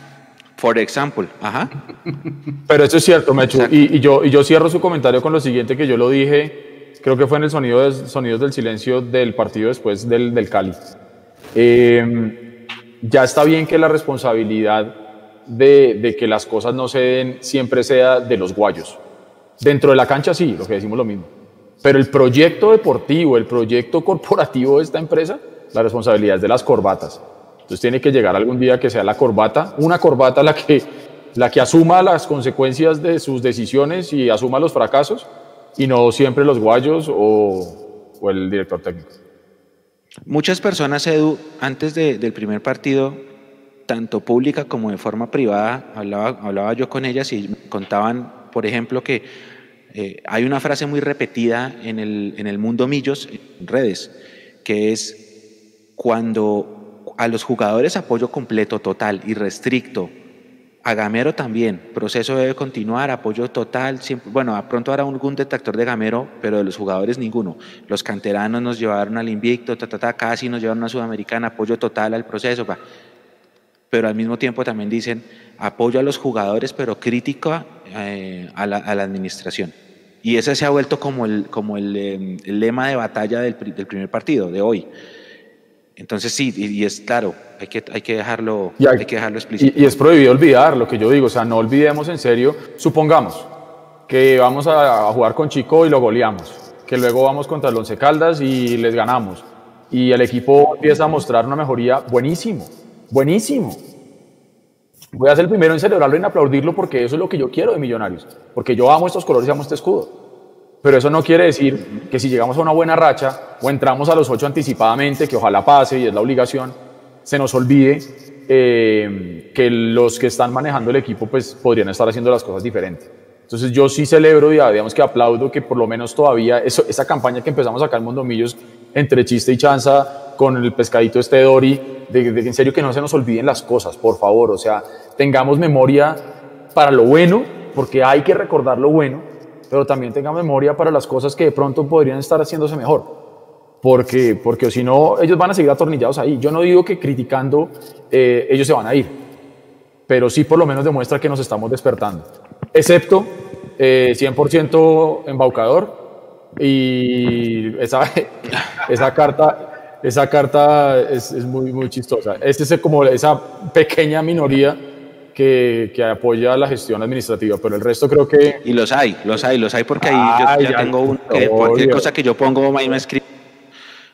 For example, ajá. Pero eso es cierto, Mechu. Y, y, yo, y yo cierro su comentario con lo siguiente que yo lo dije, creo que fue en el sonido de, Sonidos del Silencio del partido después del, del Cali. Eh, ya está bien que la responsabilidad de, de, que las cosas no se den siempre sea de los guayos. Dentro de la cancha sí, lo que decimos lo mismo. Pero el proyecto deportivo, el proyecto corporativo de esta empresa, la responsabilidad es de las corbatas. Entonces tiene que llegar algún día que sea la corbata, una corbata la que, la que asuma las consecuencias de sus decisiones y asuma los fracasos y no siempre los guayos o, o el director técnico. Muchas personas, Edu, antes de, del primer partido, tanto pública como de forma privada, hablaba, hablaba yo con ellas y contaban, por ejemplo, que eh, hay una frase muy repetida en el, en el mundo Millos, en redes, que es cuando a los jugadores apoyo completo, total y restricto, a Gamero también, proceso debe continuar, apoyo total, siempre, bueno, pronto habrá algún detractor de Gamero, pero de los jugadores ninguno. Los canteranos nos llevaron al invicto, ta, casi nos llevaron a Sudamericana, apoyo total al proceso, pero al mismo tiempo también dicen apoyo a los jugadores, pero crítico eh, a, la, a administración. Y ese se ha vuelto como el, eh, lema de batalla del, primer partido, de hoy. Entonces sí, y, y es claro, hay que, hay que dejarlo, y hay, hay, que dejarlo explícito. Y, y, es prohibido olvidar lo que yo digo, o sea, no olvidemos en serio, supongamos que vamos a, a jugar con Chico y lo goleamos, que luego vamos contra el Once Caldas y les ganamos, y el equipo empieza a mostrar una mejoría buenísimo, buenísimo. Voy a ser el primero en celebrarlo y en aplaudirlo porque eso es lo que yo quiero de Millonarios, porque yo amo estos colores y amo este escudo. Pero eso no quiere decir que si llegamos a una buena racha o entramos a los ocho anticipadamente, que ojalá pase y es la obligación, se nos olvide eh, que los que están manejando el equipo pues podrían estar haciendo las cosas diferentes. Entonces yo sí celebro, digamos que aplaudo que por lo menos todavía eso, esa campaña que empezamos acá en Mondomillos entre chiste y chanza con el pescadito este Dori, de, de, en serio que no se nos olviden las cosas, por favor, o sea, tengamos memoria para lo bueno, porque hay que recordar lo bueno, pero también tengamos memoria para las cosas que de pronto podrían estar haciéndose mejor. Porque, porque si no, ellos van a seguir atornillados ahí. Yo no digo que criticando eh, ellos se van a ir, pero sí por lo menos demuestra que nos estamos despertando. Excepto eh, 100% embaucador y esa, esa carta, esa carta es, es, muy, muy chistosa. Este es como esa pequeña minoría que, que, apoya la gestión administrativa, pero el resto creo que... Y los hay, los hay, los hay porque ahí yo ya, ya tengo un, que cualquier cosa que yo pongo ahí me escribe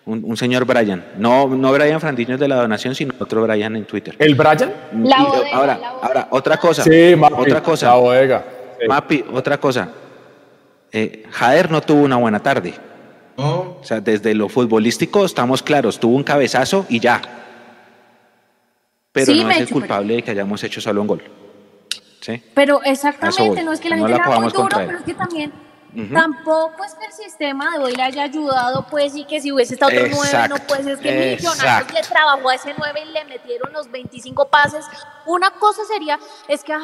un, un, señor Brian. No, no Brian Frandiños de la donación, sino otro Brian en Twitter. ¿El Brian? La bodega, ahora, la ahora, otra cosa. Sí, Mapi, otra cosa. La bodega. Sí. Mapi, otra cosa. Eh, Jader no tuvo una buena tarde. No. O sea, desde lo futbolístico estamos claros, tuvo un cabezazo y ya. Pero sí, no es el culpable pero... de que hayamos hecho solo un gol. ¿Sí? Pero exactamente, no es que la no gente la era muy duro, pero es que también uh -huh. tampoco es que el sistema de hoy le haya ayudado, pues, y que si hubiese estado otro nueve, no pues es que Millonarios le trabajó a ese nueve y le metieron los 25 pases. Una cosa sería, es que a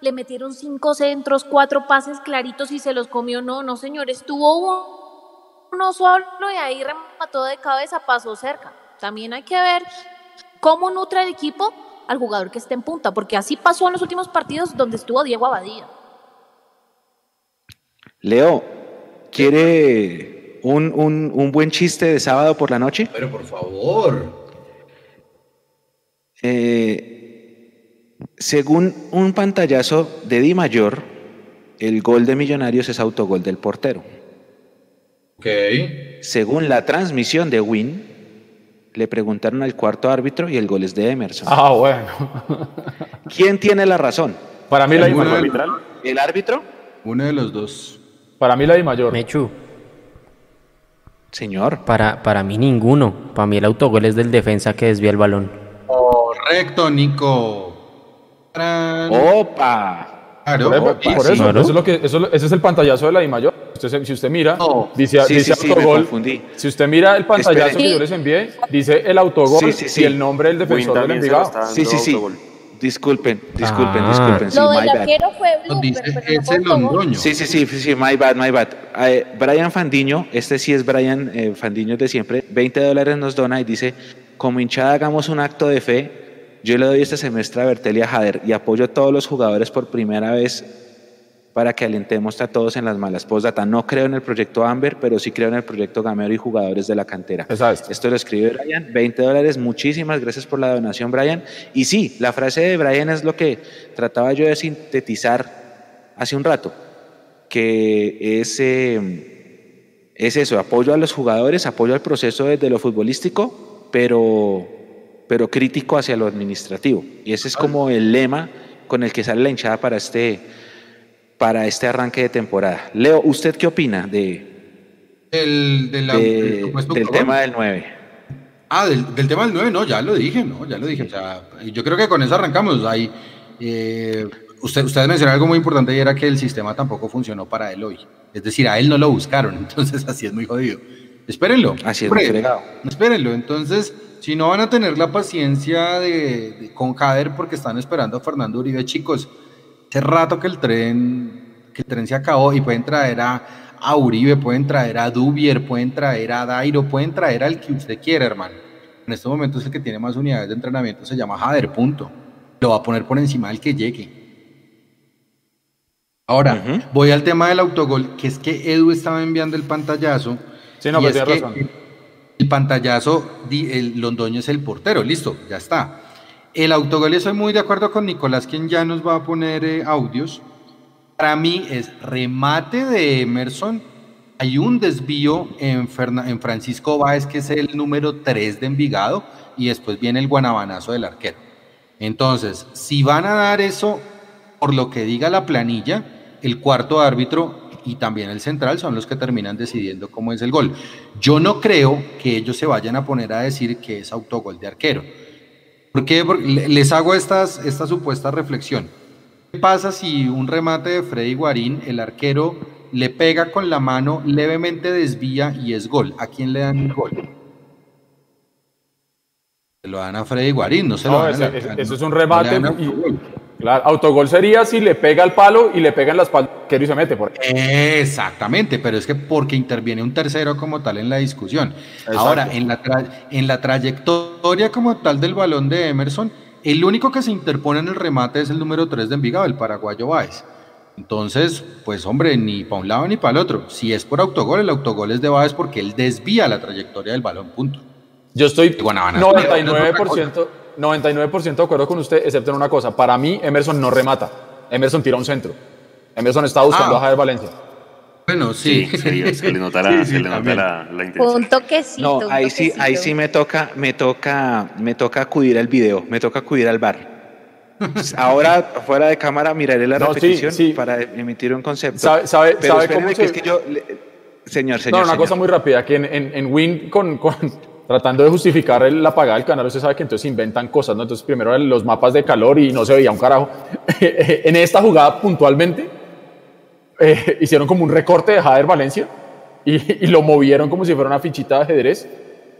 le metieron cinco centros, cuatro pases claritos y se los comió. No, no, señores, tuvo uno solo y ahí remató de cabeza, pasó cerca. También hay que ver cómo nutre el equipo al jugador que esté en punta, porque así pasó en los últimos partidos donde estuvo Diego Abadía. Leo, ¿quiere un, un, un, buen chiste de sábado por la noche? Pero por favor. Eh, según un pantallazo de Di Mayor, el gol de Millonarios es autogol del portero. Ok. Según la transmisión de Win, le preguntaron al cuarto árbitro y el gol es de Emerson. Ah, bueno. ¿Quién tiene la razón? Para mí la ¿El, arbitral? ¿El árbitro? Uno de los dos. Para mí la de mayor. Mechu. Señor. Para, para mí ninguno. Para mí el autogol es del defensa que desvía el balón. Correcto, Nico. ¡Opa! Claro, por, eso, eso, es lo que, eso, ese es el pantallazo de la I mayor. Usted, si usted mira, dice, dice autogol. si usted mira el pantallazo que yo les envié, dice el autogol y el nombre del defensor del Envigado. Sí, sí, sí. Disculpen, disculpen, ah. disculpen. Sí, Lo del arquero fue Blooper, Sí, sí, sí, sí, my bad, my bad. Eh, Brian Fandiño, este sí es Brian eh, Fandiño de siempre, 20 dólares nos dona y dice, como hinchada hagamos un acto de fe yo le doy este semestre a Bertelia Jader y apoyo a todos los jugadores por primera vez para que alentemos a todos en las malas. Postdata, no creo en el proyecto Amber, pero sí creo en el proyecto Gamero y jugadores de la cantera. Esto lo escribe Brian, 20 dólares, muchísimas gracias por la donación, Brian. Y sí, la frase de Brian es lo que trataba yo de sintetizar hace un rato, que es, eh, es eso, apoyo a los jugadores, apoyo al proceso desde lo futbolístico, pero pero crítico hacia lo administrativo. Y ese es como el lema con el que sale la hinchada para este, para este arranque de temporada. Leo, ¿usted qué opina de, del, del tema del 9? Ah, del, tema del 9, no, ya lo dije, no, ya lo dije. O sea, yo creo que con eso arrancamos. Ahí, eh, usted, ustedes mencionaron algo muy importante y era que el sistema tampoco funcionó para él hoy. Es decir, a él no lo buscaron, entonces así es muy jodido. Espérenlo. Así es, Espérenlo. Entonces, si no van a tener la paciencia de, con Jader porque están esperando a Fernando Uribe, chicos, hace rato que el tren, que el tren se acabó y pueden traer a, a Uribe, pueden traer a Dubier, pueden traer a Dairo, pueden traer al que usted quiera, hermano. En estos momentos el que tiene más unidades de entrenamiento se llama Jader, punto. Lo va a poner por encima del que llegue. Ahora, voy al tema del autogol, que es que Edu estaba enviando el pantallazo. Sí, no, pues tiene razón el pantallazo, el Londoño es el portero, listo, ya está. El autogol, estoy muy de acuerdo con Nicolás, quien ya nos va a poner eh, audios. Para mí es remate de Emerson. Hay un desvío en, en Francisco Báez, que es el número 3 de Envigado, y después viene el guanabanazo del arquero. Entonces, si van a dar eso por lo que diga la planilla, el cuarto árbitro y también el central son los que terminan decidiendo cómo es el gol. Yo no creo que ellos se vayan a poner a decir que es autogol de arquero. ¿Por qué? Porque les hago estas, esta supuesta reflexión. ¿Qué pasa si un remate de Freddy Guarín, el arquero le pega con la mano, levemente desvía y es gol? ¿A quién le dan el gol? Se lo dan a Freddy Guarín, no se lo dan a Eso es un remate. Claro, autogol sería si le pega al palo y le pega en la espalda y se mete. Por Exactamente, pero es que porque interviene un tercero como tal en la discusión. Ahora, en la, en la trayectoria como tal del balón de Emerson, el único que se interpone en el remate es el número 3 de Envigado, el paraguayo Báez. Entonces, pues hombre, ni para un lado ni para el otro. Si es por autogol, el autogol es de Báez porque él desvía la trayectoria del balón, punto. Yo estoy 99%, 99% de acuerdo con usted, excepto en una cosa. Para mí, Emerson no remata. Emerson tira un centro. Emerson está buscando ah. a Javier Valencia. Bueno, sí. sí, se le nota la, se le nota la, intención. Un toquecito. No, ahí sí, ahí sí me toca, me toca, me toca acudir al video, me toca acudir al bar. Ahora, fuera de cámara, miraré la repetición para emitir un concepto. ¿Sabe, sabe, sabe cómo se... es que yo, señor, señor. No, una cosa muy rápida, que en, en, en Win con, con tratando de justificar la apagada del canal, usted sabe que entonces inventan cosas, ¿no? Entonces primero los mapas de calor y no se veía un carajo. en esta jugada puntualmente eh, hicieron como un recorte de Jader Valencia y, lo movieron como si fuera una fichita de ajedrez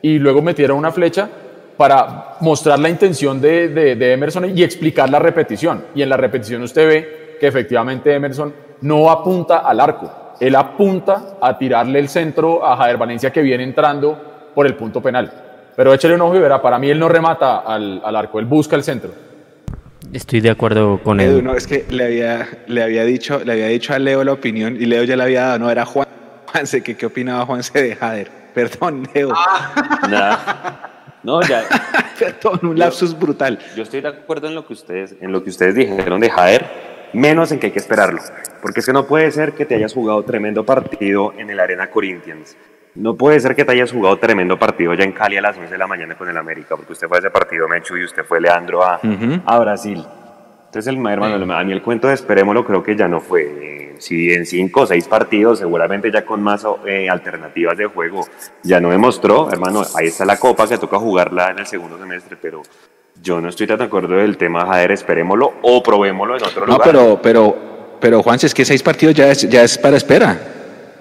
y luego metieron una flecha para mostrar la intención de, de Emerson y explicar la repetición. Y en la repetición usted ve que efectivamente Emerson no apunta al arco, él apunta a tirarle el centro a Jader Valencia que viene entrando por el punto penal. Pero échale un ojo y verá, para mí él no remata al, al arco, él busca el centro. Estoy de acuerdo con él. no, es que le había, le había, dicho, le había dicho a Leo la opinión y Leo ya le había dado, no, era Juan, Juanse, que qué opinaba Juanse de Jader. Perdón, Leo. Ah. No, ya. Perdón, un lapsus brutal. Yo estoy de acuerdo en lo que ustedes, en lo que ustedes dijeron de Jader, menos en que hay que esperarlo. Porque es que no puede ser que te hayas jugado tremendo partido en el Arena Corinthians no puede ser que te hayas jugado tremendo partido ya en Cali a las 11 de la mañana con el América, porque usted fue a ese partido, Mechu, y usted fue Leandro a, a Brasil. Entonces, el, hermano, a mí el cuento de esperémoslo creo que ya no fue. Si en cinco o seis partidos, seguramente ya con más eh, alternativas de juego, ya no demostró, hermano, ahí está la copa que toca jugarla en el segundo semestre, pero yo no estoy tan de acuerdo del tema Jader, esperémoslo o probémoslo en otro lugar. No, pero, pero, pero Juan, si es que seis partidos ya es, ya es para espera.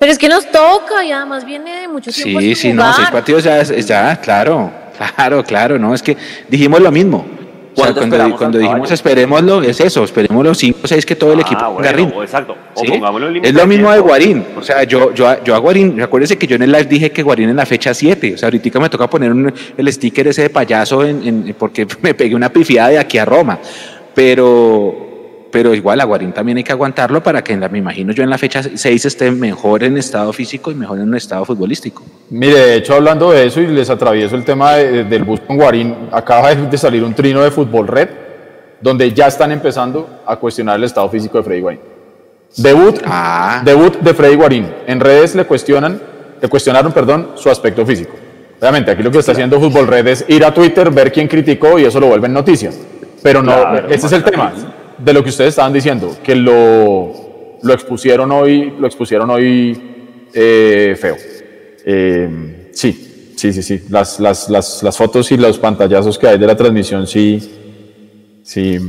Pero es que nos toca y además viene de mucho tiempo. Sí, sí, no, seis partidos ya ya, claro, claro, claro, no, es que dijimos lo mismo. O sea, cuando, cuando dijimos esperémoslo, es eso, esperémoslo 5 o 6 que todo el equipo ah, bueno, Exacto, o pongámoslo en Es lo mismo de Guarín, o sea, yo, yo, yo a Guarín, acuérdense que yo en el live dije que Guarín en la fecha 7, o sea, ahorita me toca poner un, el sticker ese de payaso en, en, porque me pegué una pifiada de aquí a Roma, pero, pero igual a Guarín también hay que aguantarlo para que, me imagino yo, en la fecha 6 esté mejor en estado físico y mejor en estado futbolístico. Mire, de hecho, hablando de eso y les atravieso el tema del bus con Guarín, acaba de salir un trino de Fútbol Red, donde ya están empezando a cuestionar el estado físico de Freddy Guarín. Debut, ah. debut de Freddy Guarín. En redes le cuestionan, le cuestionaron, perdón, su aspecto físico. Obviamente, aquí lo que está haciendo Fútbol Red es ir a Twitter, ver quién criticó y eso lo vuelve en noticias. Pero no, ese es el tema de lo que ustedes estaban diciendo, que lo, lo expusieron hoy, lo expusieron hoy eh, feo. Eh, sí, sí, sí, sí. Las, las, las, las, fotos y los pantallazos que hay de la transmisión sí, sí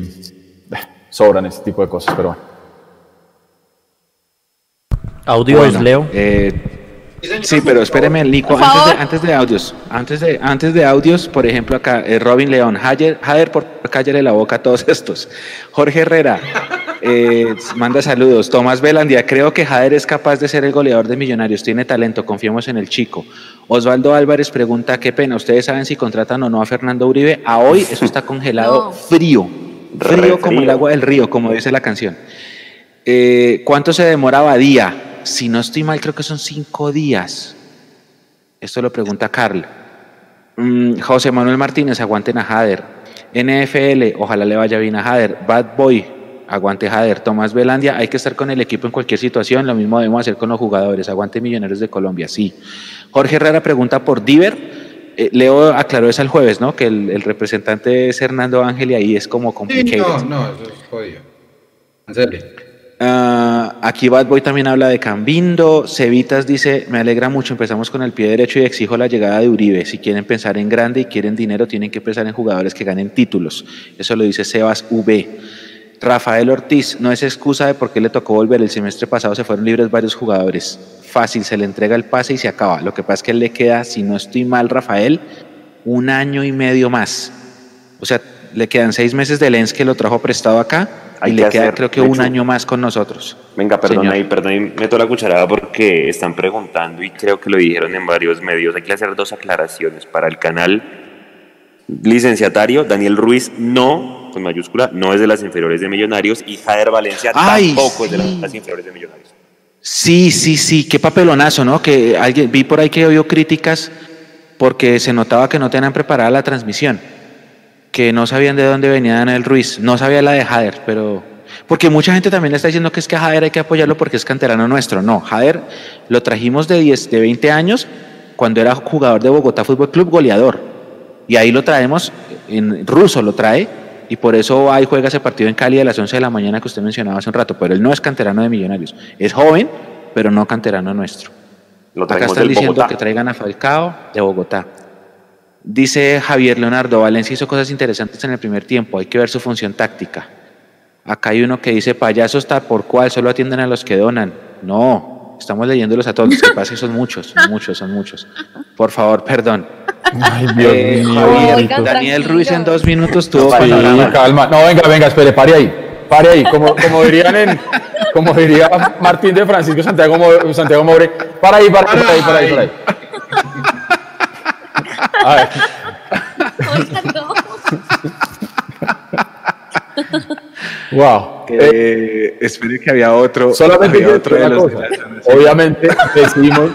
eh, sobran ese tipo de cosas, pero bueno. Audios, Leo. Sí, pero espéreme, Nico, antes de, antes de, audios, antes de, antes de audios, por ejemplo, acá, eh, Robin León, Jader, por callarle la boca a todos estos. Jorge Herrera, eh, manda saludos. Tomás Velandia, creo que Jader es capaz de ser el goleador de Millonarios, tiene talento, confiemos en el chico. Osvaldo Álvarez pregunta, qué pena, ¿ustedes saben si contratan o no a Fernando Uribe? A hoy eso está congelado frío, frío, como el agua del río, como dice la canción. Eh, ¿Cuánto se demoraba día? si no estoy mal, creo que son cinco días. Esto lo pregunta Carl. Mm, José Manuel Martínez, aguanten a Jader. NFL, ojalá le vaya bien a Jader. Bad Boy, aguante Jader. Tomás Velandia, hay que estar con el equipo en cualquier situación. Lo mismo debemos hacer con los jugadores. Aguante Millonarios de Colombia, sí. Jorge Herrera pregunta por Diver. Eh, Leo aclaró eso el jueves, ¿no? Que el, representante es Hernando Ángel y ahí es como complicado. no, no, eso es jodido. En serio. Ah, aquí Bad Boy también habla de Cambindo. Cevitas dice: Me alegra mucho. Empezamos con el pie derecho y exijo la llegada de Uribe. Si quieren pensar en grande y quieren dinero, tienen que pensar en jugadores que ganen títulos. Eso lo dice Sebas V. Rafael Ortiz: No es excusa de por qué le tocó volver. El semestre pasado se fueron libres varios jugadores. Fácil, se le entrega el pase y se acaba. Lo que pasa es que le queda, si no estoy mal, Rafael, un año y medio más. O sea, le quedan seis meses de Lens que lo trajo prestado acá y le queda creo que un año más con nosotros. Venga, perdón ahí, perdón, meto la cucharada porque están preguntando y creo que lo dijeron en varios medios. Hay que hacer dos aclaraciones para el canal licenciatario. Daniel Ruiz no, con mayúscula, no es de las inferiores de Millonarios y Jader Valencia tampoco es de las, inferiores de Millonarios. Sí, sí, sí, qué papelonazo, ¿no? Que alguien vi por ahí que oído críticas porque se notaba que no tenían preparada la transmisión que no sabían de dónde venía Daniel Ruiz, no sabía la de Jader, pero... Porque mucha gente también está diciendo que es que a Jader hay que apoyarlo porque es canterano nuestro. No, Jader lo trajimos de, 10, de 20 años cuando era jugador de Bogotá Fútbol Club, goleador. Y ahí lo traemos, en ruso lo trae, y por eso ahí juega ese partido en Cali a las 11 de la mañana que usted mencionaba hace un rato. Pero él no es canterano de Millonarios. Es joven, pero no canterano nuestro. Lo Acá están diciendo que traigan a Falcao de Bogotá. Dice Javier Leonardo, Valencia hizo cosas interesantes en el primer tiempo, hay que ver su función táctica. Acá hay uno que dice, payaso está por cuál, solo atienden a los que donan. No, estamos leyéndolos a todos, los que pasa que son muchos, son muchos, son muchos. Por favor, perdón. Ay, Dios eh, mío. Daniel Ruiz en dos minutos tuvo sí, calma. No, venga, venga, espere, pare ahí. Pare ahí, como, como dirían en, como diría Martín de Francisco Santiago, Santiago Mobre, para ahí, para ahí, para ahí, para ahí. Para ahí. Wow. Eh, espere que había otro. Solamente otro Obviamente decimos,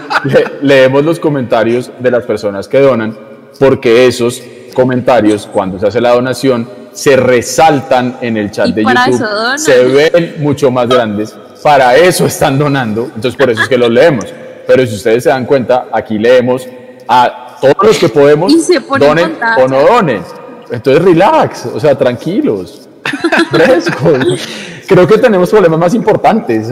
leemos los comentarios de las personas que donan, porque esos comentarios, cuando se hace la donación, se resaltan en el chat de YouTube, se ven mucho más grandes. Para eso están donando, entonces por eso es que los leemos. Pero si ustedes se dan cuenta, aquí leemos a todos los que podemos donen o no donen. Entonces relax, o sea, tranquilos. Fresco. Creo que tenemos problemas más importantes.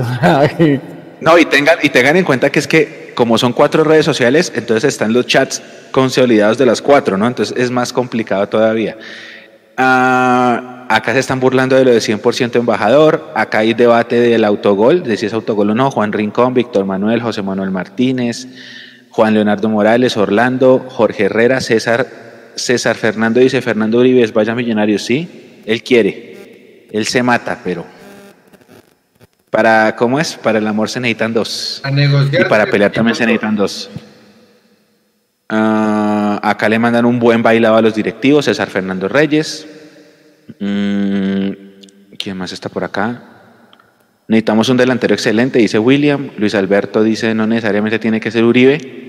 no, y tengan, y tengan en cuenta que es que como son cuatro redes sociales, entonces están los chats consolidados de las cuatro, ¿no? Entonces es más complicado todavía. Ah, acá se están burlando de lo de 100% embajador. Acá hay debate del autogol, de si es autogol o no. Juan Rincón, Víctor Manuel, José Manuel Martínez, Juan Leonardo Morales, Orlando, Jorge Herrera, César, César Fernando dice, Fernando Uribe, vaya millonario, sí, él quiere, él se mata, pero para, ¿cómo es? Para el amor se necesitan dos. y para pelear también se necesitan dos. Ah, acá le mandan un buen bailado a los directivos, César Fernando Reyes. Mm, ¿Quién más está por acá? Necesitamos un delantero excelente, dice William. Luis Alberto dice, no necesariamente tiene que ser Uribe.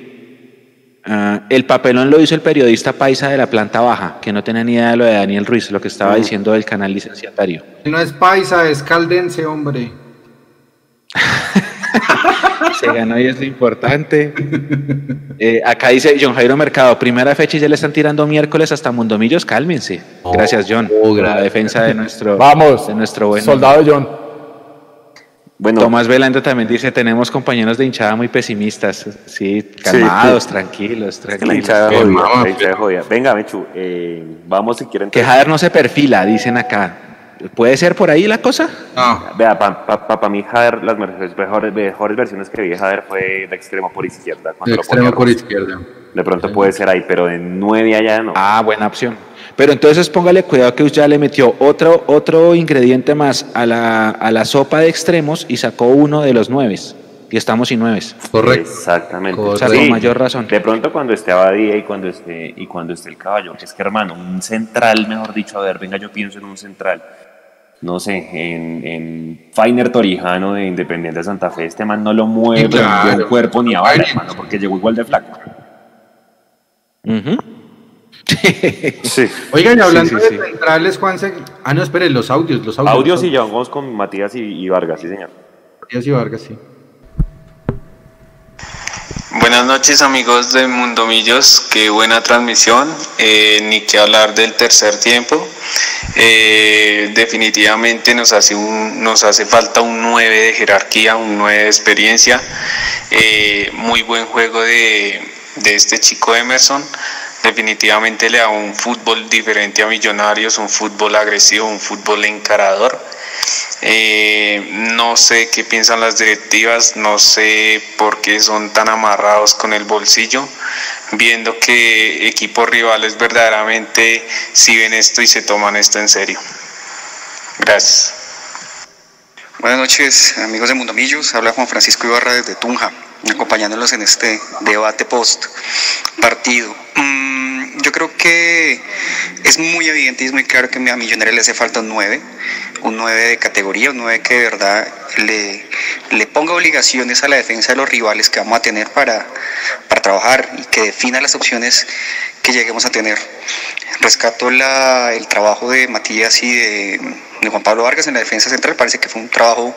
Ah, el papelón lo hizo el periodista paisa de la planta baja, que no tenía ni idea de lo de Daniel Ruiz, lo que estaba diciendo del canal licenciatario. No es paisa, es caldense, hombre. Se ganó y es lo importante. Eh, acá dice John Jairo Mercado, primera fecha y ya le están tirando miércoles hasta Mundomillos, cálmense. Gracias, John. Oh, la defensa de nuestro, Vamos, de nuestro buen soldado John. Bueno, Tomás Velando también dice, tenemos compañeros de hinchada muy pesimistas. Sí, calmados, tranquilos, tranquilos. La hinchada jodida, Venga, Mechu, eh, vamos si quieren. Que Jader no se perfila, dicen acá. ¿Puede ser por ahí la cosa? No. Vea, para pa, mí Jader, las mejores, mejores, versiones que vi de Jader fue de extremo por izquierda. De extremo por izquierda. De pronto puede ser ahí, pero en nueve allá no. Ah, buena opción. Pero entonces póngale cuidado que usted ya le metió otro, otro ingrediente más a la, a la sopa de extremos y sacó uno de los nueve. Y estamos sin nueve. Correcto. Exactamente. O sea, con mayor razón. De pronto cuando esté Abadía y cuando esté, y cuando esté el caballo, es que hermano, un central, mejor dicho, a ver, venga, yo pienso en un central. No sé, en, en Fainer Torijano de Independiente de Santa Fe, este man no lo mueve de un cuerpo ni a bala, hermano, porque llegó igual de flaco. sí. Oigan, hablando de centrales, Juanse. Ah, no, esperen, los audios. Los audios, audios y llevamos con Matías y, Vargas, sí, señor. Matías y Vargas, sí. Buenas noches amigos de Mundomillos, qué buena transmisión, eh, ni que hablar del tercer tiempo, eh, definitivamente nos hace, un, nos hace falta un 9 de jerarquía, un 9 de experiencia, eh, muy buen juego de, de este chico Emerson, definitivamente le da un fútbol diferente a Millonarios, un fútbol agresivo, un fútbol encarador. Eh, no sé qué piensan las directivas, no sé por qué son tan amarrados con el bolsillo, viendo que equipos rivales verdaderamente si ven esto y se toman esto en serio. Gracias. Buenas noches, amigos de Mundomillos. Habla Juan Francisco Ibarra desde Tunja, acompañándolos en este debate post partido. Mm, yo creo que es muy evidente y es muy claro que a Millonarios le hace falta 9, un 9 de categoría, un 9 que de verdad le, le ponga obligaciones a la defensa de los rivales que vamos a tener para, para trabajar y que defina las opciones que lleguemos a tener. Rescato la, el trabajo de Matías y de, Juan Pablo Vargas en la defensa central, parece que fue un trabajo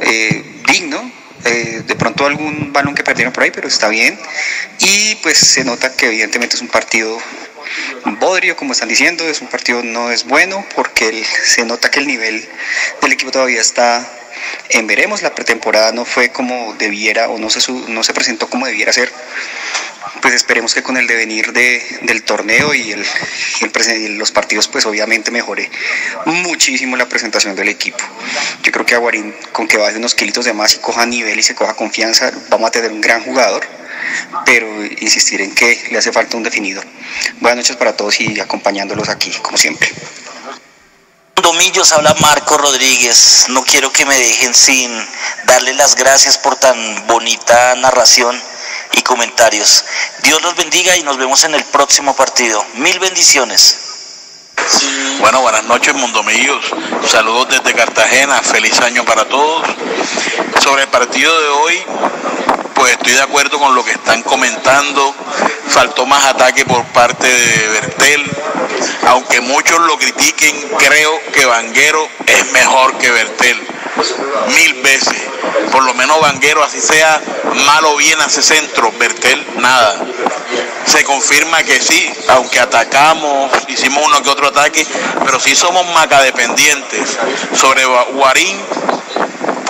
eh, digno, eh, de pronto algún balón que perdieron por ahí, pero está bien. Y pues se nota que evidentemente es un partido bodrio, como están diciendo, es un partido no es bueno porque se nota que el nivel del equipo todavía está en veremos. La pretemporada no fue como debiera o no se, no se presentó como debiera ser pues esperemos que con el devenir de, del torneo y, el, el, los partidos, pues obviamente mejore muchísimo la presentación del equipo. Yo creo que Aguarín, con que baje unos kilitos de más y coja nivel y se coja confianza, vamos a tener un gran jugador, pero insistir en que le hace falta un definido. Buenas noches para todos y acompañándolos aquí, como siempre. Domillos habla Marco Rodríguez. No quiero que me dejen sin darle las gracias por tan bonita narración y comentarios. Dios los bendiga y nos vemos en el próximo partido. Mil bendiciones. Bueno, buenas noches, Mundomillos. Saludos desde Cartagena. Feliz año para todos. Sobre el partido de hoy, pues estoy de acuerdo con lo que están comentando. Faltó más ataque por parte de Bertel. Aunque muchos lo critiquen, creo que Vanguero es mejor que Bertel mil veces. Por lo menos Vanguero, así sea malo bien hace centro, Bertel, nada. Se confirma que sí, aunque atacamos, hicimos uno que otro ataque, pero sí somos macadependientes. Sobre Guarín,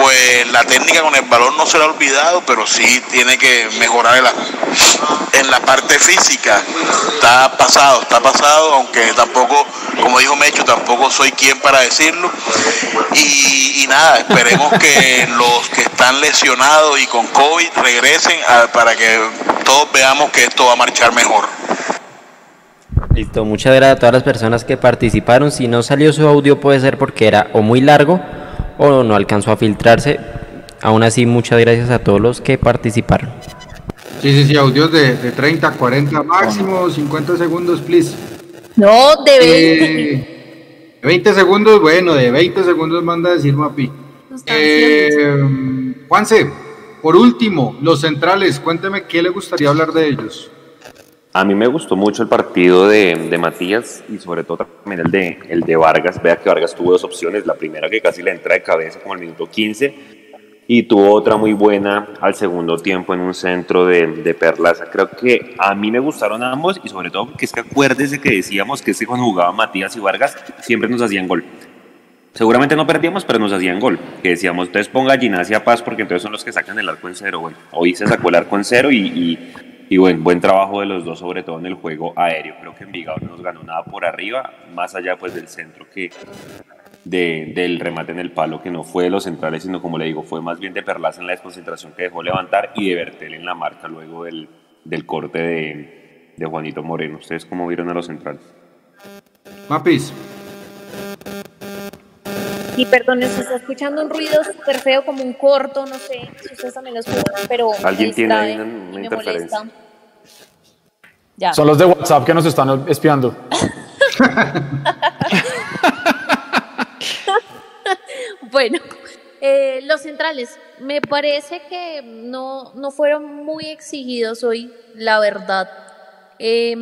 pues la técnica con el balón no se la ha olvidado, pero sí tiene que mejorar en la, en la parte física. Está pasado, está pasado, aunque tampoco, como dijo Mecho, tampoco soy quien para decirlo. Y, nada, esperemos que los que están lesionados y con COVID regresen para que todos veamos que esto va a marchar mejor. Listo, muchas gracias a todas las personas que participaron. Si no salió su audio puede ser porque era o muy largo o no alcanzó a filtrarse. Aún así, muchas gracias a todos los que participaron. Sí, sí, sí, audios de, de 30, 40 máximo, 50 segundos, please. No, de 20. Eh, 20 segundos, bueno, de 20 segundos manda a decir Mapi. Eh, Juanse, por último, los centrales, cuénteme qué le gustaría hablar de ellos. A mí me gustó mucho el partido de, de, Matías y sobre todo también el de, el de Vargas. Vea que Vargas tuvo dos opciones. La primera que casi le entra de cabeza como al minuto 15 y tuvo otra muy buena al segundo tiempo en un centro de, de Perlaza. Creo que a mí me gustaron ambos y sobre todo porque es que acuérdese que decíamos que ese cuando jugaba Matías y Vargas siempre nos hacían gol. Seguramente no perdíamos, pero nos hacían gol. Que decíamos, entonces ponga Gimnasia Paz porque entonces son los que sacan el arco en cero. Bueno, hoy se sacó el arco en cero y, y y buen, buen trabajo de los dos, sobre todo en el juego aéreo. Creo que Envigado no nos ganó nada por arriba, más allá pues del centro que de, del remate en el palo, que no fue de los centrales, sino como le digo, fue más bien de Perlaza en la desconcentración que dejó levantar y de Bertel en la marca luego del, del corte de, de Juanito Moreno. ¿Ustedes cómo vieron a los centrales? Mapis. Y perdón, se está escuchando un ruido súper feo, como un corto, no sé si ustedes también lo escuchan, pero. Alguien tiene ahí una, una interferencia. Ya. Son los de WhatsApp que nos están espiando. bueno, eh, los centrales, me parece que no, no fueron muy exigidos hoy, la verdad. Eh,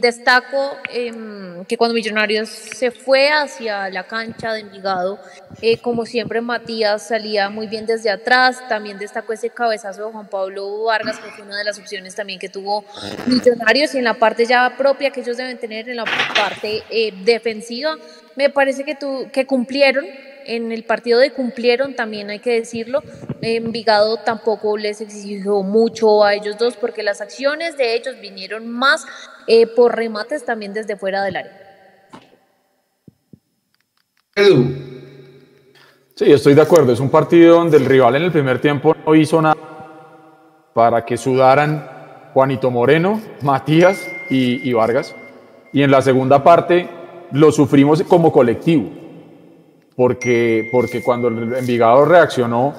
destaco eh, que cuando Millonarios se fue hacia la cancha de Envigado, eh, como siempre Matías salía muy bien desde atrás, también destacó ese cabezazo de Juan Pablo Vargas, que fue una de las opciones también que tuvo Millonarios y en la parte ya propia que ellos deben tener, en la parte eh, defensiva, me parece que, tu, que cumplieron en el partido de cumplieron, también hay que decirlo. Envigado tampoco les exigió mucho a ellos dos porque las acciones de ellos vinieron más eh, por remates también desde fuera del área. Edu. Sí, estoy de acuerdo. Es un partido donde el rival en el primer tiempo no hizo nada para que sudaran Juanito Moreno, Matías y, y Vargas. Y en la segunda parte lo sufrimos como colectivo porque, porque cuando el Envigado reaccionó,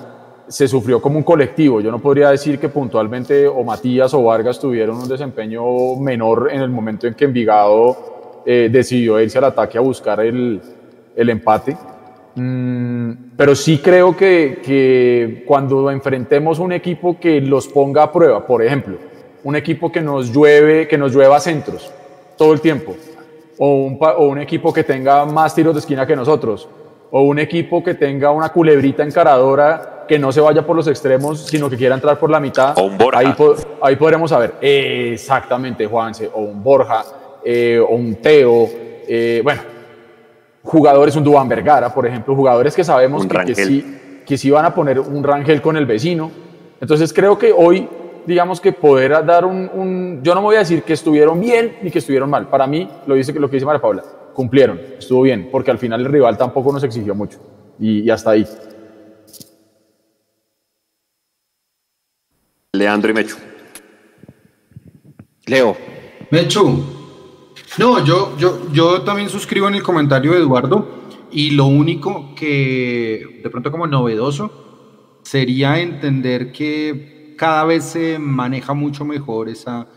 se sufrió como un colectivo. Yo no podría decir que puntualmente o Matías o Vargas tuvieron un desempeño menor en el momento en que Envigado eh, decidió irse al ataque a buscar el, el empate. Mm, pero sí creo que, que cuando enfrentemos un equipo que los ponga a prueba, por ejemplo, un equipo que nos llueve, que nos llueva centros todo el tiempo, o un, o un equipo que tenga más tiros de esquina que nosotros, o un equipo que tenga una culebrita encaradora que no se vaya por los extremos, sino que quiera entrar por la mitad. O un Borja. Ahí, ahí podremos saber exactamente, Juanse, o un Borja, eh, o un Teo, eh, bueno, jugadores, un Dubán Vergara, por ejemplo, jugadores que sabemos que, que, sí, que sí van a poner un Rangel con el vecino. Entonces creo que hoy, digamos que poder dar un, un, Yo no me voy a decir que estuvieron bien ni que estuvieron mal. Para mí, lo, dice, lo que dice María Paula, cumplieron, estuvo bien, porque al final el rival tampoco nos exigió mucho. Y, y hasta ahí. Leandro y Mechu. Leo. Mechu. No, yo, yo, yo también suscribo en el comentario de Eduardo y lo único que de pronto como novedoso sería entender que cada vez se maneja mucho mejor esa,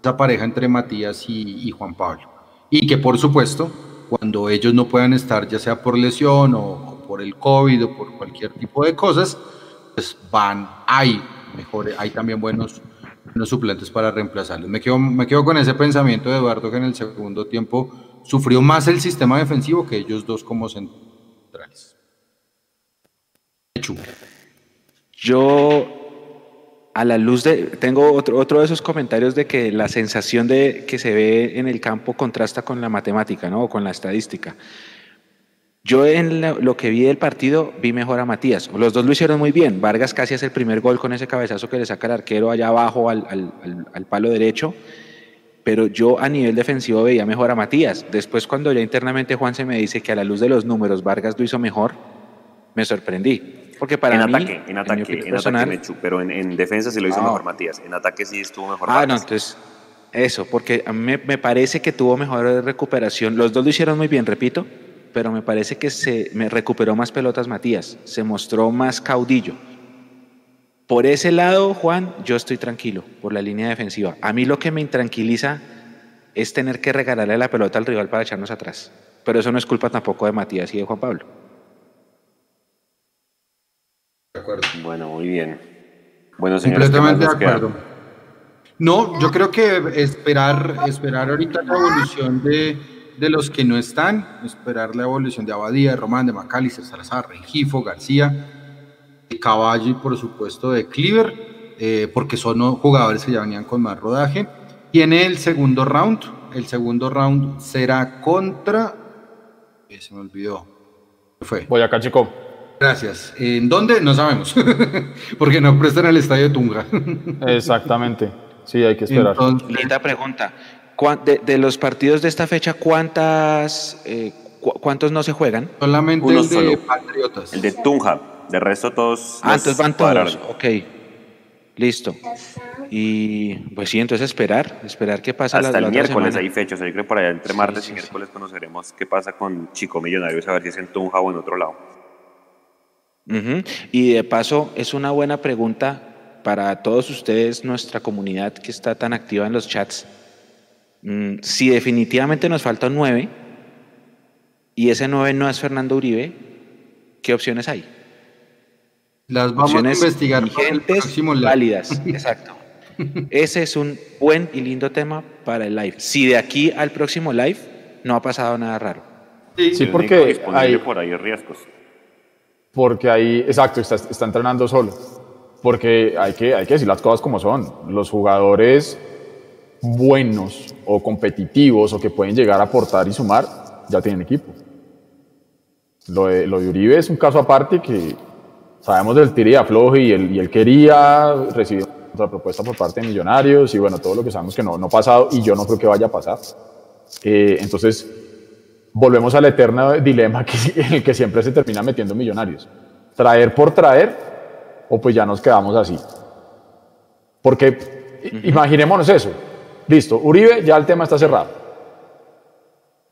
esa pareja entre Matías y, y Juan Pablo. Y que por supuesto, cuando ellos no puedan estar, ya sea por lesión o, por el COVID o por cualquier tipo de cosas, pues van, hay mejor, hay también buenos, buenos suplentes para reemplazarlos. Me quedo, me quedo con ese pensamiento de Eduardo que en el segundo tiempo sufrió más el sistema defensivo que ellos dos como centrales. Yo a la luz de, tengo otro, otro de esos comentarios de que la sensación de que se ve en el campo contrasta con la matemática, ¿no? O con la estadística. Yo en lo, que vi del partido vi mejor a Matías. Los dos lo hicieron muy bien. Vargas casi hace el primer gol con ese cabezazo que le saca el arquero allá abajo al, al, palo derecho. Pero yo a nivel defensivo veía mejor a Matías. Después cuando ya internamente Juan se me dice que a la luz de los números Vargas lo hizo mejor, me sorprendí. Porque para en mí, ataque, en ataque, en, ataque Mechu, pero en, defensa sí lo hizo mejor Matías. En ataque sí estuvo mejor. Ah, no, entonces eso, porque a mí me, me parece que tuvo mejor recuperación. Los dos lo hicieron muy bien, repito pero me parece que se me recuperó más pelotas Matías, se mostró más caudillo. Por ese lado, Juan, yo estoy tranquilo por la línea defensiva. A mí lo que me intranquiliza es tener que regalarle la pelota al rival para echarnos atrás. Pero eso no es culpa tampoco de Matías y de Juan Pablo. De acuerdo. Bueno, muy bien. Bueno, señores, Completamente de acuerdo. No, yo creo que esperar, esperar ahorita la evolución de, de los que no están, esperar la evolución de Abadía, de Román, de Macalister, Salazar, Rengifo, García, de Caballo y por supuesto de Cleaver, eh, porque son jugadores que ya venían con más rodaje. Tiene el segundo round, el segundo round será contra, eh, se me olvidó, fue? Boyacá Chico. Gracias. ¿En dónde? No sabemos, porque no prestan el estadio de Tunga. Exactamente. Sí, hay que esperar. Linda pregunta. De, los partidos de esta fecha, ¿cuántas, eh, ¿cuántos no se juegan? Solamente el de Patriotas. El de Tunja. De resto todos. Ah, entonces van todos. Ok. Listo. Y pues sí, entonces esperar, esperar qué pasa. Hasta el miércoles hay fechas, yo creo que por allá entre martes y miércoles conoceremos qué pasa con Chico Millonarios, a ver si es en Tunja o en otro lado. Y de paso, es una buena pregunta para todos ustedes, nuestra comunidad que está tan activa en los chats. Mm, si definitivamente nos falta un 9 y ese 9 no es Fernando Uribe, ¿qué opciones hay? Las vamos a investigar vigentes, válidas. Exacto. Ese es un buen y lindo tema para el live. Si de aquí al próximo live no ha pasado nada raro. Sí, porque hay por ahí riesgos. Porque ahí, exacto, está, está entrenando solo. Porque hay que, hay que decir las cosas como son. Los jugadores buenos o competitivos o que pueden llegar a aportar y sumar, ya tienen equipo. Lo de, lo de Uribe es un caso aparte que sabemos del tira y y él, y él quería recibir otra propuesta por parte de Millonarios y bueno, todo lo que sabemos que no, no ha pasado y yo no creo que vaya a pasar. Eh, entonces, volvemos al eterno dilema que, en el que siempre se termina metiendo Millonarios. Traer por traer o pues ya nos quedamos así. Porque imaginémonos eso, Listo, Uribe, ya el tema está cerrado.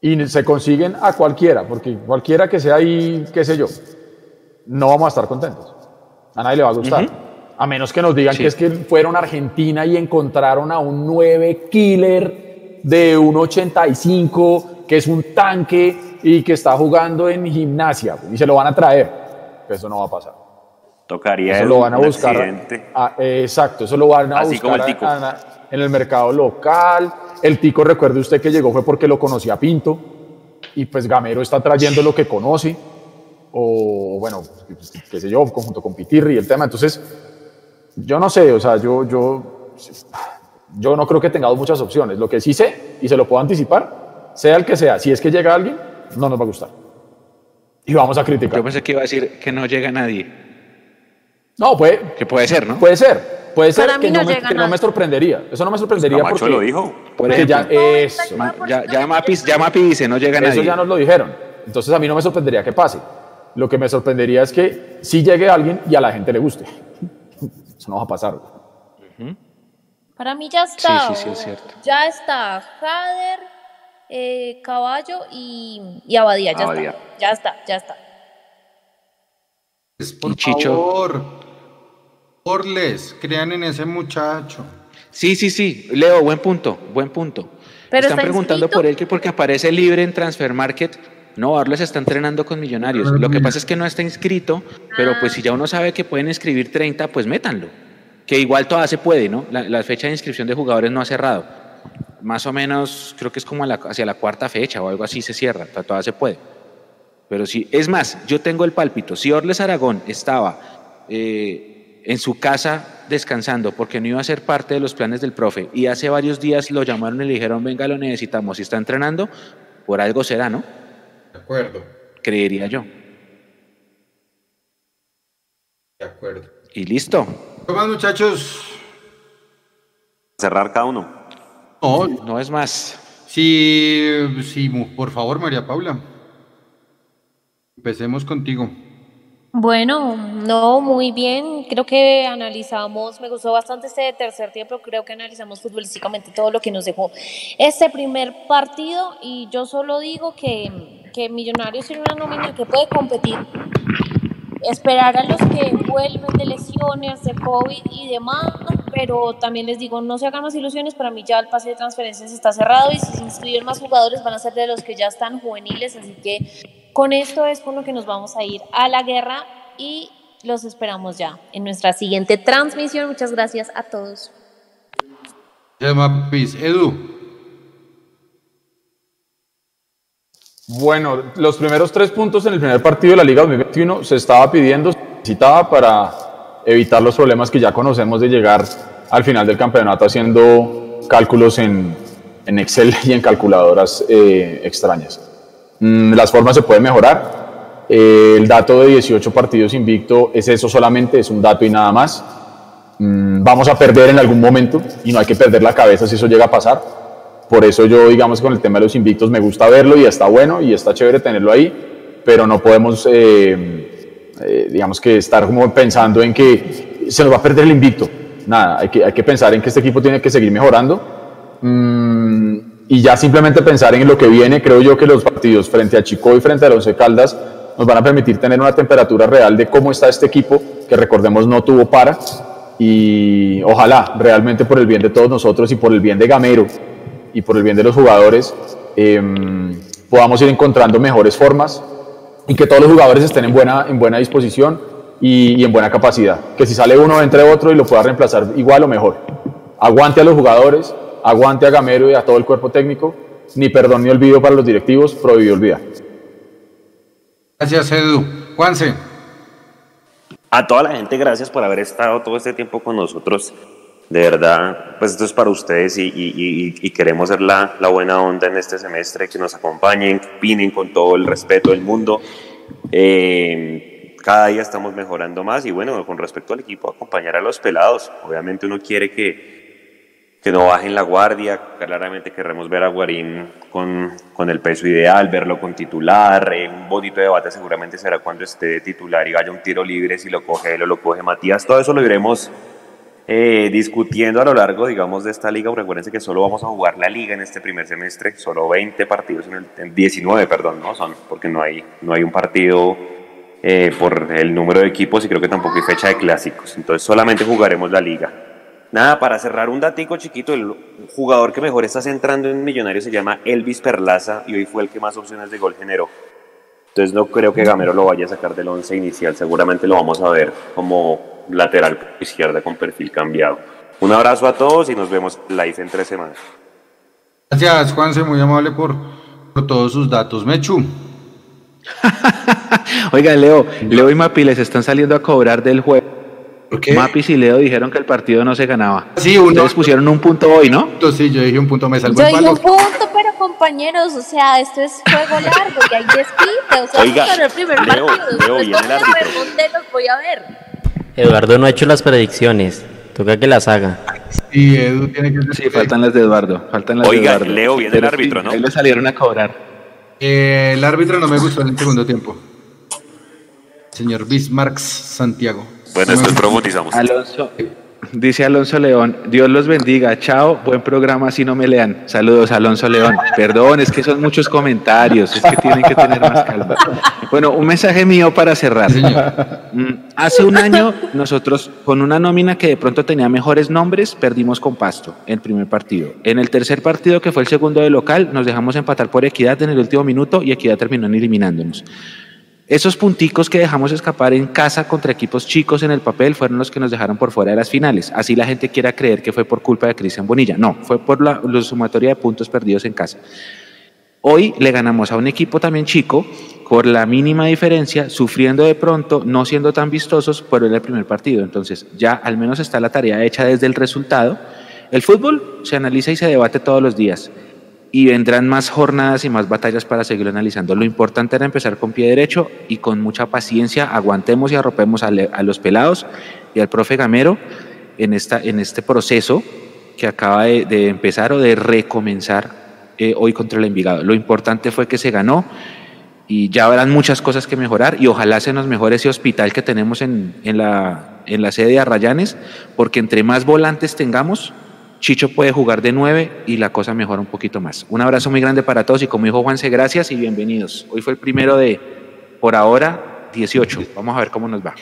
Y se consiguen a cualquiera, porque cualquiera que sea ahí, qué sé yo, no vamos a estar contentos. A nadie le va a gustar. A menos que nos digan que es que fueron a Argentina y encontraron a un 9 killer de un 85, que es un tanque y que está jugando en gimnasia, y se lo van a traer. Eso no va a pasar. Tocaría eso lo van a buscar. exacto, eso lo van a buscar en el mercado local. El Tico, recuerde usted que llegó fue porque lo conocía Pinto y pues Gamero está trayendo lo que conoce o bueno, qué sé yo, junto con Pitirri el tema. Entonces, yo no sé, o sea, yo, yo, yo no creo que tengamos muchas opciones. Lo que sí sé, y se lo puedo anticipar, sea el que sea, si es que llega alguien, no nos va a gustar. Y vamos a criticar. Yo pensé que iba a decir que no llega nadie. No, puede. Que puede ser, ¿no? Puede ser. Puede ser que, no, me, que no, me, sorprendería. Eso no me sorprendería pues porque. lo dijo. Porque ya, eso. Ya, ya, Mapi, ya Mapi dice, no llega nadie. Eso ya nos lo dijeron. Entonces a mí no me sorprendería que pase. Lo que me sorprendería es que si llegue alguien y a la gente le guste. Eso no va a pasar. Para mí ya está. Sí, sí, sí, es cierto. Ya está Jader, eh, Caballo y, y Abadía. Ya está. Ya está, ya está. Por favor. Orles, crean en ese muchacho. Sí, sí, sí. Leo, buen punto, buen punto. Están preguntando por él que porque aparece libre en Transfer Market. No, Orles está entrenando con Millonarios. Lo que pasa es que no está inscrito, pero pues si ya uno sabe que pueden inscribir 30, pues métanlo. Que igual todavía se puede, ¿no? La, fecha de inscripción de jugadores no ha cerrado. Más o menos, creo que es como hacia la cuarta fecha o algo así se cierra. Todavía se puede. Pero sí, es más, yo tengo el pálpito. Si Orles Aragón estaba eh, en su casa descansando porque no iba a ser parte de los planes del profe y hace varios días lo llamaron y le dijeron, venga, lo necesitamos, y está entrenando, por algo será, ¿no? De acuerdo. Creería yo. De acuerdo. Y listo. ¿Cómo más, muchachos? Cerrar cada uno. No, no es más. Sí, sí, por favor, María Paula. Empecemos contigo. Bueno, no, muy bien. Creo que analizamos, me gustó bastante este tercer tiempo, creo que analizamos futbolísticamente todo lo que nos dejó este primer partido y yo solo digo que, que Millonarios tiene una nómina que puede competir. Esperar a los que vuelven de lesiones, de COVID y demás, pero también les digo, no se hagan más ilusiones, para mí ya el pase de transferencias está cerrado y si se inscriben más jugadores van a ser de los que ya están juveniles, así que con esto es con lo que nos vamos a ir a la guerra y los esperamos ya en nuestra siguiente transmisión. Muchas gracias a todos. Edu. Bueno, los primeros tres puntos en el primer partido de la Liga 2021 se estaba pidiendo, se necesitaba para evitar los problemas que ya conocemos de llegar al final del campeonato haciendo cálculos en, Excel y en calculadoras eh, extrañas. Mm, las formas se pueden mejorar. Eh, el dato de 18 partidos invicto es eso solamente, es un dato y nada más. Mm, vamos a perder en algún momento y no hay que perder la cabeza si eso llega a pasar. Por eso yo, digamos, con el tema de los invictos me gusta verlo y está bueno y está chévere tenerlo ahí, pero no podemos, eh, eh, digamos, que estar como pensando en que se nos va a perder el invicto. Nada, hay que, hay que pensar en que este equipo tiene que seguir mejorando. Mm, y ya simplemente pensar en lo que viene, creo yo que los partidos frente a Chico y frente a Once Caldas nos van a permitir tener una temperatura real de cómo está este equipo, que recordemos no tuvo para, y ojalá realmente por el bien de todos nosotros y por el bien de Gamero y por el bien de los jugadores em, podamos ir encontrando mejores formas y que todos los jugadores estén en buena, en buena disposición y, y en buena capacidad. Que si sale uno entre otro y lo pueda reemplazar igual o mejor. Aguante a los jugadores, aguante a Gamero y a todo el cuerpo técnico, ni perdón ni olvido para los directivos, prohibido olvidar. Gracias, Edu. Juanse. A toda la gente, gracias por haber estado todo este tiempo con nosotros. De verdad, pues esto es para ustedes y, queremos ser la, buena onda en este semestre, que nos acompañen, que opinen con todo el respeto del mundo. Eh, cada día estamos mejorando más y bueno, con respecto al equipo, acompañar a los pelados. Obviamente uno quiere que, que no bajen la guardia. Claramente queremos ver a Guarín con, con el peso ideal, verlo con titular. Eh, un bonito debate seguramente será cuando esté titular y haya un tiro libre, si lo coge él o lo coge Matías. Todo eso lo iremos eh, discutiendo a lo largo, digamos, de esta liga. Recuerden que solo vamos a jugar la liga en este primer semestre, solo 20 partidos, en el, 19, perdón, no son, porque no hay, no hay un partido eh, por el número de equipos y creo que tampoco hay fecha de clásicos. Entonces solamente jugaremos la liga. Nada, para cerrar un datico chiquito, el jugador que mejor está centrando en Millonarios se llama Elvis Perlaza y hoy fue el que más opciones de gol generó. Entonces no creo que Gamero lo vaya a sacar del once inicial, seguramente lo vamos a ver como lateral izquierda con perfil cambiado. Un abrazo a todos y nos vemos live en tres semanas. Gracias, Juanse, muy amable por, por todos sus datos. Mechu. Oiga, Leo, Leo y Mapi les están saliendo a cobrar del juego Mapis y Leo dijeron que el partido no se ganaba. Sí, uno. Ustedes pusieron un punto hoy, ¿no? Sí, yo dije un punto, me salvo Yo dije un punto, pero compañeros, o sea, esto es juego largo y hay desquite, o sea, Oiga, el primer Leo, partido, Leo, viene el árbitro. ¿dónde los voy a ver? Eduardo no ha hecho las predicciones. Toca que las haga. Sí, Edu tiene que Sí, faltan las de Eduardo. Faltan las Oiga, de Eduardo. Leo, viene el árbitro, ¿no? Ahí le salieron a cobrar. Eh, el árbitro no me gustó en el segundo tiempo. Señor Bismarck Santiago. Bueno, después profundizamos. Alonso, dice Alonso León, Dios los bendiga, chao, buen programa si no me lean. Saludos, Alonso León. Perdón, es que son muchos comentarios, es que tienen que tener más calma. Bueno, un mensaje mío para cerrar. Mm, Hace un año nosotros con una nómina que de pronto tenía mejores nombres, perdimos con Pasto en el primer partido. En el tercer partido, que fue el segundo de local, nos dejamos empatar por Equidad en el último minuto y Equidad terminó eliminándonos. Esos punticos que dejamos escapar en casa contra equipos chicos en el papel fueron los que nos dejaron por fuera de las finales. Así la gente quiera creer que fue por culpa de Cristian Bonilla. No, fue por la, sumatoria de puntos perdidos en casa. Hoy le ganamos a un equipo también chico con la mínima diferencia, sufriendo de pronto, no siendo tan vistosos, pero en el primer partido. Entonces, ya al menos está la tarea hecha desde el resultado. El fútbol se analiza y se debate todos los días y vendrán más jornadas y más batallas para seguir analizando. Lo importante era empezar con pie derecho y con mucha paciencia aguantemos y arropemos a, los pelados y al profe Gamero en, esta, en este proceso que acaba de, empezar o de recomenzar eh, hoy contra el Envigado. Lo importante fue que se ganó y ya habrán muchas cosas que mejorar y ojalá se nos mejore ese hospital que tenemos en, en, la, en la sede de Arrayanes, porque entre más volantes tengamos, Chicho puede jugar de nueve y la cosa mejora un poquito más. Un abrazo muy grande para todos y como dijo Juanse, gracias y bienvenidos. Hoy fue el primero de, por ahora, 18. Vamos a ver cómo nos va.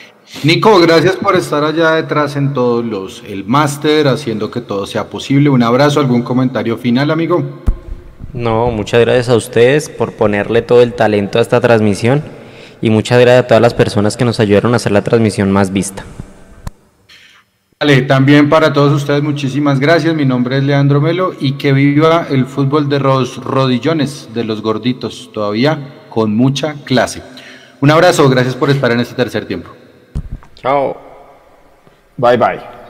Nico, gracias por estar allá detrás en todos los, el máster, haciendo que todo sea posible. Un abrazo, algún comentario final, amigo. No, muchas gracias a ustedes por ponerle todo el talento a esta transmisión y muchas gracias a todas las personas que nos ayudaron a hacer la transmisión más vista. También para todos ustedes muchísimas gracias. Mi nombre es Leandro Melo y que viva el fútbol de los rodillones, de los gorditos, todavía con mucha clase. Un abrazo, gracias por estar en este tercer tiempo. Chao. Bye bye.